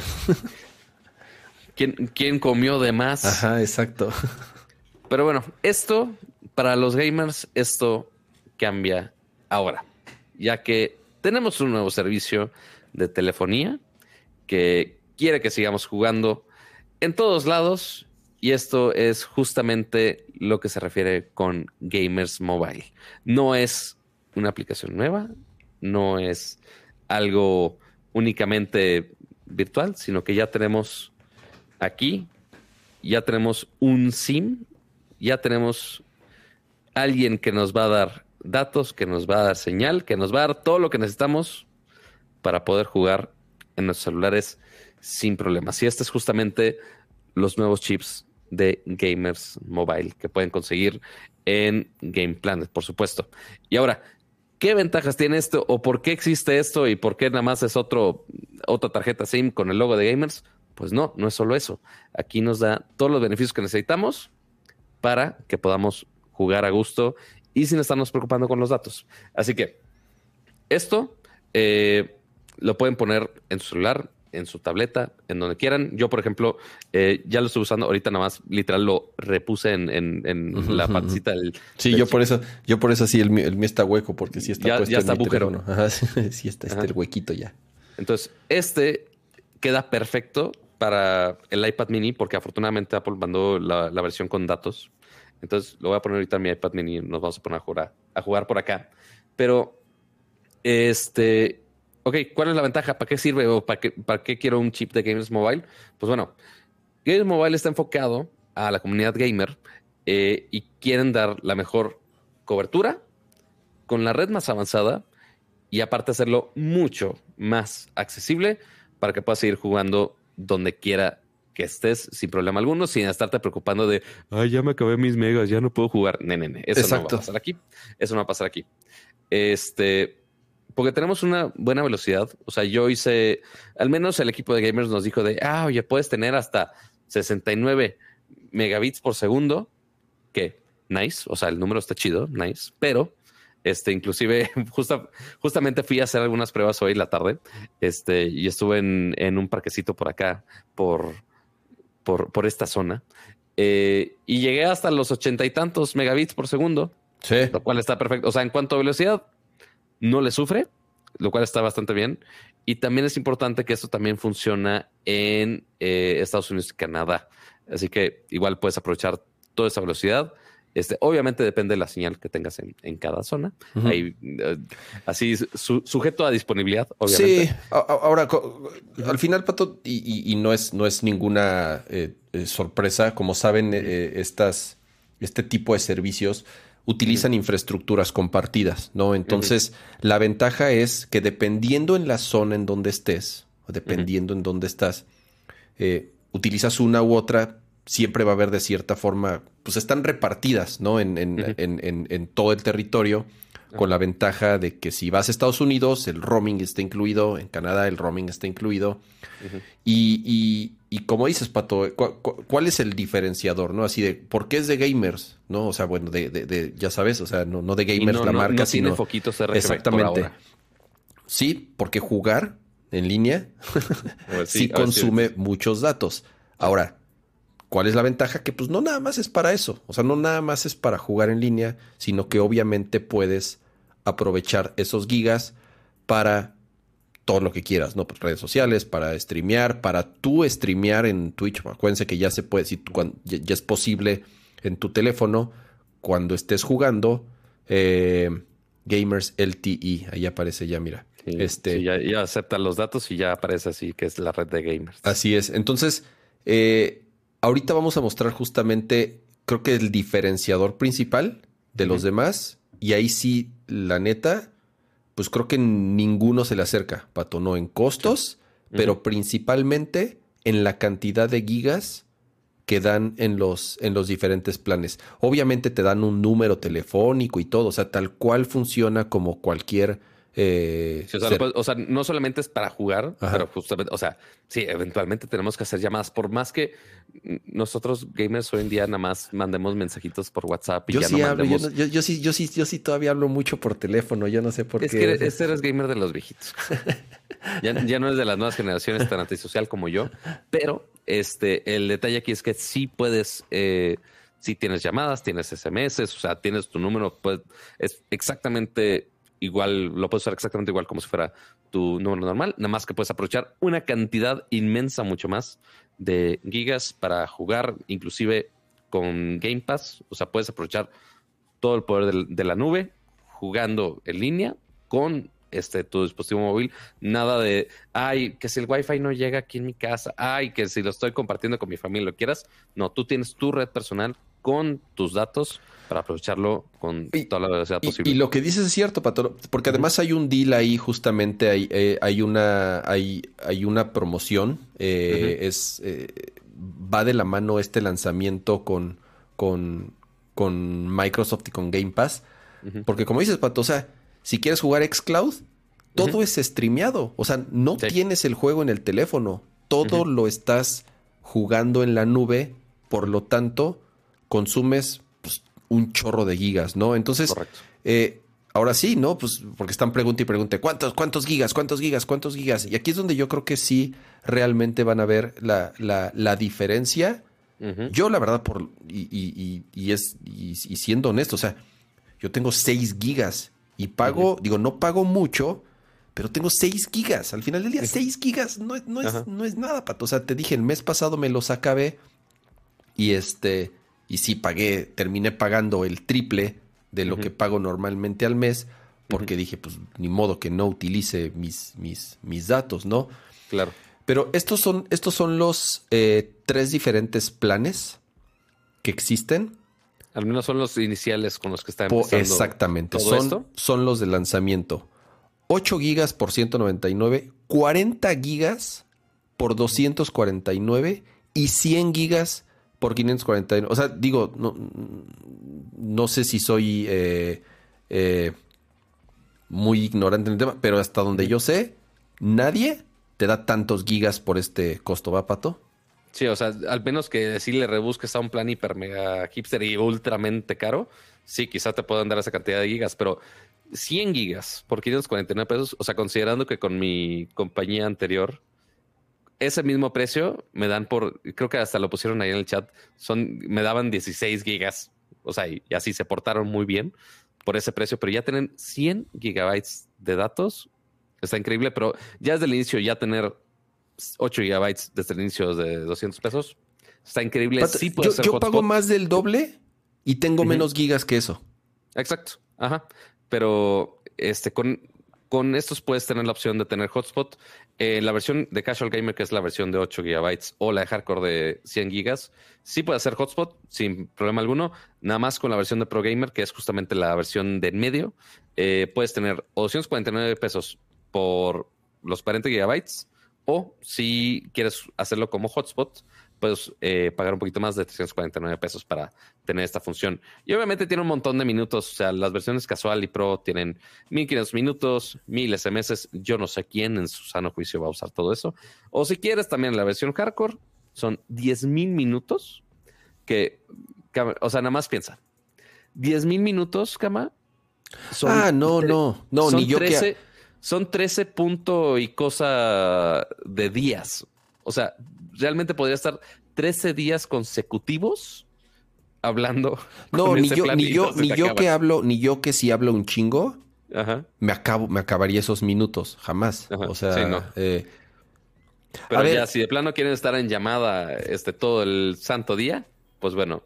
[LAUGHS] ¿Quién, ¿Quién comió de más? Ajá, exacto. [LAUGHS] Pero bueno, esto, para los gamers, esto cambia ahora, ya que tenemos un nuevo servicio de telefonía que quiere que sigamos jugando en todos lados y esto es justamente lo que se refiere con Gamers Mobile. No es una aplicación nueva, no es algo únicamente virtual, sino que ya tenemos aquí, ya tenemos un SIM, ya tenemos alguien que nos va a dar datos, que nos va a dar señal, que nos va a dar todo lo que necesitamos para poder jugar en nuestros celulares sin problemas. Y este es justamente los nuevos chips de Gamers Mobile que pueden conseguir en Game Planet, por supuesto. Y ahora, ¿qué ventajas tiene esto o por qué existe esto y por qué nada más es otro, otra tarjeta SIM con el logo de Gamers? Pues no, no es solo eso. Aquí nos da todos los beneficios que necesitamos para que podamos jugar a gusto y sin estarnos preocupando con los datos. Así que esto eh, lo pueden poner en su celular, en su tableta, en donde quieran. Yo, por ejemplo, eh, ya lo estoy usando ahorita nada más, literal lo repuse en, la partecita del. Sí, yo por eso, yo por eso sí, el mío, está hueco, porque sí está ya, puesto ya está agujero. [LAUGHS] sí, está, está el huequito ya. Entonces, este queda perfecto para el iPad mini, porque afortunadamente Apple mandó la, versión con datos. Entonces, lo voy a poner ahorita en mi iPad mini y nos vamos a poner a jugar, a jugar por acá. Pero, este, ok, ¿cuál es la ventaja? ¿Para qué sirve o para qué, para qué quiero un chip de Gamers Mobile? Pues bueno, Gamers Mobile está enfocado a la comunidad gamer eh, y quieren dar la mejor cobertura con la red más avanzada y aparte hacerlo mucho más accesible para que puedas seguir jugando donde quiera que estés sin problema alguno, sin estarte preocupando de, ay, ya me acabé mis megas, ya no puedo jugar. Ne, ne, Eso no va a pasar aquí. Eso no va a pasar aquí. Este, porque tenemos una buena velocidad. O sea, yo hice, al menos el equipo de gamers nos dijo de, ah, oye, puedes tener hasta 69 megabits por segundo, que nice, o sea, el número está chido, nice, pero este, inclusive, [LAUGHS] justamente fui a hacer algunas pruebas hoy en la tarde, este, y estuve en, un parquecito por acá, por, por, esta zona, eh, y llegué hasta los ochenta y tantos megabits por segundo, sí. lo cual está perfecto. O sea, en cuanto a velocidad, no le sufre, lo cual está bastante bien. Y también es importante que esto también funciona en eh, Estados Unidos y Canadá. Así que igual puedes aprovechar toda esa velocidad. Este, obviamente depende de la señal que tengas en, cada zona. Ahí, eh, así sujeto a disponibilidad, obviamente. Sí, ahora al final, Pato, y, no, es, no es ninguna eh, sorpresa, como saben, estas, este tipo de servicios utilizan infraestructuras compartidas, ¿no? Entonces, la ventaja es que dependiendo en la zona en donde estés, o dependiendo en dónde estás, eh, utilizas una u otra, siempre va a haber de cierta forma, pues están repartidas, ¿no? En, en, en, en todo el territorio con la ventaja de que si vas a Estados Unidos, el roaming está incluido, en Canadá el roaming está incluido. y, y, como dices, Pato, ¿cuál, es el diferenciador? ¿No? Así de, ¿por qué es de gamers? ¿No? O sea, bueno, de, de, ya sabes, o sea, no, no de gamers la marca, sino. foquitos Exactamente. Sí, porque jugar en línea [LAUGHS] sí, consume muchos datos. Ahora, ¿Cuál es la ventaja? Que pues no nada más es para eso. O sea, no nada más es para jugar en línea, sino que obviamente puedes aprovechar esos gigas para todo lo que quieras, ¿no? Pues redes sociales, para streamear, para tú streamear en Twitch. Acuérdense que ya se puede, si ya, es posible en tu teléfono, cuando estés jugando, eh, Gamers LTE, ahí aparece ya, mira. este, ya, ya, acepta los datos y ya aparece así que es la red de gamers. Así es. Entonces, eh, ahorita vamos a mostrar justamente, creo que el diferenciador principal de los demás. Y ahí sí, la neta, pues creo que ninguno se le acerca, Pato, no en costos, pero principalmente en la cantidad de gigas que dan en los, en los diferentes planes. Obviamente te dan un número telefónico y todo, o sea, tal cual funciona como cualquier eh, o, sea, no solamente es para jugar, pero justamente, o sea, sí, eventualmente tenemos que hacer llamadas, por más que nosotros gamers hoy en día nada más mandemos mensajitos por WhatsApp y yo ya sí hablo, yo, sí, yo sí, yo sí todavía hablo mucho por teléfono, yo no sé por qué. Es que este eres gamer de los viejitos. [LAUGHS] ya, no es de las nuevas generaciones tan antisocial como yo, pero este, el detalle aquí es que sí puedes, eh, si tienes llamadas, tienes SMS, o sea, tienes tu número, pues es exactamente igual, lo puedes usar exactamente igual como si fuera tu número normal, nada más que puedes aprovechar una cantidad inmensa, mucho más de gigas para jugar, inclusive con Game Pass, o sea, puedes aprovechar todo el poder de, la nube jugando en línea con este tu dispositivo móvil, nada de, ay, que si el Wi-Fi no llega aquí en mi casa, ay, que si lo estoy compartiendo con mi familia, lo quieras, no, tú tienes tu red personal con tus datos para aprovecharlo con toda la velocidad posible. Y, lo que dices es cierto, Pato, porque además hay un deal ahí, justamente hay, eh, hay una, hay, hay una promoción. Eh, es eh, va de la mano este lanzamiento con, con, con Microsoft y con Game Pass. Porque como dices, Pato, o sea, si quieres jugar Xcloud, todo es streameado. O sea, no tienes el juego en el teléfono. Todo lo estás jugando en la nube. Por lo tanto, consumes pues, un chorro de gigas, ¿no? Entonces, eh, ahora sí, ¿no? Pues porque están preguntando y pregunte, ¿cuántos, ¿cuántos gigas? ¿Cuántos gigas? ¿Cuántos gigas? Y aquí es donde yo creo que sí realmente van a ver la, la, diferencia. Yo, la verdad, por y, y, y es y, siendo honesto, o sea, yo tengo 6 gigas y pago, digo, no pago mucho, pero tengo 6 gigas. Al final del día, 6 gigas no, no, es, no es nada, pato. O sea, te dije, el mes pasado me los acabé y este, y sí pagué, terminé pagando el triple de lo que pago normalmente al mes, porque dije, pues ni modo que no utilice mis, mis, mis datos, ¿no? Claro. Pero estos son, estos son los eh, tres diferentes planes que existen. Al menos son los iniciales con los que está empezando. Exactamente. son, son los de lanzamiento. 8 gigas por 199, 40 gigas por 249 y 100 gigas por 549. O sea, digo, no, no sé si soy eh, eh, muy ignorante en el tema, pero hasta donde yo sé, nadie te da tantos gigas por este costo, ¿va, Pato? Sí, o sea, al menos que si le rebusques a un plan hiper mega hipster y ultramente caro, sí, quizás te puedan dar esa cantidad de gigas, pero 100 gigas por 549 pesos, o sea, considerando que con mi compañía anterior, ese mismo precio me dan por, creo que hasta lo pusieron ahí en el chat, son, me daban 16 gigas, o sea, y, así se portaron muy bien por ese precio, pero ya tienen 100 gigabytes de datos Está increíble, pero ya desde el inicio ya tener 8 gigabytes desde el inicio de 200 pesos. Está increíble. sí puede yo, yo pago más del doble y tengo menos gigas que eso. Exacto. Ajá. Pero este con, con estos puedes tener la opción de tener hotspot. Eh, la versión de Casual Gamer, que es la versión de 8 gigabytes, o la de Hardcore de 100 gigas, sí puede hacer hotspot sin problema alguno. Nada más con la versión de Pro Gamer, que es justamente la versión de en medio, eh, puedes tener 249 pesos por los 40 gigabytes o si quieres hacerlo como hotspot, puedes eh, pagar un poquito más de 349 pesos para tener esta función. Y obviamente tiene un montón de minutos, o sea, las versiones casual y pro tienen 1500 minutos, 1000 SMS, yo no sé quién en su sano juicio va a usar todo eso. O si quieres también la versión hardcore, son 10.000 minutos que, o sea, nada más piensa. 10.000 minutos, cama. ah, no, no, no, ni yo que son 13 puntos y cosa de días. O sea, realmente podría estar 13 días consecutivos hablando. No, ni yo, ni yo, ni yo que hablo, ni yo que si hablo un chingo, me acabo, me acabaría esos minutos, jamás. O sea, eh, pero ya, si de plano quieren estar en llamada este todo el santo día, pues bueno,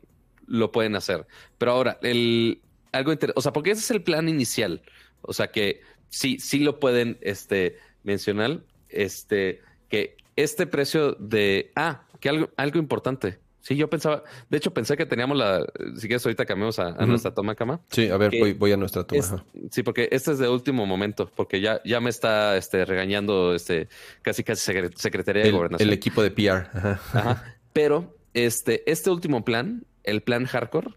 lo pueden hacer. Pero ahora, el algo interesante, o sea, porque ese es el plan inicial. O sea que sí, sí lo pueden este, mencionar. Este, que este precio de. Ah, que algo, algo importante. Sí, yo pensaba, de hecho pensé que teníamos la, si quieres ahorita cambiamos a, nuestra toma cama. Sí, a ver, voy, a nuestra toma. sí, porque este es de último momento, porque ya, ya me está este, regañando este, casi casi Secretaría de Gobernación. El equipo de PR. Ajá. Pero este, este último plan, el plan hardcore,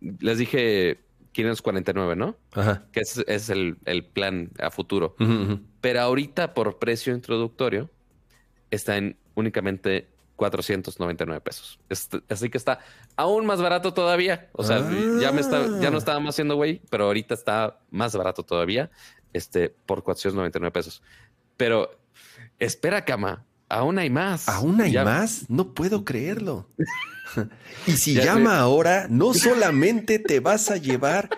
les dije 549, ¿no? Ajá. Que es, es el, plan a futuro. Pero ahorita, por precio introductorio, está en únicamente 499 pesos. así que está aún más barato todavía. O sea, ya me está, ya no ah. estaba más haciendo güey, pero ahorita está más barato todavía. Este, por 499 pesos. Pero espera, cama. Aún hay más. ¿Aún hay más? No puedo creerlo. [LAUGHS] y si llama ahora, no solamente te vas a llevar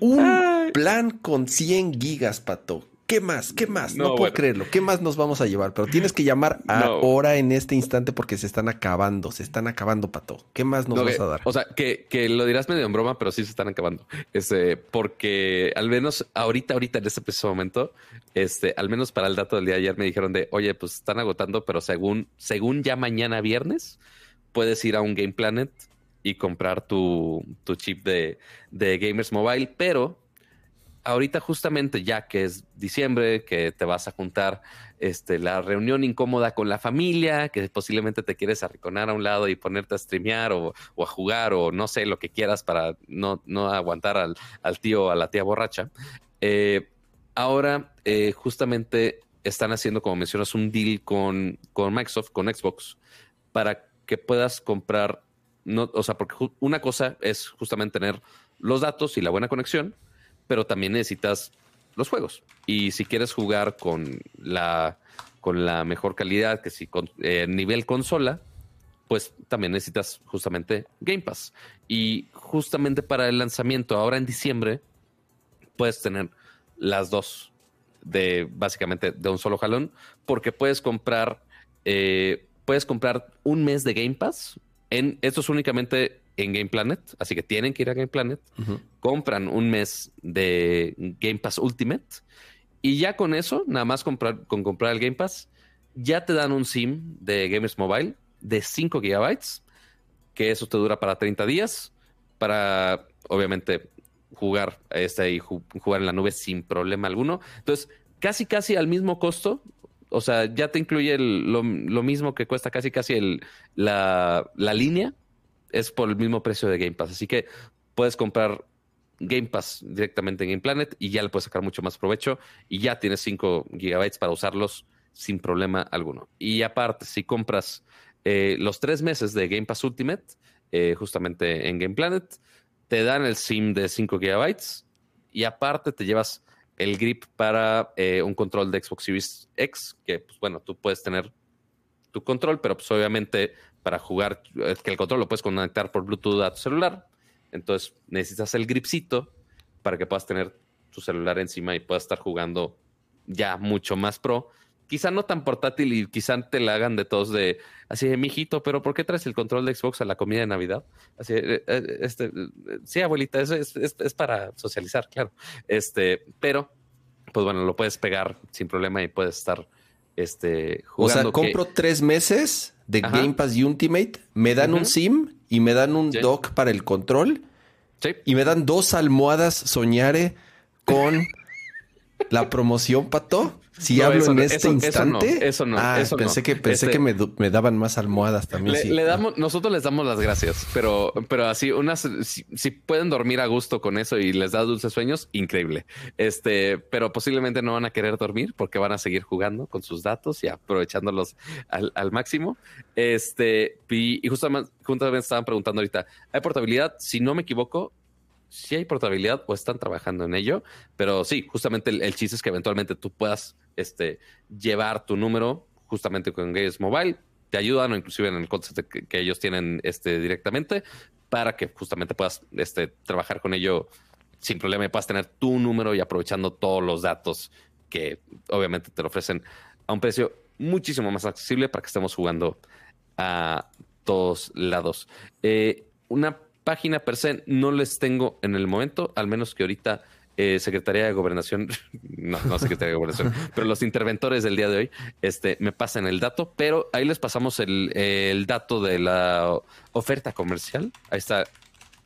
un plan con 100 gigas, Pato. ¿Qué más? ¿Qué más? No, puedo creerlo. ¿Qué más nos vamos a llevar? Pero tienes que llamar ahora en este instante porque se están acabando. Se están acabando, Pato. ¿Qué más nos vas a dar? O sea, que, lo dirás medio en broma, pero sí se están acabando. Este, porque al menos ahorita, ahorita en este preciso momento, este, al menos para el dato del día de ayer me dijeron de, oye, pues están agotando, pero según, según ya mañana viernes, puedes ir a un Game Planet y comprar tu, tu chip de, de Gamers Mobile, pero ahorita justamente ya que es diciembre, que te vas a juntar este, la reunión incómoda con la familia, que posiblemente te quieres arriconar a un lado y ponerte a streamear o, a jugar o no sé, lo que quieras para no, aguantar al, al tío o a la tía borracha. Eh, ahora eh, justamente están haciendo, como mencionas, un deal con, con Microsoft, con Xbox, para que puedas comprar, no, o sea, porque una cosa es justamente tener los datos y la buena conexión, pero también necesitas los juegos. Y si quieres jugar con la, con la mejor calidad, que si con eh, nivel consola, pues también necesitas justamente Game Pass. Y justamente para el lanzamiento ahora en diciembre, puedes tener las dos de básicamente de un solo jalón, porque puedes comprar, eh, puedes comprar un mes de Game Pass. En, esto es únicamente en Game Planet, así que tienen que ir a Game Planet, compran un mes de Game Pass Ultimate y ya con eso, nada más comprar, con comprar el Game Pass, ya te dan un SIM de Gamers Mobile de 5 gigabytes, que eso te dura para 30 días, para obviamente jugar este y jugar en la nube sin problema alguno. Entonces, casi casi al mismo costo, o sea, ya te incluye lo, mismo que cuesta casi casi el, la, la línea es por el mismo precio de Game Pass. Así que puedes comprar Game Pass directamente en Game Planet y ya le puedes sacar mucho más provecho y ya tienes 5 gigabytes para usarlos sin problema alguno. Y aparte, si compras eh, los tres meses de Game Pass Ultimate, eh, justamente en Game Planet, te dan el SIM de 5 gigabytes y aparte te llevas el grip para eh, un control de Xbox Series X, que pues bueno, tú puedes tener tu control, pero pues obviamente para jugar, que el control lo puedes conectar por Bluetooth a tu celular. Entonces necesitas el gripcito para que puedas tener tu celular encima y puedas estar jugando ya mucho más pro. Quizá no tan portátil y quizá te la hagan de todos de así de mijito, pero ¿por qué traes el control de Xbox a la comida de Navidad? Así, eh, eh, este, sí, abuelita, eso es, es, para socializar, claro. Este, pero, pues bueno, lo puedes pegar sin problema y puedes estar este, jugando. O sea, compro tres meses de Game Pass y Ultimate, me dan un SIM y me dan un dock para el control. Y me dan dos almohadas soñare con la promoción, Pato. Si hablo en este instante. Eso no, ah, pensé que pensé que me, daban más almohadas también. Le, damos, nosotros les damos las gracias, pero, pero así, unas, si, pueden dormir a gusto con eso y les da dulces sueños, increíble. Este, pero posiblemente no van a querer dormir porque van a seguir jugando con sus datos y aprovechándolos al, al máximo. Este, y, y justamente, juntamente estaban preguntando ahorita, ¿hay portabilidad? Si no me equivoco, sí hay portabilidad o están trabajando en ello, pero sí, justamente el, chiste es que eventualmente tú puedas este, llevar tu número justamente con Games Mobile, te ayudan o inclusive en el concepto que, ellos tienen este, directamente para que justamente puedas este, trabajar con ello sin problema y puedas tener tu número y aprovechando todos los datos que obviamente te lo ofrecen a un precio muchísimo más accesible para que estemos jugando a todos lados. Eh, una página per se no les tengo en el momento, al menos que ahorita eh, Secretaría de Gobernación, [LAUGHS] no, no Secretaría de Gobernación, [LAUGHS] pero los interventores del día de hoy este, me pasan el dato, pero ahí les pasamos el, dato de la oferta comercial. Ahí está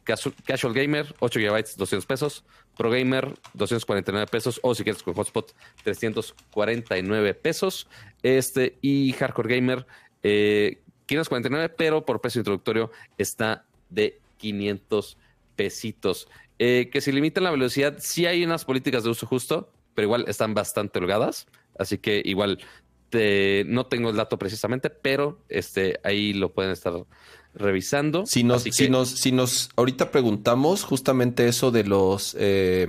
Casual Gamer, 8 GB, 200 pesos. Pro Gamer, 249 pesos. O si quieres con Hotspot, 349 pesos. Este, y Hardcore Gamer, eh, 549, pero por precio introductorio está de 500 pesitos. Eh, que si limitan la velocidad, sí hay unas políticas de uso justo, pero igual están bastante holgadas. Así que igual no tengo el dato precisamente, pero este, ahí lo pueden estar revisando. Si nos, si nos, si nos ahorita preguntamos justamente eso de los eh,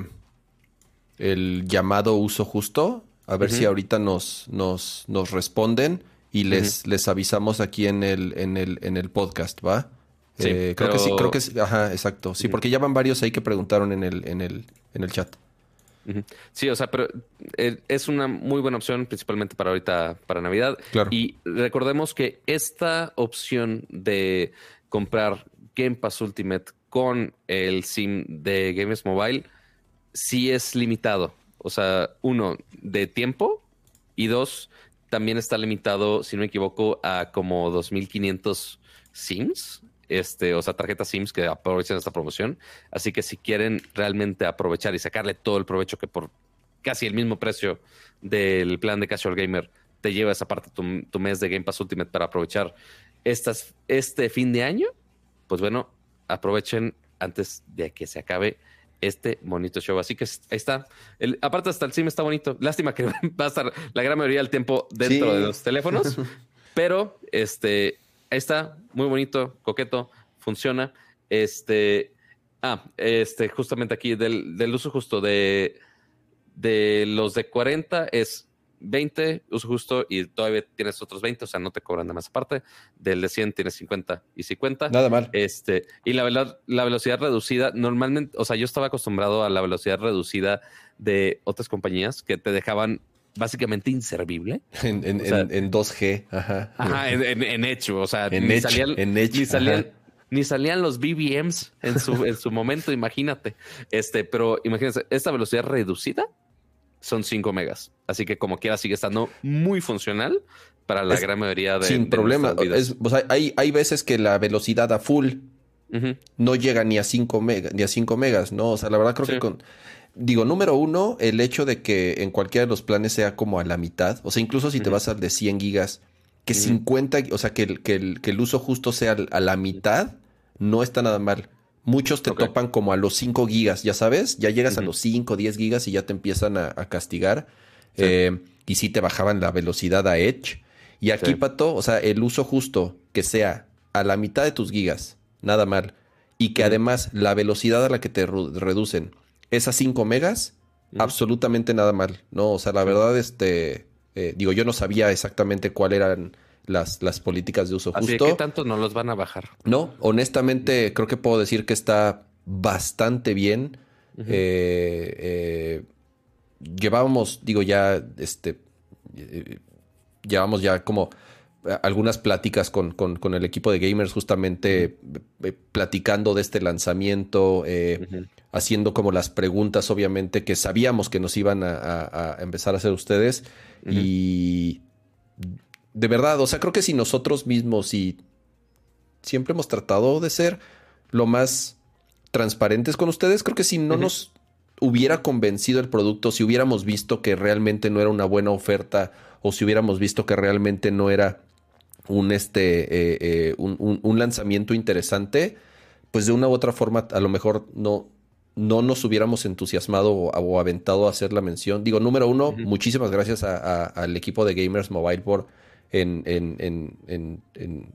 el llamado uso justo, a ver si ahorita nos, nos, nos responden y les, les avisamos aquí en el, en el, en el podcast, ¿va? Sí, eh, creo que sí, creo que sí. Ajá, exacto. Sí, porque ya van varios ahí que preguntaron en el, en el, en el chat. Sí, o sea, pero eh, es una muy buena opción, principalmente para ahorita, para Navidad. Claro. Y recordemos que esta opción de comprar Game Pass Ultimate con el SIM de Games Mobile sí es limitado. O sea, uno, de tiempo y dos, también está limitado, si no me equivoco, a como 2500 SIMs este, o sea, tarjetas SIMS que aprovechan esta promoción. Así que si quieren realmente aprovechar y sacarle todo el provecho que por casi el mismo precio del plan de Casual Gamer te lleva esa parte tu, tu mes de Game Pass Ultimate para aprovechar estas, este fin de año, pues bueno, aprovechen antes de que se acabe este bonito show. Así que ahí está. El, aparte, hasta el sim está bonito. Lástima que [LAUGHS] va a estar la gran mayoría del tiempo dentro de los teléfonos, [LAUGHS] pero este ahí está, muy bonito, coqueto, funciona. Este, ah, este, justamente aquí del, del uso justo de, de los de 40 es 20, uso justo, y todavía tienes otros 20, o sea, no te cobran nada más aparte. Del de 100 tienes 50 y 50. Nada mal. Este, y la, la velocidad reducida, normalmente, o sea, yo estaba acostumbrado a la velocidad reducida de otras compañías que te dejaban básicamente inservible. En, en, en, 2G, ajá. Ajá, en, hecho, o sea, ni, salían, ni, salían, ni salían los BBMs en su, en su momento, imagínate. Este, pero imagínense, esta velocidad reducida son 5 megas. Así que como quiera sigue estando muy funcional para la gran mayoría de... Sin problema. hay, hay veces que la velocidad a full no llega ni a 5 megas, ni a 5 megas, ¿no? O sea, la verdad creo que con... Digo, número uno, el hecho de que en cualquiera de los planes sea como a la mitad. O sea, incluso si te vas al de 100 gigas, que 50, o sea, que el, que el, que el uso justo sea a la mitad, no está nada mal. Muchos te topan como a los 5 gigas, ya sabes, ya llegas a los 5, 10 gigas y ya te empiezan a, castigar. Eh, y sí te bajaban la velocidad a Edge. Y aquí, Pato, o sea, el uso justo que sea a la mitad de tus gigas, nada mal. Y que además la velocidad a la que te reducen es a 5 megas, absolutamente nada mal, ¿no? O sea, la verdad, este, eh, digo, yo no sabía exactamente cuáles eran las, las políticas de uso justo. Así que tanto no los van a bajar. No, honestamente creo que puedo decir que está bastante bien. Eh, eh, llevábamos, digo ya, este, eh, llevamos ya como algunas pláticas con, con, el equipo de gamers justamente platicando de este lanzamiento, haciendo como las preguntas obviamente que sabíamos que nos iban a, empezar a hacer ustedes. Y de verdad, o sea, creo que si nosotros mismos y siempre hemos tratado de ser lo más transparentes con ustedes, creo que si no nos hubiera convencido el producto, si hubiéramos visto que realmente no era una buena oferta o si hubiéramos visto que realmente no era un, este, eh, eh, un, lanzamiento interesante, pues de una u otra forma a lo mejor no, no nos hubiéramos entusiasmado o, aventado a hacer la mención. Digo, número uno, muchísimas gracias al equipo de Gamers Mobile por en, en, en,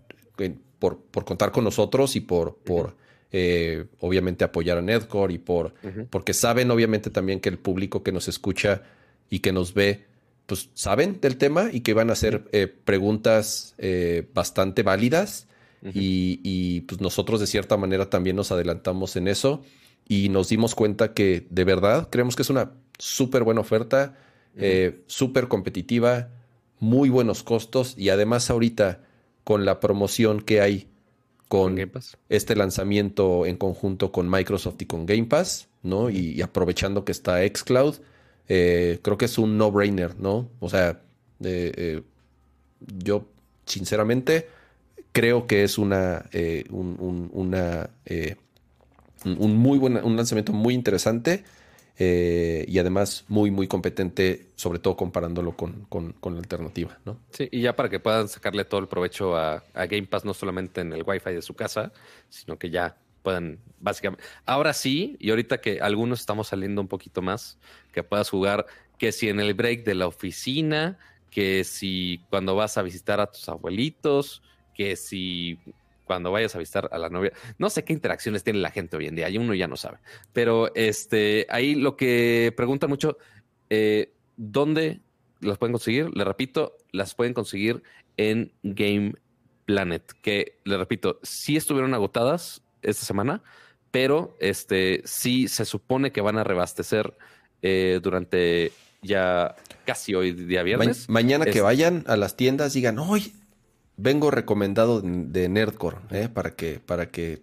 por, por, contar con nosotros y por, por eh, obviamente apoyar a Netcore y por, porque saben obviamente también que el público que nos escucha y que nos ve, pues saben del tema y que van a hacer eh, preguntas eh, bastante válidas y, y, pues nosotros de cierta manera también nos adelantamos en eso y nos dimos cuenta que de verdad creemos que es una súper buena oferta, súper competitiva, muy buenos costos y además ahorita con la promoción que hay con este lanzamiento en conjunto con Microsoft y con Game Pass, ¿no? Y, aprovechando que está Xcloud, eh, creo que es un no-brainer, ¿no? O sea, eh, eh, yo sinceramente creo que es una, un, una un muy buen, un lanzamiento muy interesante eh, y además muy, muy competente, sobre todo comparándolo con, la alternativa, ¿no? Sí, y ya para que puedan sacarle todo el provecho a, Game Pass, no solamente en el Wi-Fi de su casa, sino que ya puedan, básicamente. Ahora sí, y ahorita que algunos estamos saliendo un poquito más, que puedas jugar, que si en el break de la oficina, que si cuando vas a visitar a tus abuelitos, que si cuando vayas a visitar a la novia. No sé qué interacciones tiene la gente hoy en día, y uno ya no sabe. Pero este, ahí lo que pregunta mucho, eh, ¿dónde las pueden conseguir? Le repito, las pueden conseguir en Game Planet, que le repito, sí estuvieron agotadas esta semana, pero este sí se supone que van a rebastecer eh, durante ya casi hoy día viernes. mañana que vayan a las tiendas digan, hoy vengo recomendado de Nerdcore, ¿eh? Para que, para que.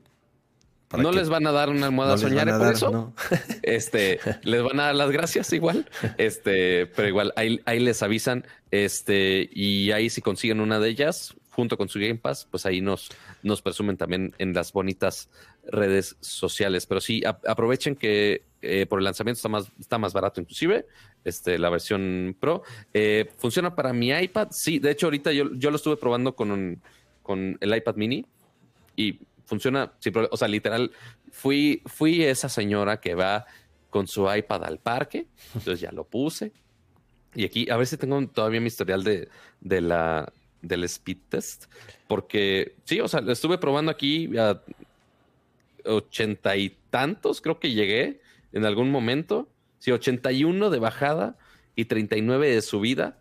no les van a dar una almohada soñar por eso. [LAUGHS] Este, les van a dar las gracias igual. [LAUGHS] Este, pero igual, ahí, ahí les avisan. Este, y ahí si consiguen una de ellas, junto con su Game Pass, pues ahí nos, nos presumen también en las bonitas redes sociales. Pero sí, aprovechen que eh, por el lanzamiento está más, está más barato inclusive, este, la versión Pro. Eh, ¿Funciona para mi iPad? Sí, de hecho ahorita yo, yo lo estuve probando con, con el iPad mini y funciona, o sea, literal, fui, fui esa señora que va con su iPad al parque, entonces ya lo puse. Y aquí, a ver si tengo todavía mi historial de, de la, del speed test, porque sí, o sea, lo estuve probando aquí a ochenta y tantos, creo que llegué en algún momento. Sí, 81 de bajada y 39 de subida,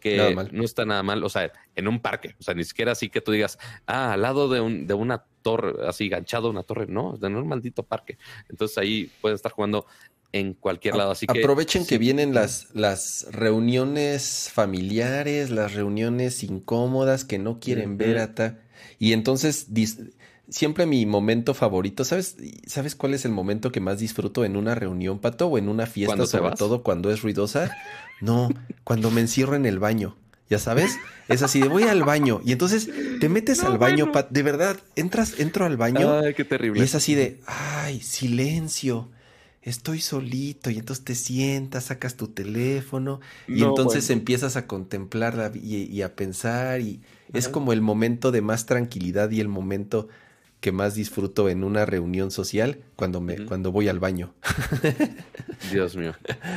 que no está nada mal. O sea, en un parque, o sea, ni siquiera así que tú digas, ah, al lado de, un, de una torre, así ganchado una torre, no, en un maldito parque. Entonces ahí pueden estar jugando en cualquier lado. Así que aprovechen que vienen las, las reuniones familiares, las reuniones incómodas que no quieren ver hasta. Y entonces siempre mi momento favorito, ¿sabes? ¿Sabes cuál es el momento que más disfruto en una reunión, Pato? O en una fiesta, sobre todo cuando es ruidosa. No, cuando me encierro en el baño. Ya sabes, es así de voy al baño y entonces te metes al baño, de verdad, entras, entro al baño. Ay, qué terrible. Y es así de, ay, silencio estoy solito y entonces te sientas, sacas tu teléfono y entonces empiezas a contemplar y, a pensar y es como el momento de más tranquilidad y el momento que más disfruto en una reunión social cuando me cuando voy al baño. [LAUGHS] Dios mío.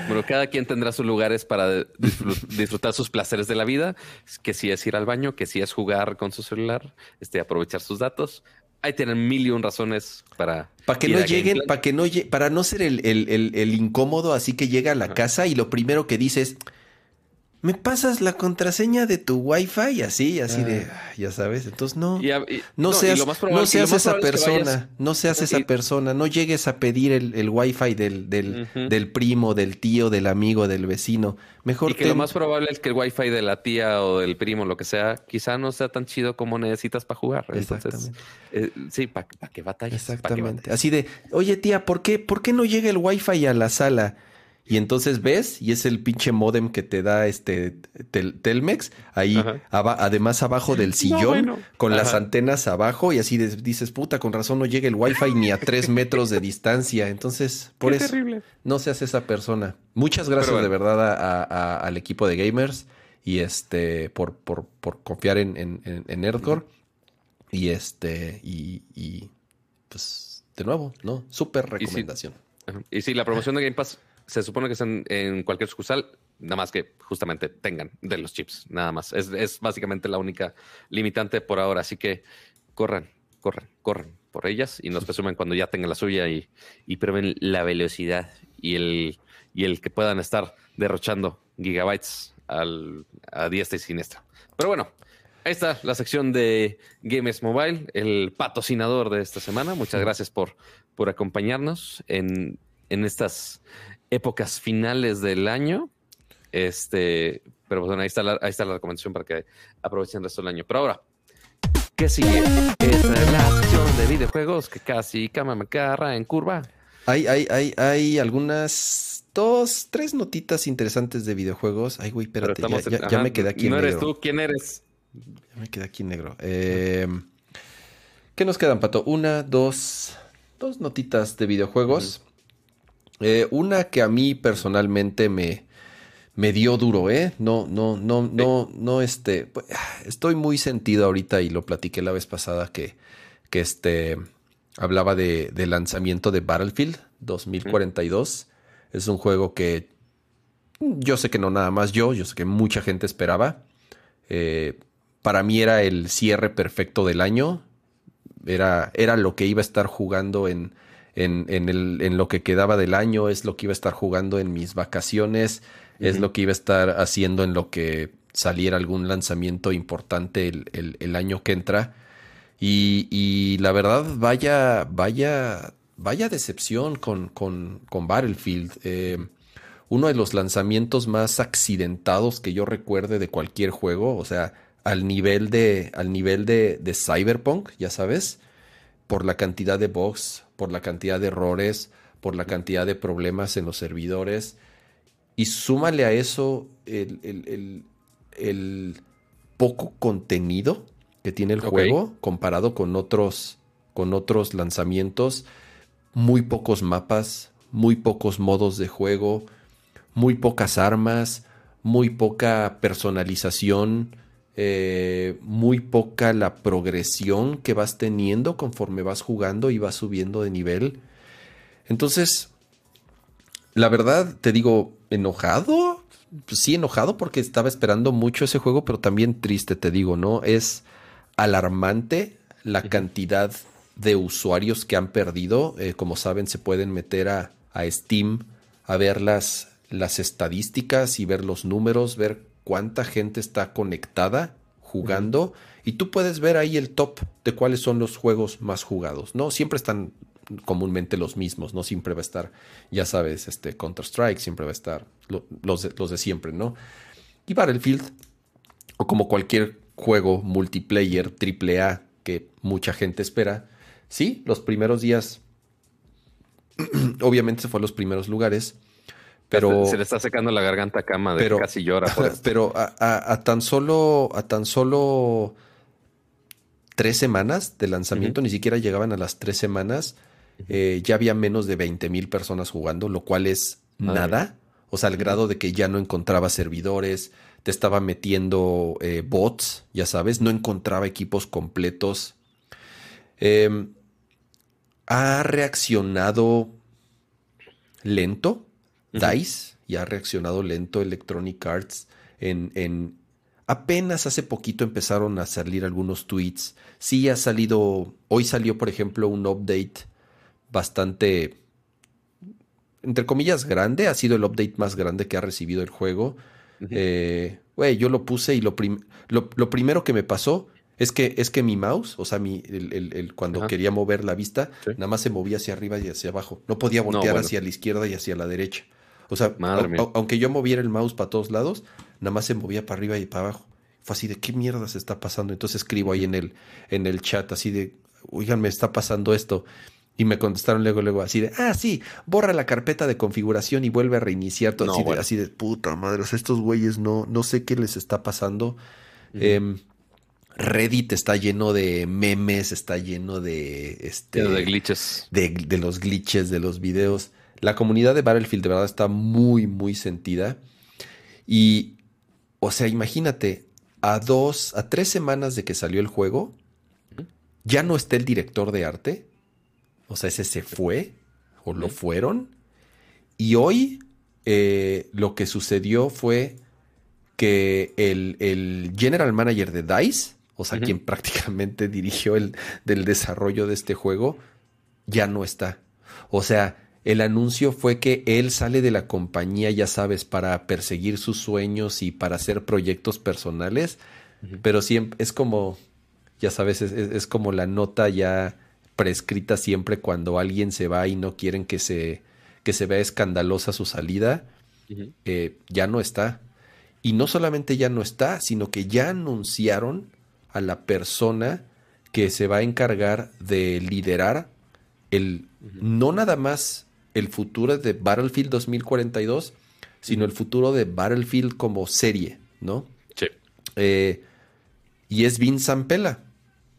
Bueno, cada quien tendrá sus lugares para disfrutar sus placeres de la vida, que si es ir al baño, que si es jugar con su celular, este aprovechar sus datos ahí tienen mil y un razones para. Para que no lleguen, para que no para no ser el, el, el, incómodo, así que llega a la casa y lo primero que dices, ¿me pasas la contraseña de tu wifi? Y así, así de, ah. ya sabes. Entonces, no, no, seas, no seas esa persona, no seas esa persona, no llegues a pedir el, el wifi del, del, del, primo, del tío, del amigo, del vecino. Mejor y que lo más probable es que el wifi de la tía o del primo, lo que sea, quizá no sea tan chido como necesitas para jugar. Entonces, eh, sí, para que batalles. Exactamente. Así de, oye tía, ¿por qué, ¿por qué no llega el wifi a la sala? Y entonces ves, y es el pinche modem que te da este Telmex, ahí además abajo del sillón, con las antenas abajo, y así dices, puta, con razón no llega el wifi ni a tres metros de distancia. Entonces, por eso, no seas esa persona. Muchas gracias de verdad al equipo de gamers y este por, por, por confiar en, en, en Nerdcore. Y este, y, pues, de nuevo, ¿no? Súper recomendación. Y si, la promoción de Game Pass se supone que están en cualquier sucursal, nada más que justamente tengan de los chips, nada más. Es, básicamente la única limitante por ahora. Así que corran, corran, corran por ellas y nos presumen cuando ya tengan la suya y, y prueben la velocidad y el, y el que puedan estar derrochando gigabytes al, a diestra y siniestra. Pero bueno, ahí está la sección de Games Mobile, el patrocinador de esta semana. Muchas gracias por, por acompañarnos en, en estas épocas finales del año. Este, pero bueno, ahí está la, ahí está la recomendación para que aprovechen el resto del año. Pero ahora, ¿qué sigue? Es la sección de videojuegos que casi cama me agarra en curva. Hay, hay, hay, hay algunas dos, tres notitas interesantes de videojuegos. Ay, güey, espérate, ya, me quedé aquí en negro. No eres tú, ¿quién eres? Ya me quedé aquí en negro. Eh, ¿Qué nos quedan, Pato? Una, dos, dos notitas de videojuegos. Eh, una que a mí personalmente me, me dio duro, ¿eh? No, no, no, no, no, este. Pues, estoy muy sentido ahorita y lo platiqué la vez pasada que, que este. Hablaba de, lanzamiento de Battlefield 2042. Es un juego que yo sé que no nada más yo, yo sé que mucha gente esperaba. Eh, para mí era el cierre perfecto del año. Era, era lo que iba a estar jugando en, en, el, en lo que quedaba del año, es lo que iba a estar jugando en mis vacaciones, es lo que iba a estar haciendo en lo que saliera algún lanzamiento importante el, el, año que entra. Y, y, la verdad, vaya, vaya, vaya decepción con, con, con Battlefield. Eh, uno de los lanzamientos más accidentados que yo recuerde de cualquier juego, o sea, al nivel de, al nivel de, de Cyberpunk, ya sabes, por la cantidad de bugs, por la cantidad de errores, por la cantidad de problemas en los servidores. Y súmale a eso el, poco contenido que tiene el juego comparado con otros, con otros lanzamientos. Muy pocos mapas, muy pocos modos de juego, muy pocas armas, muy poca personalización, eh, muy poca la progresión que vas teniendo conforme vas jugando y vas subiendo de nivel. Entonces, la verdad, te digo, enojado. Sí, enojado porque estaba esperando mucho ese juego, pero también triste, te digo, ¿no? Es alarmante la cantidad de usuarios que han perdido. Eh, como saben, se pueden meter a, a Steam a ver las, las estadísticas y ver los números, ver cuánta gente está conectada jugando y tú puedes ver ahí el top de cuáles son los juegos más jugados, ¿no? Siempre están comúnmente los mismos, no siempre va a estar, ya sabes, este Counter Strike, siempre va a estar los, de, los de siempre, ¿no? Y Battlefield, o como cualquier juego multiplayer AAA que mucha gente espera, sí, los primeros días, [CLEARS THROAT] obviamente se fue a los primeros lugares, pero, se le está secando la garganta a cama de casi llora. Pero a, tan solo, a tan solo tres semanas de lanzamiento, ni siquiera llegaban a las tres semanas, eh, ya había menos de 20 mil personas jugando, lo cual es nada. O sea, al grado de que ya no encontraba servidores, te estaba metiendo eh, bots, ya sabes, no encontraba equipos completos. Em, ha reaccionado lento DICE ya ha reaccionado lento Electronic Arts en, en, apenas hace poquito empezaron a salir algunos tweets. Sí ha salido, hoy salió por ejemplo un update bastante, entre comillas, grande. Ha sido el update más grande que ha recibido el juego. Eh, yo lo puse y lo, lo, primero que me pasó es que, es que mi mouse, o sea, mi, el, cuando quería mover la vista, nada más se movía hacia arriba y hacia abajo. No podía voltear hacia la izquierda y hacia la derecha. O sea, aunque yo moviera el mouse para todos lados, nada más se movía para arriba y para abajo. Fue así de qué mierda se está pasando. Entonces escribo ahí en el, en el chat así de, oigan, me está pasando esto. Y me contestaron luego, luego así de, ah, sí, borra la carpeta de configuración y vuelve a reiniciar todo. así, de, así, de, puta madre, o sea, estos güeyes no, no sé qué les está pasando. Em, Reddit está lleno de memes, está lleno de este. de glitches. De, de, los glitches, de los videos. La comunidad de Battlefield de verdad está muy, muy sentida. Y, o sea, imagínate, a dos, a tres semanas de que salió el juego, ya no está el director de arte. O sea, ese se fue, o lo fueron. Y hoy eh, lo que sucedió fue que el, general manager de DICE, o sea, quien [LAUGHS] prácticamente dirigió el del desarrollo de este juego, ya no está. O sea, el anuncio fue que él sale de la compañía, ya sabes, para perseguir sus sueños y para hacer proyectos personales, pero siempre es como, ya sabes, es, como la nota ya prescrita siempre cuando alguien se va y no quieren que se, que se vea escandalosa su salida, eh, ya no está. Y no solamente ya no está, sino que ya anunciaron a la persona que se va a encargar de liderar el, no nada más el futuro de Battlefield 2042, sino el futuro de Battlefield como serie, ¿no? Sí. Eh, y es Vin Zampella.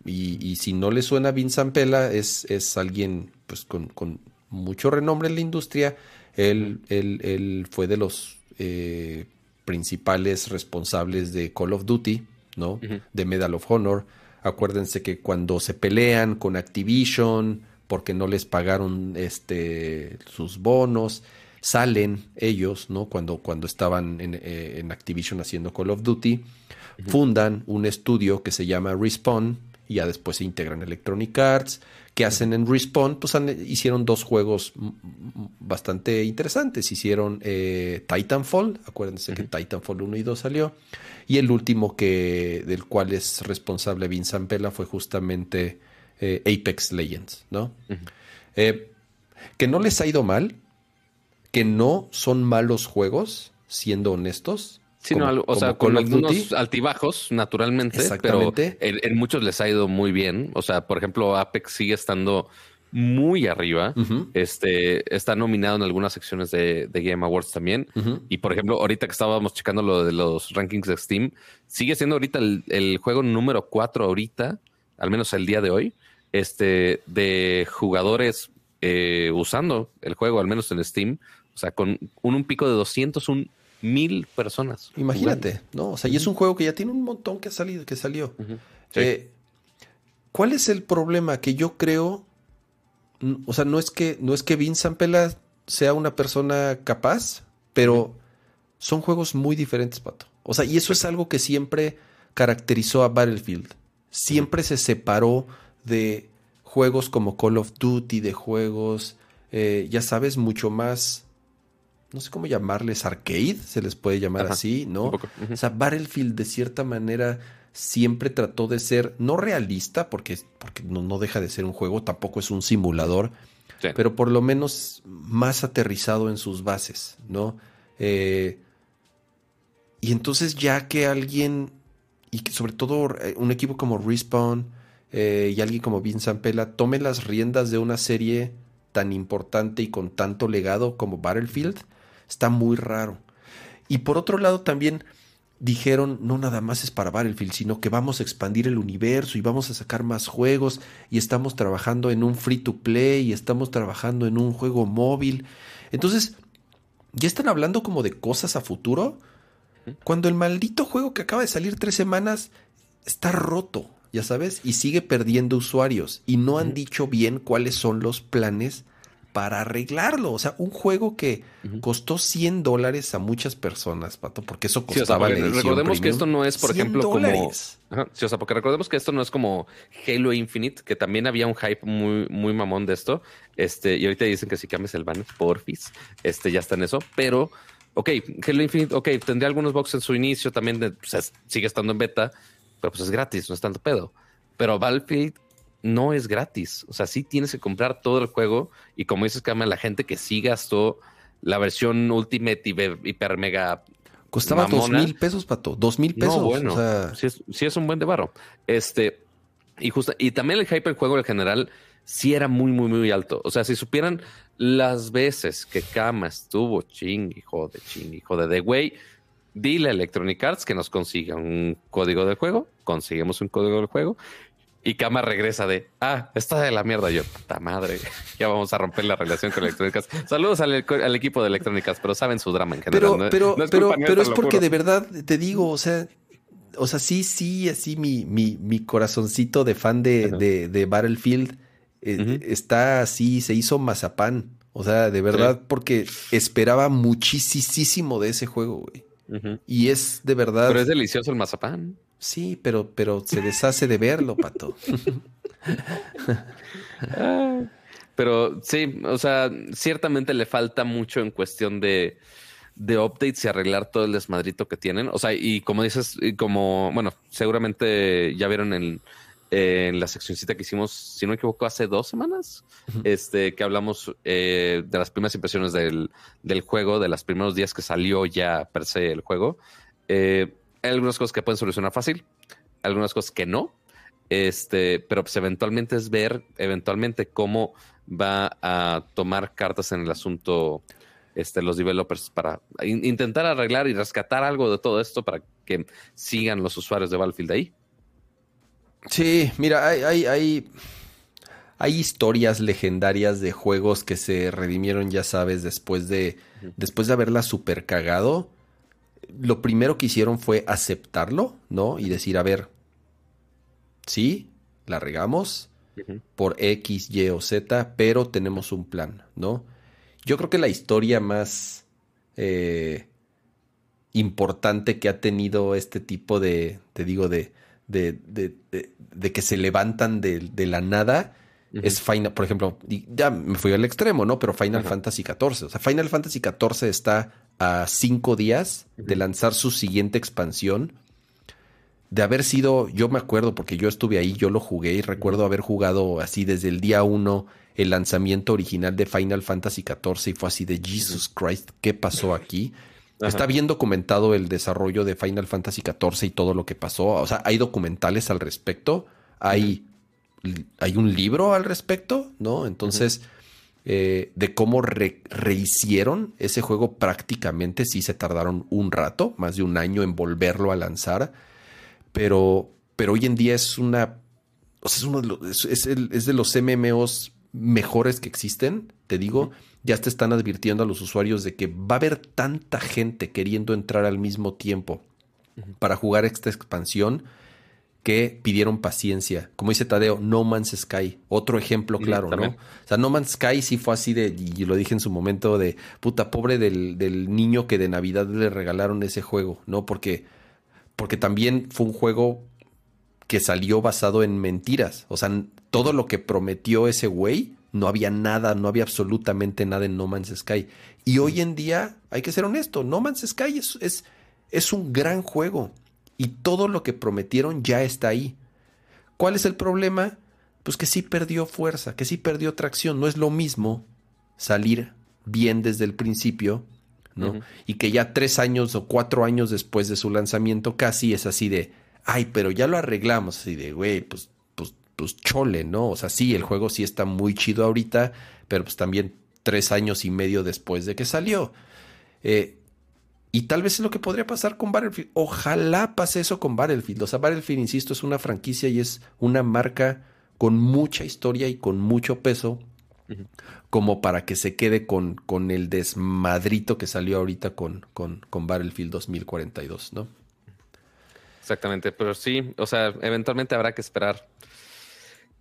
Y, y, si no le suena Vin Zampella, es, es alguien pues, con, mucho renombre en la industria. Él, él, fue de los eh, principales responsables de Call of Duty, ¿no? De Medal of Honor. Acuérdense que cuando se pelean con Activision, porque no les pagaron este, sus bonos. Salen ellos, ¿no? Cuando, cuando estaban en, eh, Activision haciendo Call of Duty, fundan un estudio que se llama Respawn y ya después se integran Electronic Arts. que hacen en Respawn? Pues hicieron dos juegos bastante interesantes. Hicieron eh, Titanfall, acuérdense que Titanfall 1 y 2 salió. Y el último que, del cual es responsable Vincent Pella fue justamente eh, Apex Legends, ¿no? Eh, que no les ha ido mal, que no son malos juegos, siendo honestos. Sí, o sea, con algunos altibajos, naturalmente, pero en, muchos les ha ido muy bien. O sea, por ejemplo, Apex sigue estando muy arriba. Este está nominado en algunas secciones de, Game Awards también. Y por ejemplo, ahorita que estábamos checando lo de los rankings de Steam, sigue siendo ahorita el, juego número 4 ahorita, al menos el día de hoy, este, de jugadores eh, usando el juego, al menos en Steam. O sea, con un, pico de 201 mil personas. Imagínate, ¿no? O sea, y es un juego que ya tiene un montón que ha salido, que salió. Eh, ¿Cuál es el problema? Que yo creo, o sea, no es que, no es que Vince Zampella sea una persona capaz, pero son juegos muy diferentes, Pato. O sea, y eso es algo que siempre caracterizó a Battlefield. Siempre se separó de juegos como Call of Duty, de juegos, eh, ya sabes, mucho más no sé cómo llamarles, arcade, se les puede llamar así, ¿no? O sea, Battlefield de cierta manera siempre trató de ser, no realista, porque, porque no, deja de ser un juego, tampoco es un simulador, pero por lo menos más aterrizado en sus bases, ¿no? Eh, y entonces ya que alguien, y que sobre todo eh, un equipo como Respawn eh, y alguien como Vince Zampella tome las riendas de una serie tan importante y con tanto legado como Battlefield, Está muy raro. Y por otro lado también dijeron, no nada más es para Battlefield, sino que vamos a expandir el universo y vamos a sacar más juegos y estamos trabajando en un free to play y estamos trabajando en un juego móvil. Entonces, ya están hablando como de cosas a futuro, cuando el maldito juego que acaba de salir tres semanas está roto, ya sabes, y sigue perdiendo usuarios y no han dicho bien cuáles son los planes para arreglarlo. O sea, un juego que costó 100 dólares a muchas personas, Pato, porque eso costaba Recordemos que esto no es, por ejemplo, como... sí, o sea, porque recordemos que esto no es como Halo Infinite, que también había un hype muy, muy mamón de esto. Este, y ahorita dicen que si cambias el banner, porfis, este, ya está en eso. Pero, ok, Halo Infinite, ok, tendría algunos boxes en su inicio, también sigue estando en beta, pero pues es gratis, no es tanto pedo. Pero Battlefield no es gratis. O sea, sí tienes que comprar todo el juego. Y como dices, Kama, la gente que sí gastó la versión Ultimate Hiper Mega. Costaba dos mil pesos, pato. Dos mil pesos. No, bueno, sí, es, un buen de barro. Este, y justo, y también el hype del juego en general sí era muy, muy, muy alto. O sea, si supieran las veces que Kama estuvo ching, hijo de ching, hijo de de güey, dile a Electronic Arts que nos consiga un código de juego, conseguimos un código del juego y Kama regresa de, ah, está de la mierda. Yo, puta madre, [LAUGHS] ya vamos a romper la relación con Electrónicas. Saludos al, equipo de Electrónicas, pero saben su drama en general. Pero, pero, es pero, pero es porque de verdad te digo, o sea, o sea, sí, sí, así mi, mi, mi corazoncito de fan de, de, Battlefield eh, está así, se hizo mazapán. O sea, de verdad, porque esperaba muchísimo de ese juego, güey. Y es de verdad. Pero es delicioso el mazapán. Sí, pero, pero se deshace de verlo, pato. [LAUGHS] pero sí, o sea, ciertamente le falta mucho en cuestión de, de updates y arreglar todo el desmadrito que tienen. O sea, y como dices, y como, bueno, seguramente ya vieron en, en la seccióncita que hicimos, si no me equivoco, hace dos semanas, este, que hablamos eh, de las primeras impresiones del, del, juego, de los primeros días que salió ya per se el juego. Eh, hay algunas cosas que pueden solucionar fácil, algunas cosas que no. Este, pero pues eventualmente es ver eventualmente cómo va a tomar cartas en el asunto este, los developers para intentar arreglar y rescatar algo de todo esto para que sigan los usuarios de Battlefield ahí. Sí, mira, hay, hay, hay, hay, historias legendarias de juegos que se redimieron, ya sabes, después de, después de haberla super cagado lo primero que hicieron fue aceptarlo, ¿no? Y decir, a ver, sí, la regamos por X, Y o Z, pero tenemos un plan, ¿no? Yo creo que la historia más eh, importante que ha tenido este tipo de, te digo, de, de, de, que se levantan de, la nada es Final, por ejemplo, ya me fui al extremo, ¿no? Pero Final Fantasy XIV, o sea, Final Fantasy XIV está a cinco días de lanzar su siguiente expansión. De haber sido, yo me acuerdo porque yo estuve ahí, yo lo jugué y recuerdo haber jugado así desde el día uno el lanzamiento original de Final Fantasy XIV y fue así de Jesus Christ, ¿qué pasó aquí? Está bien documentado el desarrollo de Final Fantasy XIV y todo lo que pasó. O sea, hay documentales al respecto. Hay hay un libro al respecto, ¿no? Entonces, eh, de cómo rehicieron ese juego prácticamente, sí se tardaron un rato, más de un año en volverlo a lanzar, pero, pero hoy en día es una, o sea, es, uno de los, es, de los MMOs mejores que existen, te digo, ya te están advirtiendo a los usuarios de que va a haber tanta gente queriendo entrar al mismo tiempo para jugar esta expansión que pidieron paciencia. Como dice Tadeo, No Man's Sky, otro ejemplo claro, ¿no? O sea, No Man's Sky sí fue así de, y lo dije en su momento, de puta pobre del, del niño que de Navidad le regalaron ese juego, ¿no? Porque, porque también fue un juego que salió basado en mentiras. O sea, todo lo que prometió ese güey, no había nada, no había absolutamente nada en No Man's Sky. Y hoy en día, hay que ser honesto, No Man's Sky es, es, es un gran juego y todo lo que prometieron ya está ahí. ¿Cuál es el problema? Pues que sí perdió fuerza, que sí perdió tracción. No es lo mismo salir bien desde el principio, ¿no? Y que ya tres años o cuatro años después de su lanzamiento casi es así de, ay, pero ya lo arreglamos, así de, güey, pues, pues, pues chole, ¿no? O sea, sí, el juego sí está muy chido ahorita, pero pues también tres años y medio después de que salió. Eh, y tal vez es lo que podría pasar con Battlefield. Ojalá pase eso con Battlefield. O sea, Battlefield, insisto, es una franquicia y es una marca con mucha historia y con mucho peso, como para que se quede con, con el desmadrito que salió ahorita con, con, con Battlefield 2042, ¿no? Exactamente, pero sí, o sea, eventualmente habrá que esperar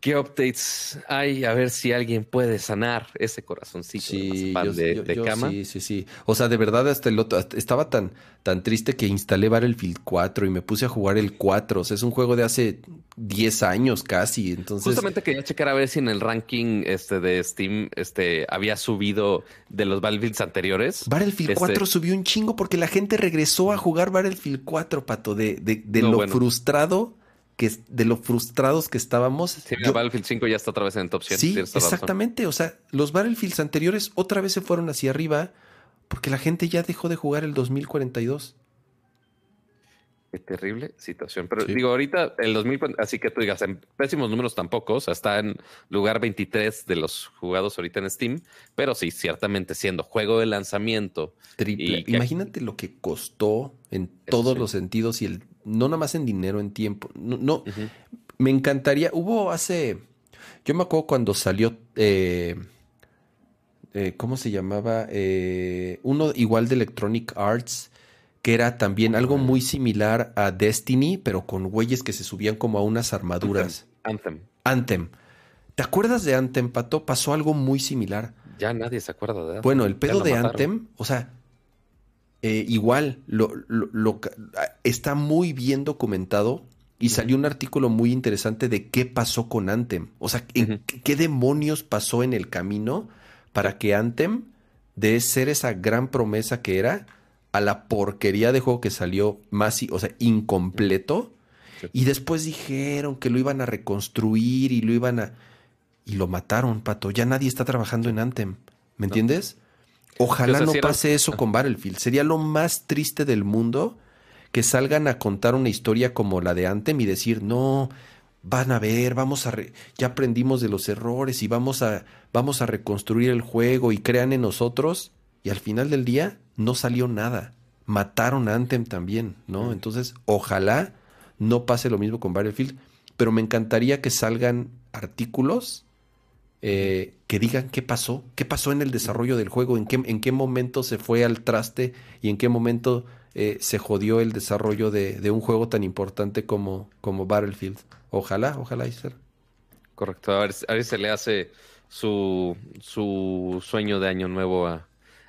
qué updates hay, a ver si alguien puede sanar ese corazoncito sí, de, cama. Sí, sí, sí. O sea, de verdad, hasta el otro, estaba tan, tan triste que instalé Battlefield 4 y me puse a jugar el 4. O sea, es un juego de hace 10 años casi. Entonces. Justamente quería checar a ver si en el ranking este de Steam este había subido de los Battlefields anteriores. Battlefield 4 este subió un chingo porque la gente regresó a jugar Battlefield 4, pato, de, de, lo frustrado de lo frustrados que estábamos. Sí, Battlefield 5 ya está otra vez en el top 100. Sí, exactamente. O sea, los Battlefields anteriores otra vez se fueron hacia arriba porque la gente ya dejó de jugar el 2042. Qué terrible situación. Pero digo, ahorita el 2000, así que tú digas, en pésimos números tampoco, o sea, está en lugar 23 de los jugados ahorita en Steam, pero sí, ciertamente siendo juego de lanzamiento. Triple. Imagínate lo que costó en todos los sentidos y el no nada más en dinero, en tiempo. No, me encantaría. Hubo hace. Yo me acuerdo cuando salió. Eh, eh, ¿Cómo se llamaba? Eh, uno igual de Electronic Arts, que era también algo muy similar a Destiny, pero con güeyes que se subían como a unas armaduras. Anthem. Anthem. ¿Te acuerdas de Anthem, Pato? Pasó algo muy similar. Ya nadie se acuerda de Anthem. Bueno, el pedo de Anthem, o sea, eh, igual, lo, lo, está muy bien documentado y salió un artículo muy interesante de qué pasó con Anthem. O sea, qué demonios pasó en el camino para que Anthem, de ser esa gran promesa que era, a la porquería de juego que salió más, o sea, incompleto. Y después dijeron que lo iban a reconstruir y lo iban a... Y lo mataron, Pato. Ya nadie está trabajando en Anthem. ¿Me entiendes? Ojalá no pase eso con Battlefield. Sería lo más triste del mundo que salgan a contar una historia como la de Anthem y decir, no, van a ver, vamos a ya aprendimos de los errores y vamos a vamos a reconstruir el juego y crean en nosotros y al final del día no salió nada. Mataron a Anthem también, ¿no? Entonces, ojalá no pase lo mismo con Battlefield, pero me encantaría que salgan artículos eh, que digan qué pasó, qué pasó en el desarrollo del juego, en qué, en qué momento se fue al traste y en qué momento eh, se jodió el desarrollo de, un juego tan importante como, como Battlefield. Ojalá, ojalá y ser. Correcto, a ver, a ver si se le hace su, su sueño de año nuevo a,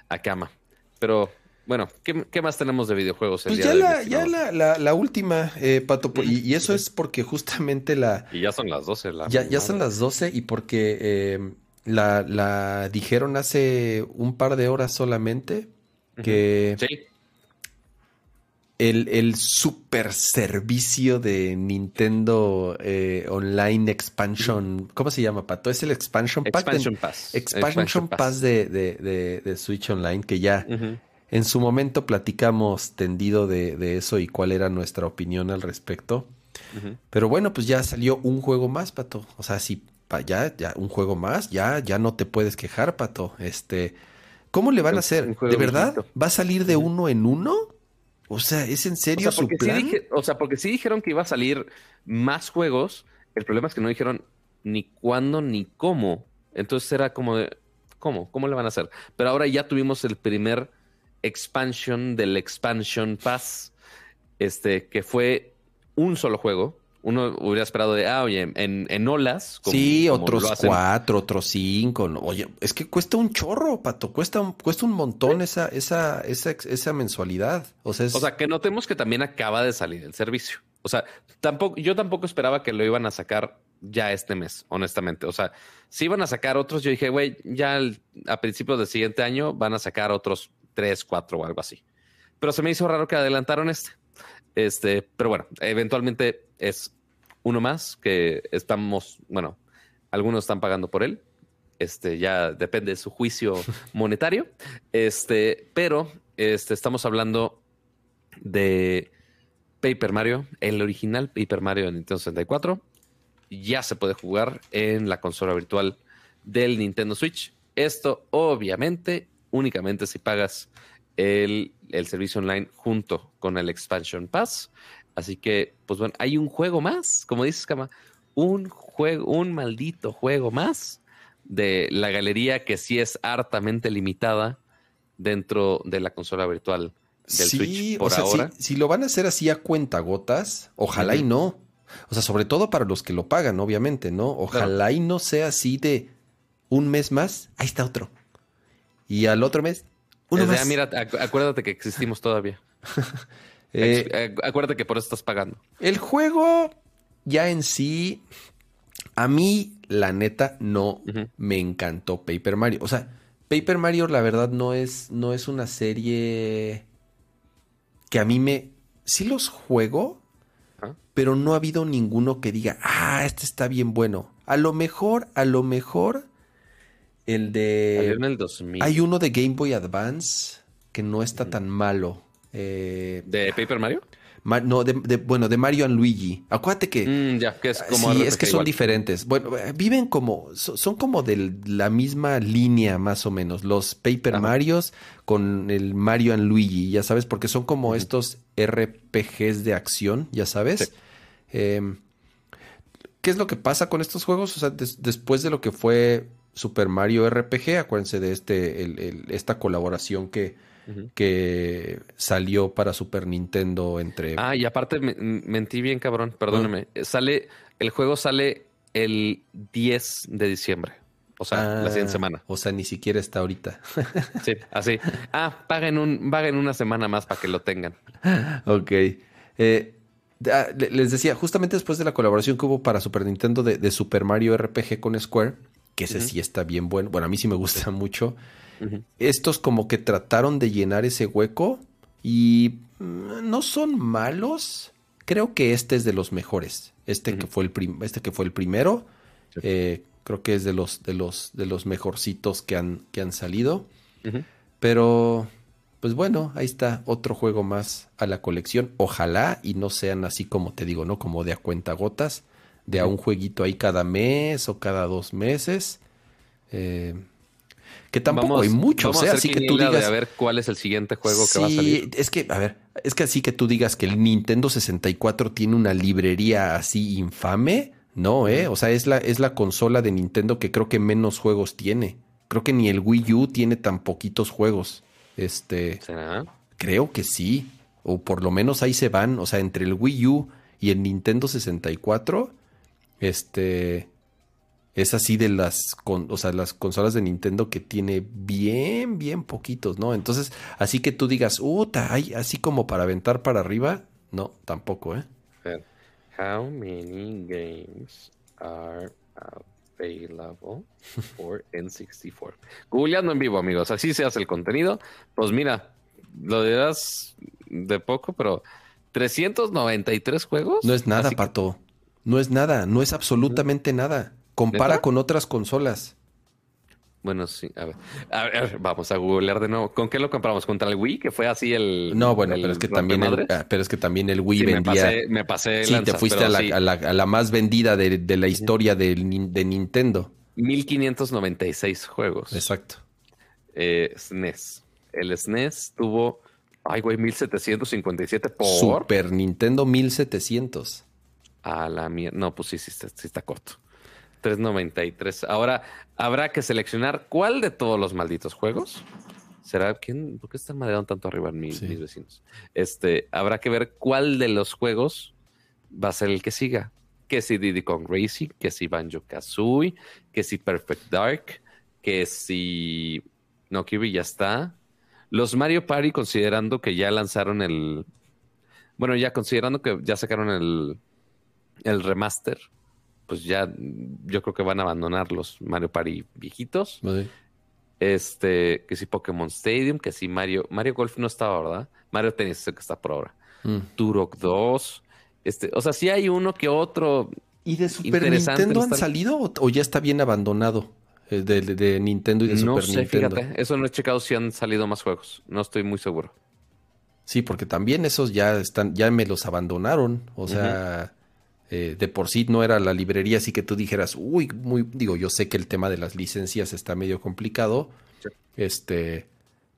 a Kama. Pero bueno, ¿qué, más tenemos de videojuegos? pues ya, la, ya la, última, eh, Pato, y, eso es porque justamente la... Y ya son las 12. ya, ya son las 12 y porque eh, la, dijeron hace un par de horas solamente que... Sí. El, el super servicio de Nintendo eh, Online Expansion, ¿cómo se llama, Pato? Es el Expansion Pack. Expansion Pass. Expansion, Pass, de, de, Switch Online, que ya... En su momento platicamos tendido de, eso y cuál era nuestra opinión al respecto. Pero bueno, pues ya salió un juego más, Pato. O sea, si ya, ya, un juego más, ya, ya no te puedes quejar, Pato. Este, ¿cómo le van a hacer? ¿De verdad? ¿Va a salir de uno en uno? O sea, ¿es en serio o sea, porque Sí o sea, porque sí dijeron que iba a salir más juegos. El problema es que no dijeron ni cuándo ni cómo. Entonces era como de, ¿cómo? ¿Cómo le van a hacer? Pero ahora ya tuvimos el primer expansion del Expansion Pass, este, que fue un solo juego. Uno hubiera esperado de, ah, oye, en, en olas. sí, otros cuatro, otros cinco. Oye, es que cuesta un chorro, Pato. Cuesta un, cuesta un montón esa, esa, esa, esa mensualidad. O sea, o sea, que notemos que también acaba de salir el servicio. O sea, tampoco, yo tampoco esperaba que lo iban a sacar ya este mes, honestamente. O sea, si iban a sacar otros, yo dije, güey, ya a principios del siguiente año van a sacar otros tres, cuatro o algo así. Pero se me hizo raro que adelantaron este. Este, pero bueno, eventualmente es uno más que estamos, bueno, algunos están pagando por él. Este ya depende de su juicio [LAUGHS] monetario. Este, pero este, estamos hablando de Paper Mario, el original Paper Mario de Nintendo 64. Ya se puede jugar en la consola virtual del Nintendo Switch. Esto, obviamente, únicamente si pagas el, servicio online junto con el Expansion Pass. Así que, pues bueno, hay un juego más, como dices, Kama, un juego, un maldito juego más de la galería que sí es hartamente limitada dentro de la consola virtual del Switch por ahora. Si, lo van a hacer así a cuentagotas, ojalá y no. O sea, sobre todo para los que lo pagan, obviamente, ¿no? Ojalá y no sea así de un mes más, ahí está otro. Y al otro mes, uno más. mira, acuérdate que existimos todavía. [LAUGHS] Eh, acuérdate que por eso estás pagando. El juego ya en sí, a mí, la neta, no me encantó Paper Mario. O sea, Paper Mario, la verdad, no es, no es una serie que a mí me... Sí los juego, pero no ha habido ninguno que diga, ah, este está bien bueno. A lo mejor, a lo mejor el de. Hay uno de Game Boy Advance que no está tan malo. Eh, ¿De Paper Mario? no, de, bueno, de Mario and Luigi. Acuérdate que. Mm, ya, que es como. Sí, es que son diferentes. Bueno, eh, viven como. Son como de la misma línea, más o menos. Los Paper Marios con el Mario and Luigi, ya sabes, porque son como estos RPGs de acción, ya sabes. Em, ¿Qué es lo que pasa con estos juegos? O sea, después de lo que fue Super Mario RPG, acuérdense de este, esta colaboración que, que salió para Super Nintendo entre... Ah, y aparte mentí bien, cabrón, perdóname. Ah. Sale, el juego sale el 10 de diciembre. O sea, la siguiente ah, semana. O sea, ni siquiera está ahorita. [LAUGHS] sí, así. Ah, paguen, un, paguen una semana más para que lo tengan. ok. Eh, les decía, justamente después de la colaboración que hubo para Super Nintendo de Super Mario RPG con Square, que ese sí está bien bueno. Bueno, a mí sí me gusta [LAUGHS] mucho. Estos como que trataron de llenar ese hueco y mm, no son malos. Creo que este es de los mejores. Este, que, fue el este que fue el primero. Eh, creo que es de los, de los, de los mejorcitos que han, que han salido. Pero, pues bueno, ahí está otro juego más a la colección. Ojalá y no sean así como te digo, ¿no? Como de a cuenta gotas de a un jueguito ahí cada mes o cada dos meses. Eh, que tampoco hay muchos, ¿eh? así que tú digas. a ver cuál es el siguiente juego que va a salir. Es que, a ver, es que así que tú digas que el Nintendo 64 tiene una librería así infame. No, ¿eh? O sea, es la, es la consola de Nintendo que creo que menos juegos tiene. Creo que ni el Wii U tiene tan poquitos juegos. Este. ¿Será? Creo que sí. O por lo menos ahí se van. O sea, entre el Wii U y el Nintendo 64 este es así de las, o sea, las consolas de Nintendo que tiene bien, bien poquitos, ¿no? Entonces, así que tú digas, uta, hay así como para aventar para arriba, no, tampoco, ¿eh? How many games are available for [LAUGHS] N64? Googleando en vivo, amigos, así se hace el contenido. Pues mira, lo dirás de poco, pero 393 juegos. No es nada, Pato. No es nada, no es absolutamente nada. Compara con otras consolas. Bueno, sí, a ver. a ver. vamos a googlear de nuevo. ¿Con qué lo compramos? ¿Contra el Wii? Que fue así el. No, bueno, pero es que también el, ah, pero es que también el Wii vendía. Me pasé, Sí, te fuiste a la, más vendida de, la historia de, de, Nintendo. 1596 juegos. Exacto. Eh, SNES. El SNES tuvo. Ay, güey, 1757 por. Super Nintendo 1700. A la mierda. No, pues sí, sí, sí está corto. 393. Ahora habrá que seleccionar cuál de todos los malditos juegos. ¿Será quién? ¿Por qué están mareando tanto arriba en mis vecinos? Este, habrá que ver cuál de los juegos va a ser el que siga. Que si Diddy Kong Racing, que si Banjo Kazooie, que si Perfect Dark, que si No Kirby ya está. Los Mario Party, considerando que ya lanzaron el. Bueno, ya considerando que ya sacaron el, el remaster pues ya yo creo que van a abandonar los Mario Party viejitos. Este, que si Pokémon Stadium, que si Mario, Mario Golf no estaba, ¿verdad? Mario Tennis es el que está por ahora. Mm. Turok 2. Este, o sea, sí hay uno que otro. ¿Y de Super Nintendo han salido o, ya está bien abandonado? Eh, de, Nintendo y de Super sé, Nintendo. Fíjate, eso no he checado si han salido más juegos. No estoy muy seguro. Sí, porque también esos ya están, ya me los abandonaron. O sea, eh, de por sí no era la librería, así que tú dijeras, uy, muy, digo, yo sé que el tema de las licencias está medio complicado, este,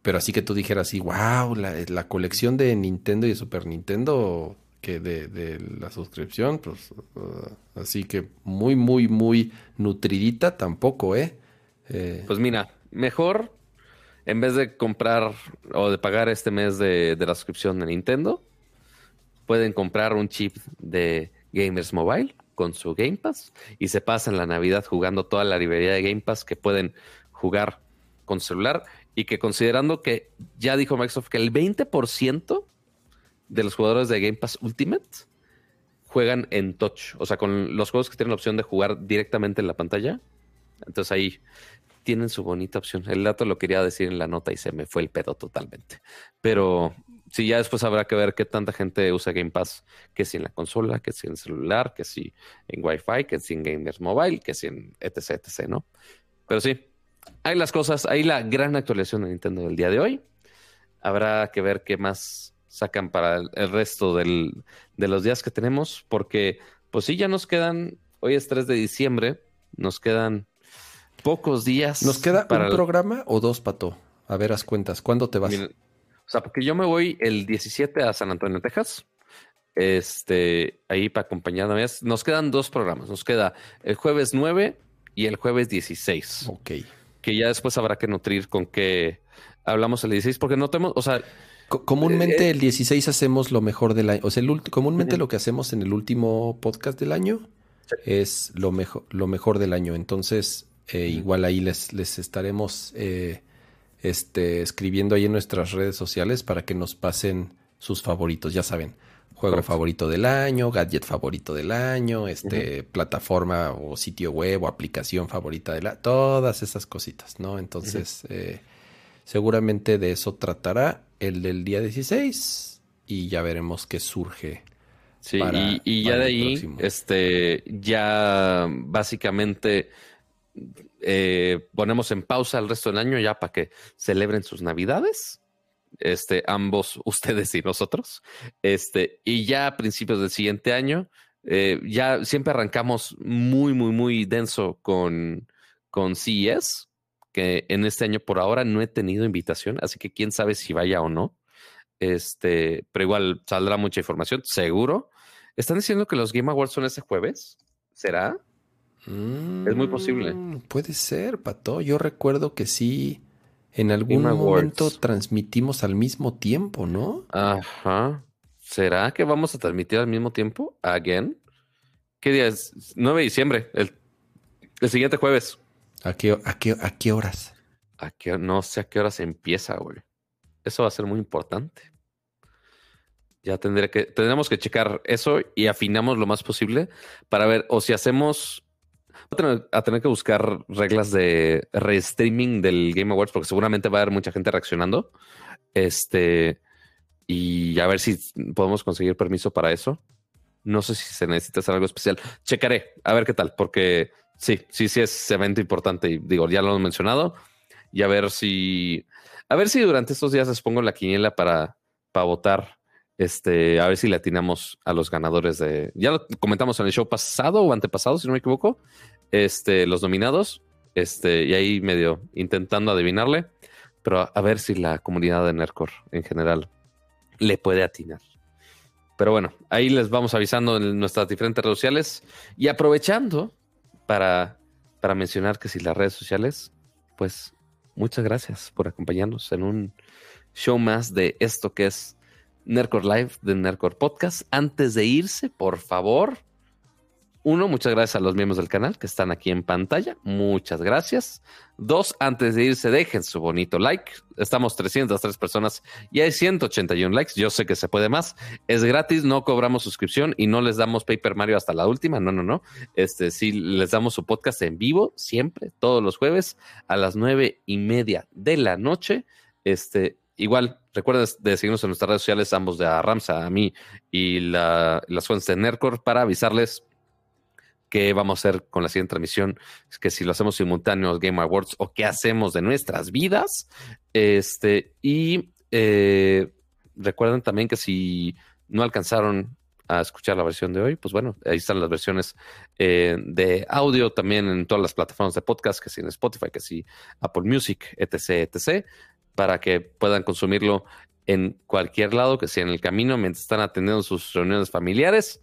pero así que tú dijeras, sí, wow, la, colección de Nintendo y de Super Nintendo, que de, la suscripción, pues, uh, así que muy, muy, muy nutridita tampoco, ¿eh? ¿eh? Pues mira, mejor en vez de comprar o de pagar este mes de, de la suscripción de Nintendo, pueden comprar un chip de Gamers Mobile con su Game Pass y se pasan la Navidad jugando toda la librería de Game Pass que pueden jugar con celular y que considerando que ya dijo Microsoft que el 20% de los jugadores de Game Pass Ultimate juegan en touch, o sea, con los juegos que tienen la opción de jugar directamente en la pantalla. Entonces ahí tienen su bonita opción. El dato lo quería decir en la nota y se me fue el pedo totalmente. Pero sí, ya después habrá que ver qué tanta gente usa Game Pass, que si en la consola, que si en celular, que si en Wi-Fi, que si en Gamers Mobile, que si en etc, etc, ¿no? Pero sí, hay las cosas, hay la gran actualización de Nintendo del día de hoy. Habrá que ver qué más sacan para el resto de los días que tenemos, porque pues sí, ya nos quedan, hoy es 3 de diciembre, nos quedan pocos días. ¿Nos queda un programa o dos, Pato? A ver, haz cuentas. ¿Cuándo te vas? Sea, porque yo me voy el 17 a San Antonio, Texas. Este, ahí para acompañarme. Nos quedan dos programas. Nos queda el jueves 9 y el jueves 16. Ok. Que ya después habrá que nutrir con qué hablamos el 16, porque no tenemos, o sea. comúnmente eh, el 16 hacemos lo mejor del año. O sea, el comúnmente lo que hacemos en el último podcast del año es lo mejor, lo mejor del año. Entonces, eh, igual ahí les, les estaremos eh, este, escribiendo ahí en nuestras redes sociales para que nos pasen sus favoritos, ya saben. Juego favorito del año, gadget favorito del año, este, plataforma o sitio web o aplicación favorita del año, todas esas cositas, ¿no? Entonces, eh, seguramente de eso tratará el del día 16 y ya veremos qué surge. Sí, y, ya de ahí, este, ya básicamente eh, ponemos en pausa el resto del año ya para que celebren sus navidades. Este, ambos, [LAUGHS] ustedes y nosotros. Este, y ya a principios del siguiente año, eh, ya siempre arrancamos muy, muy, muy denso con, con CES, que en este año por ahora no he tenido invitación, así que quién sabe si vaya o no. Este, pero igual saldrá mucha información, seguro. Están diciendo que los Game Awards son ese jueves. ¿Será? Es muy posible. Mm, puede ser, Pato. Yo recuerdo que sí, en algún momento transmitimos al mismo tiempo, ¿no? Ajá. ¿Será que vamos a transmitir al mismo tiempo? ¿Again? ¿Qué día es? 9 de diciembre, el, siguiente jueves. ¿A qué, a qué, a qué horas? A qué, no sé a qué horas empieza, güey. Eso va a ser muy importante. Ya tendré que, tendremos que checar eso y afinamos lo más posible para ver o si hacemos a tener, que buscar reglas de restreaming del Game Awards porque seguramente va a haber mucha gente reaccionando. Este, y a ver si podemos conseguir permiso para eso. No sé si se necesita hacer algo especial. Checaré, a ver qué tal, porque Sí, sí, sí es evento importante y digo, ya lo hemos mencionado. Y a ver si, a ver si durante estos días les pongo la quiniela para, para votar. Este, a ver si le atinamos a los ganadores de. Ya lo comentamos en el show pasado o antepasado, si no me equivoco. Este, los nominados. Este, y ahí medio intentando adivinarle. Pero a ver si la comunidad de Nercor en general le puede atinar. Pero bueno, ahí les vamos avisando en nuestras diferentes redes sociales. Y aprovechando para, para mencionar que si las redes sociales, pues muchas gracias por acompañarnos en un show más de esto que es Nercor Live de Nercor Podcast. Antes de irse, por favor, uno, muchas gracias a los miembros del canal que están aquí en pantalla. Muchas gracias. Dos, antes de irse, dejen su bonito like. Estamos 303 personas y hay 181 likes. Yo sé que se puede más. Es gratis, no cobramos suscripción y no les damos Paper Mario hasta la última. No, no, no. Este sí les damos su podcast en vivo siempre, todos los jueves a las nueve y media de la noche. Este, igual, recuerden de seguirnos en nuestras redes sociales, ambos de Ramsa, a mí y la, las fuentes de Nercor para avisarles qué vamos a hacer con la siguiente transmisión, es que si lo hacemos simultáneos Game Awards o qué hacemos de nuestras vidas. Este, y eh, recuerden también que si no alcanzaron a escuchar la versión de hoy, pues bueno, ahí están las versiones eh, de audio también en todas las plataformas de podcast, que si en Spotify, que si Apple Music, etc., etc., para que puedan consumirlo en cualquier lado, que sea en el camino, mientras están atendiendo sus reuniones familiares.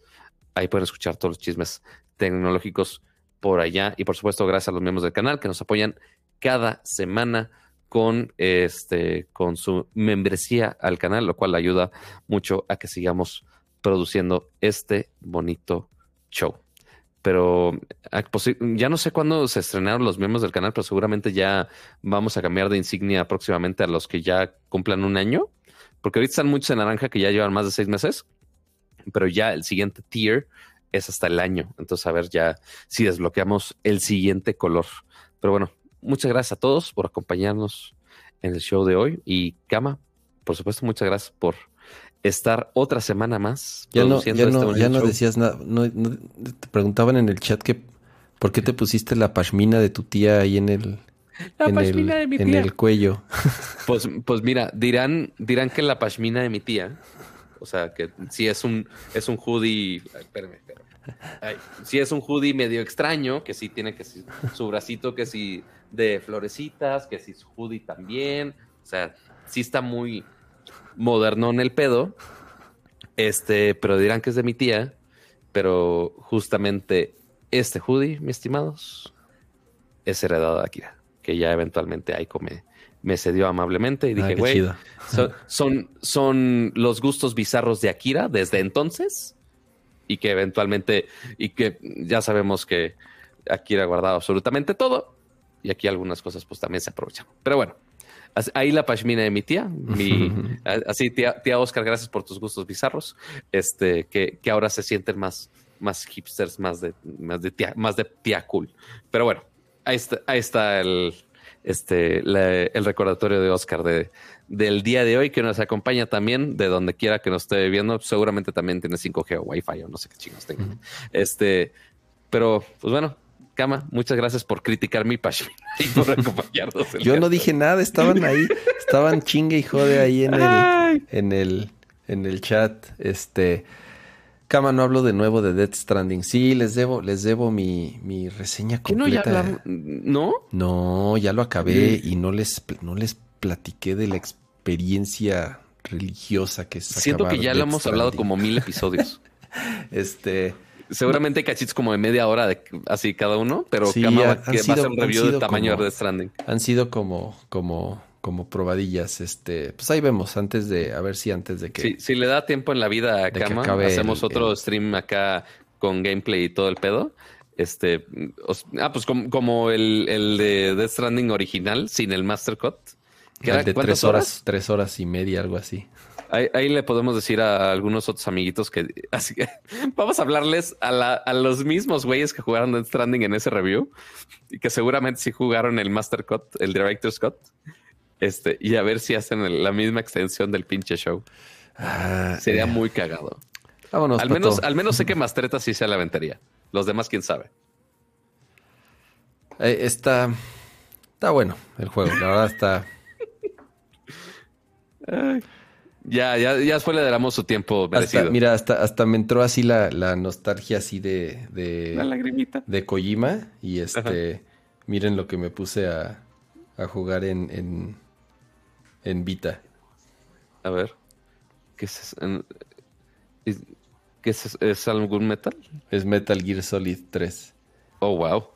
Ahí pueden escuchar todos los chismes tecnológicos por allá. Y por supuesto, gracias a los miembros del canal que nos apoyan cada semana con este con su membresía al canal, lo cual ayuda mucho a que sigamos produciendo este bonito show. Pero ah, pues ya no sé cuándo se estrenaron los miembros del canal, pero seguramente ya vamos a cambiar de insignia próximamente a los que ya cumplan un año, porque ahorita están muchos en naranja que ya llevan más de seis meses, pero ya el siguiente tier es hasta el año. Entonces, a ver ya si desbloqueamos el siguiente color. Pero bueno, muchas gracias a todos por acompañarnos en el show de hoy. Y Kama, por supuesto, muchas gracias por estar otra semana más. Ya no, ya no, este ya no decías nada. No, te preguntaban en el chat que por qué te pusiste la pashmina de tu tía ahí en el, en el, en el cuello. Pues, pues mira, dirán, dirán que la pashmina de mi tía o sea, que si es un, es un hoodie, espérame, espérame. si es un hoodie medio extraño, que sí tiene que su bracito que sí de florecitas, que sí su hoodie también. O sea, sí está muy moderno en el pedo. Este, pero dirán que es de mi tía. Pero justamente este hoodie, mis estimados, es heredado de Akira, que ya eventualmente ahí come me cedió amablemente y dije, ah, güey, son, son, los gustos bizarros de Akira desde entonces y que eventualmente, y que ya sabemos que Akira ha guardado absolutamente todo y aquí algunas cosas pues también se aprovechan. Pero bueno, ahí la pashmina de mi tía, mi, [LAUGHS] así tía, tía, Oscar, gracias por tus gustos bizarros, este, que, que ahora se sienten más, más hipsters, más de, más de tía, más de tía cool. Pero bueno, ahí está, ahí está el, este, el recordatorio de Oscar de, del día de hoy que nos acompaña también de donde quiera que nos esté viendo. Seguramente también tiene 5G o Wi-Fi o no sé qué chingos tenga. Este, pero pues bueno, Cama, muchas gracias por criticar mi pasión y por acompañarnos. Yo no dije nada, estaban ahí, estaban chingue y jode ahí en el, en el, en el chat. Este, Cama, no hablo de nuevo de Death Stranding. Sí, les debo, les debo mi, mi reseña completa. No, ¿No? ya lo acabé y no les, no les platiqué de la experiencia religiosa que es. Siento que ya lo hemos hablado como mil episodios. [LAUGHS] este. Seguramente hay cachitos como de media hora de así cada uno, pero sí, va, que va a ser un review de tamaño de Death Stranding. Han sido como, como como probadillas. Este, pues ahí vemos antes de, a ver si antes de que. si le da tiempo en la vida a Kama, hacemos otro stream acá con gameplay y todo el pedo. Este, ah, pues como, el, el, de Death Stranding original, sin el Master Cut. Que de tres horas, tres horas y media, algo así. Ahí, le podemos decir a algunos otros amiguitos que [LAUGHS] así que vamos a hablarles a, la, a los mismos güeyes que jugaron Death Stranding en ese review y que seguramente sí jugaron el Master Cut, el Director's Cut este, y a ver si hacen la misma extensión del pinche show. Ah, Sería eh. muy cagado. Vámonos. Al menos, al menos sé que Mastreta sí se la aventaría. Los demás, quién sabe. Eh, está, está bueno el juego, la verdad está... Ya, ya, ya después le damos su tiempo merecido. mira, hasta, hasta me entró así la, la nostalgia así de, de... La lagrimita. De Kojima. Y este... Miren lo que me puse a, a jugar en, en, en Vita. A ver. ¿Qué es ¿Qué es, es algún metal? Es Metal Gear Solid 3. Oh, wow.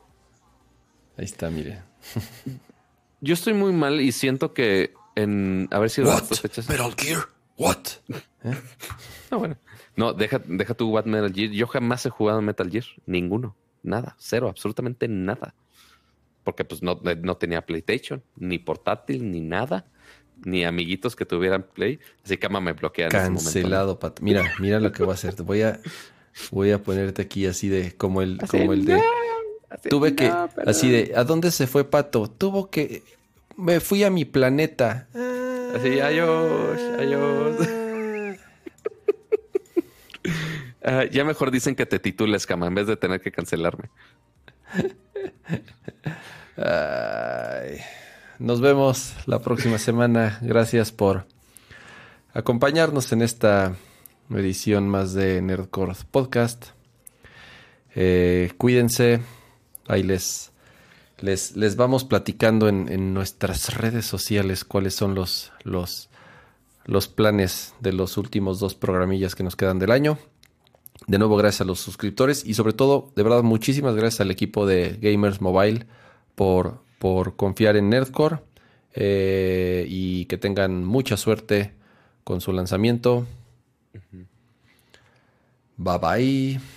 Ahí está, mire. Yo estoy muy mal y siento que en haber sido What? Metal Gear. What? ¿Eh? No, bueno. No, deja, deja tu What Metal Gear. Yo jamás he jugado Metal Gear. Ninguno. Nada. Cero. Absolutamente nada. Porque pues no, no tenía PlayStation, ni portátil, ni nada ni amiguitos que tuvieran Play. Así que me bloquean. Cancelado, Pato. Mira, mira lo que voy a hacer. Voy a, voy a ponerte aquí así de como el, como el de. tuve que, así de, ¿a dónde se fue Pato? Tuvo que, me fui a mi planeta. Así, adiós, adiós. [LAUGHS] Ah, ya mejor dicen que te titules, cama, en vez de tener que cancelarme. Ay. Nos vemos la próxima semana. Gracias por acompañarnos en esta edición más de Nerdcore Podcast. Eh, cuídense. Ahí les, les, les vamos platicando en, nuestras redes sociales cuáles son los, los, los planes de los últimos dos programillas que nos quedan del año. De nuevo, gracias a los suscriptores y sobre todo, de verdad, muchísimas gracias al equipo de Gamers Mobile por por confiar en Nerdcore eh, y que tengan mucha suerte con su lanzamiento. Bye bye.